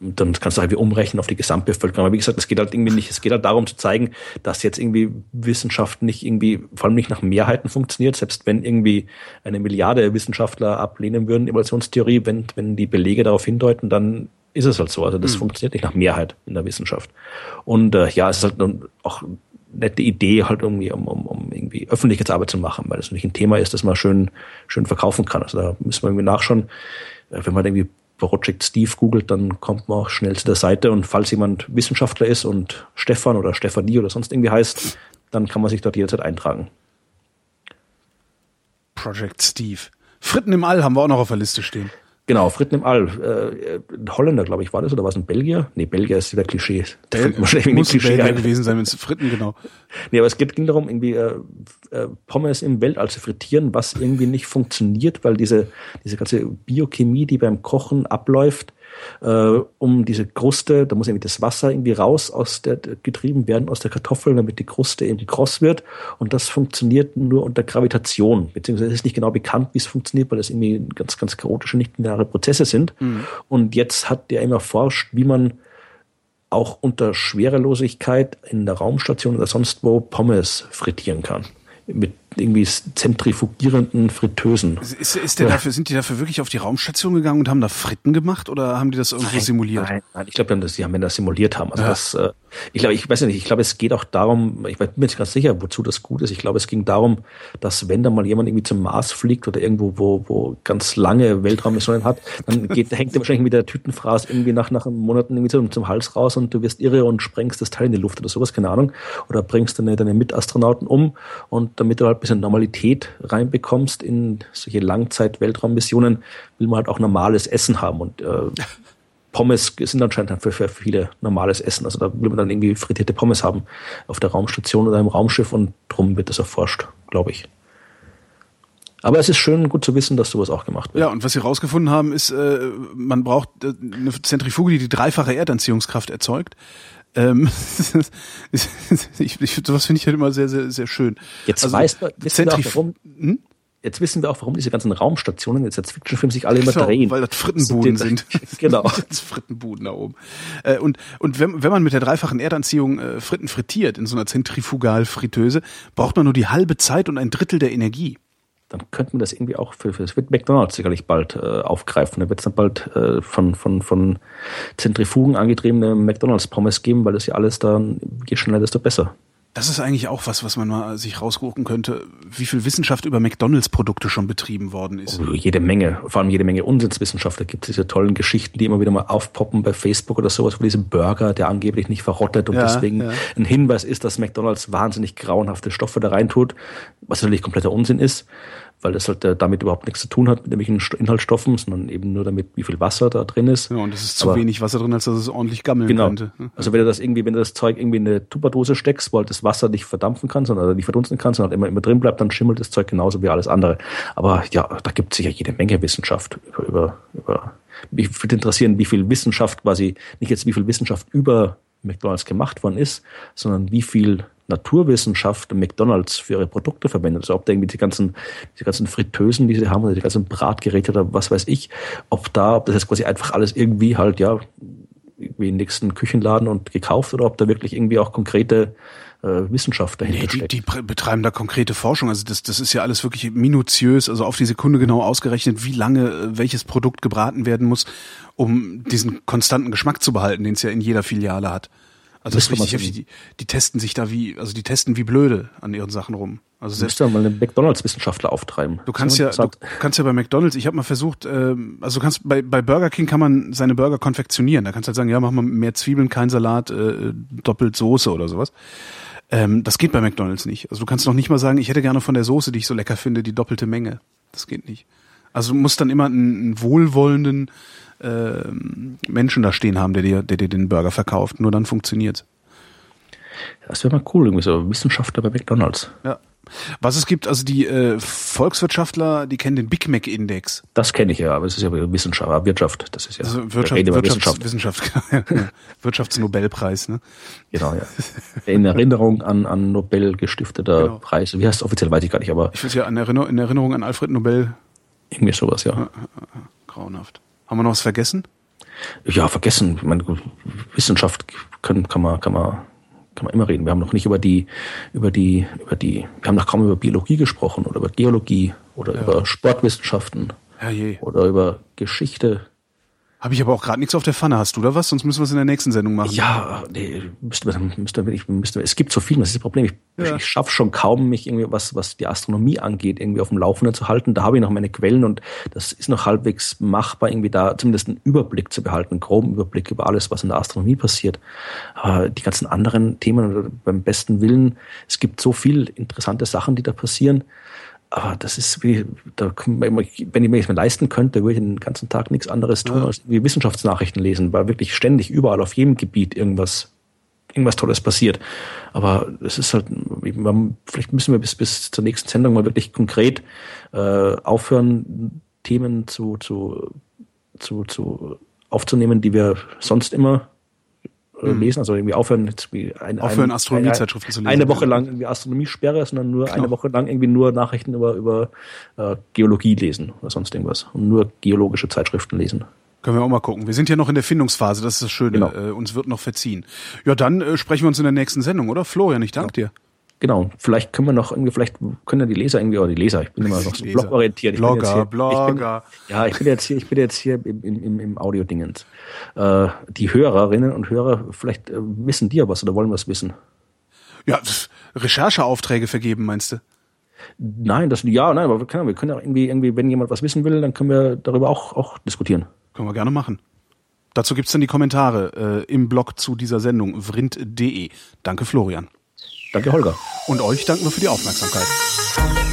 Und dann kannst du halt wie umrechnen auf die Gesamtbevölkerung. Aber wie gesagt, es geht halt irgendwie nicht, es geht halt darum zu zeigen, dass jetzt irgendwie Wissenschaft nicht irgendwie, vor allem nicht nach Mehrheiten funktioniert, selbst wenn irgendwie eine Milliarde Wissenschaftler ablehnen würden, Evolutionstheorie, wenn, wenn die Belege darauf hindeuten, dann ist es halt so. Also das funktioniert nicht nach Mehrheit in der Wissenschaft. Und äh, ja, es ist halt auch eine nette Idee, halt irgendwie, um, um, um um irgendwie Öffentlichkeitsarbeit zu machen, weil das natürlich ein Thema ist, das man schön, schön verkaufen kann. Also da müssen wir irgendwie nachschauen. Äh, wenn man irgendwie Project Steve googelt, dann kommt man auch schnell zu der Seite und falls jemand Wissenschaftler ist und Stefan oder Stefanie oder sonst irgendwie heißt, dann kann man sich dort jederzeit eintragen. Project Steve. Fritten im All haben wir auch noch auf der Liste stehen. Genau, Fritten im All. Äh, ein Holländer, glaube ich, war das, oder war es ein Belgier? Nee, Belgier ist wieder Klischee. Da Bel muss Klischee Belgier ein. gewesen sein, wenn es Fritten, genau. <laughs> Nee, aber es geht, ging darum, irgendwie äh, äh, Pommes im Weltall zu frittieren, was irgendwie nicht funktioniert, weil diese, diese ganze Biochemie, die beim Kochen abläuft, äh, um diese Kruste, da muss irgendwie das Wasser irgendwie raus aus der getrieben werden aus der Kartoffel, damit die Kruste irgendwie kross wird. Und das funktioniert nur unter Gravitation, beziehungsweise es ist nicht genau bekannt, wie es funktioniert, weil das irgendwie ganz, ganz chaotische, nicht lineare Prozesse sind. Mhm. Und jetzt hat der immer erforscht, wie man auch unter Schwerelosigkeit in der Raumstation oder sonst wo Pommes frittieren kann. Mit irgendwie zentrifugierenden Fritteusen. Ist, ist der dafür, sind die dafür wirklich auf die Raumstation gegangen und haben da Fritten gemacht oder haben die das irgendwo nein, simuliert? Nein, nein, ich glaube, die haben das simuliert haben. Also ja. das, äh, ich glaube, ich weiß nicht, ich glaube, es geht auch darum, ich bin mir nicht ganz sicher, wozu das gut ist. Ich glaube, es ging darum, dass wenn da mal jemand irgendwie zum Mars fliegt oder irgendwo, wo, wo ganz lange Weltraummissionen hat, dann geht, hängt er wahrscheinlich mit der Tütenfraß irgendwie nach, nach Monaten irgendwie zum, zum Hals raus und du wirst irre und sprengst das Teil in die Luft oder sowas, keine Ahnung. Oder bringst deine, deine Mitastronauten um und damit du halt ein bisschen Normalität reinbekommst in solche Langzeit-Weltraummissionen, will man halt auch normales Essen haben und äh, <laughs> Pommes sind anscheinend für, für viele normales Essen. Also da will man dann irgendwie frittierte Pommes haben auf der Raumstation oder im Raumschiff und drum wird das erforscht, glaube ich. Aber es ist schön, gut zu wissen, dass sowas auch gemacht wird. Ja, und was sie rausgefunden haben, ist, äh, man braucht äh, eine Zentrifuge, die die dreifache Erdanziehungskraft erzeugt. Ähm, <laughs> ich, ich, sowas finde ich halt immer sehr, sehr, sehr schön. Jetzt also, weißt du, wissen wir auch, warum, hm? jetzt wissen wir auch, warum diese ganzen Raumstationen jetzt als Fiction-Film sich alle immer genau, drehen. Weil das Frittenbuden sind. <laughs> genau. <laughs> Das Frittenbuden da oben. Äh, und und wenn, wenn man mit der dreifachen Erdanziehung äh, Fritten frittiert in so einer Zentrifugalfritteuse, braucht man nur die halbe Zeit und ein Drittel der Energie dann könnte man das irgendwie auch für, für das wird McDonalds sicherlich bald äh, aufgreifen. Da wird es dann bald äh, von, von, von Zentrifugen angetriebene McDonalds-Pommes geben, weil das ja alles dann, je schneller, desto besser. Das ist eigentlich auch was, was man mal sich rausgucken könnte, wie viel Wissenschaft über McDonalds-Produkte schon betrieben worden ist. Oh, jede Menge, vor allem jede Menge Unsinnswissenschaft. Da gibt es diese tollen Geschichten, die immer wieder mal aufpoppen bei Facebook oder sowas, wo diese Burger, der angeblich nicht verrottet und ja, deswegen ja. ein Hinweis ist, dass McDonalds wahnsinnig grauenhafte Stoffe da reintut, was natürlich kompletter Unsinn ist weil das halt äh, damit überhaupt nichts zu tun hat mit irgendwelchen Inhaltsstoffen, sondern eben nur damit, wie viel Wasser da drin ist. Ja, und es ist zu Aber, wenig Wasser drin, als dass es ordentlich gammeln genau. könnte. Also wenn du das irgendwie, wenn du das Zeug irgendwie in eine Tupperdose steckst, wo halt das Wasser nicht verdampfen kann, sondern nicht verdunsten kann, sondern immer, immer drin bleibt, dann schimmelt das Zeug genauso wie alles andere. Aber ja, da gibt es sicher jede Menge Wissenschaft über, über, über mich würde interessieren, wie viel Wissenschaft quasi, nicht jetzt wie viel Wissenschaft über McDonalds gemacht worden ist, sondern wie viel Naturwissenschaft McDonalds für ihre Produkte verwendet. Also ob da irgendwie die ganzen, die ganzen Fritteusen, die sie haben, oder die ganzen Bratgeräte oder was weiß ich, ob da, ob das jetzt quasi einfach alles irgendwie halt, ja, irgendwie im nächsten Küchenladen und gekauft oder ob da wirklich irgendwie auch konkrete äh, Wissenschaft dahinter nee, die. Die betreiben da konkrete Forschung. Also das, das ist ja alles wirklich minutiös, also auf die Sekunde genau ausgerechnet, wie lange äh, welches Produkt gebraten werden muss, um diesen konstanten Geschmack zu behalten, den es ja in jeder Filiale hat. Also das ist richtig. Die, die testen sich da wie, also die testen wie blöde an ihren Sachen rum. Also selbst mal einen McDonalds-Wissenschaftler auftreiben. Du kannst ja, du kannst ja bei McDonalds, ich habe mal versucht, äh, also du kannst bei, bei Burger King kann man seine Burger konfektionieren. Da kannst du halt sagen, ja, mach mal mehr Zwiebeln, kein Salat, äh, doppelt Soße oder sowas. Ähm, das geht bei McDonalds nicht. Also du kannst noch nicht mal sagen, ich hätte gerne von der Soße, die ich so lecker finde, die doppelte Menge. Das geht nicht. Also du musst dann immer einen, einen wohlwollenden äh, Menschen da stehen haben, der dir, der dir den Burger verkauft. Nur dann funktioniert's. Das wäre mal cool, irgendwie so Wissenschaftler bei McDonalds. Ja. Was es gibt, also die äh, Volkswirtschaftler, die kennen den Big Mac Index. Das kenne ich ja, aber es ist ja Wissenschaft, Wirtschaft. Das ist ja also Wirtschaft, Wirtschafts Wissenschaft, Wissenschaft <laughs> Wirtschaftsnobelpreis, ne? Genau, ja. In Erinnerung an, an Nobel gestifteter genau. Preis. Wie heißt es offiziell, weiß ich gar nicht, aber. Ich weiß ja, an Erinnerung, in Erinnerung an Alfred Nobel. Irgendwie sowas, ja. Grauenhaft. Haben wir noch was vergessen? Ja, vergessen. Meine, Wissenschaft können, kann man, kann man, kann man immer reden. Wir haben noch nicht über die, über die, über die, wir haben noch kaum über Biologie gesprochen oder über Geologie oder ja. über Sportwissenschaften ja, oder über Geschichte. Habe ich aber auch gerade nichts auf der Pfanne. Hast du da was? Sonst müssen wir es in der nächsten Sendung machen. Ja, nee, müsste man, müsste ich, müsste, es gibt so viel, das ist das Problem. Ich, ja. ich schaffe schon kaum, mich irgendwie, was, was die Astronomie angeht, irgendwie auf dem Laufenden zu halten. Da habe ich noch meine Quellen und das ist noch halbwegs machbar, irgendwie da zumindest einen Überblick zu behalten, einen groben Überblick über alles, was in der Astronomie passiert. Aber die ganzen anderen Themen, beim besten Willen, es gibt so viel interessante Sachen, die da passieren. Aber das ist wie, da, wenn ich mir das leisten könnte, würde ich den ganzen Tag nichts anderes tun, ja. als wie Wissenschaftsnachrichten lesen, weil wirklich ständig überall auf jedem Gebiet irgendwas, irgendwas Tolles passiert. Aber es ist halt, vielleicht müssen wir bis, bis zur nächsten Sendung mal wirklich konkret äh, aufhören, Themen zu, zu, zu, zu aufzunehmen, die wir sonst immer mhm. lesen, also irgendwie aufhören, jetzt wie ein, aufhören Astronomiezeitschriften zu lesen. Eine Woche lang irgendwie Astronomiesperre, sondern nur genau. eine Woche lang irgendwie nur Nachrichten über, über äh, Geologie lesen oder sonst irgendwas und nur geologische Zeitschriften lesen. Können wir auch mal gucken. Wir sind ja noch in der Findungsphase, das ist das Schöne. Genau. Äh, uns wird noch verziehen. Ja, dann äh, sprechen wir uns in der nächsten Sendung, oder? Florian, ich danke ja. dir. Genau, vielleicht können wir noch irgendwie, vielleicht können ja die Leser irgendwie, oder die Leser, ich bin immer noch so blogorientiert. Ich Blogger, hier, Blogger. Ich bin, ja, ich bin jetzt hier, ich bin jetzt hier im, im, im Audio-Dingens. Äh, die Hörerinnen und Hörer, vielleicht äh, wissen die ja was oder wollen was wissen. Ja, Rechercheaufträge vergeben, meinst du? Nein, das, ja, nein, aber wir können, wir können ja irgendwie, irgendwie, wenn jemand was wissen will, dann können wir darüber auch, auch diskutieren. Können wir gerne machen. Dazu gibt's dann die Kommentare äh, im Blog zu dieser Sendung, vrind.de. Danke, Florian. Danke, Holger. Und euch danken wir für die Aufmerksamkeit.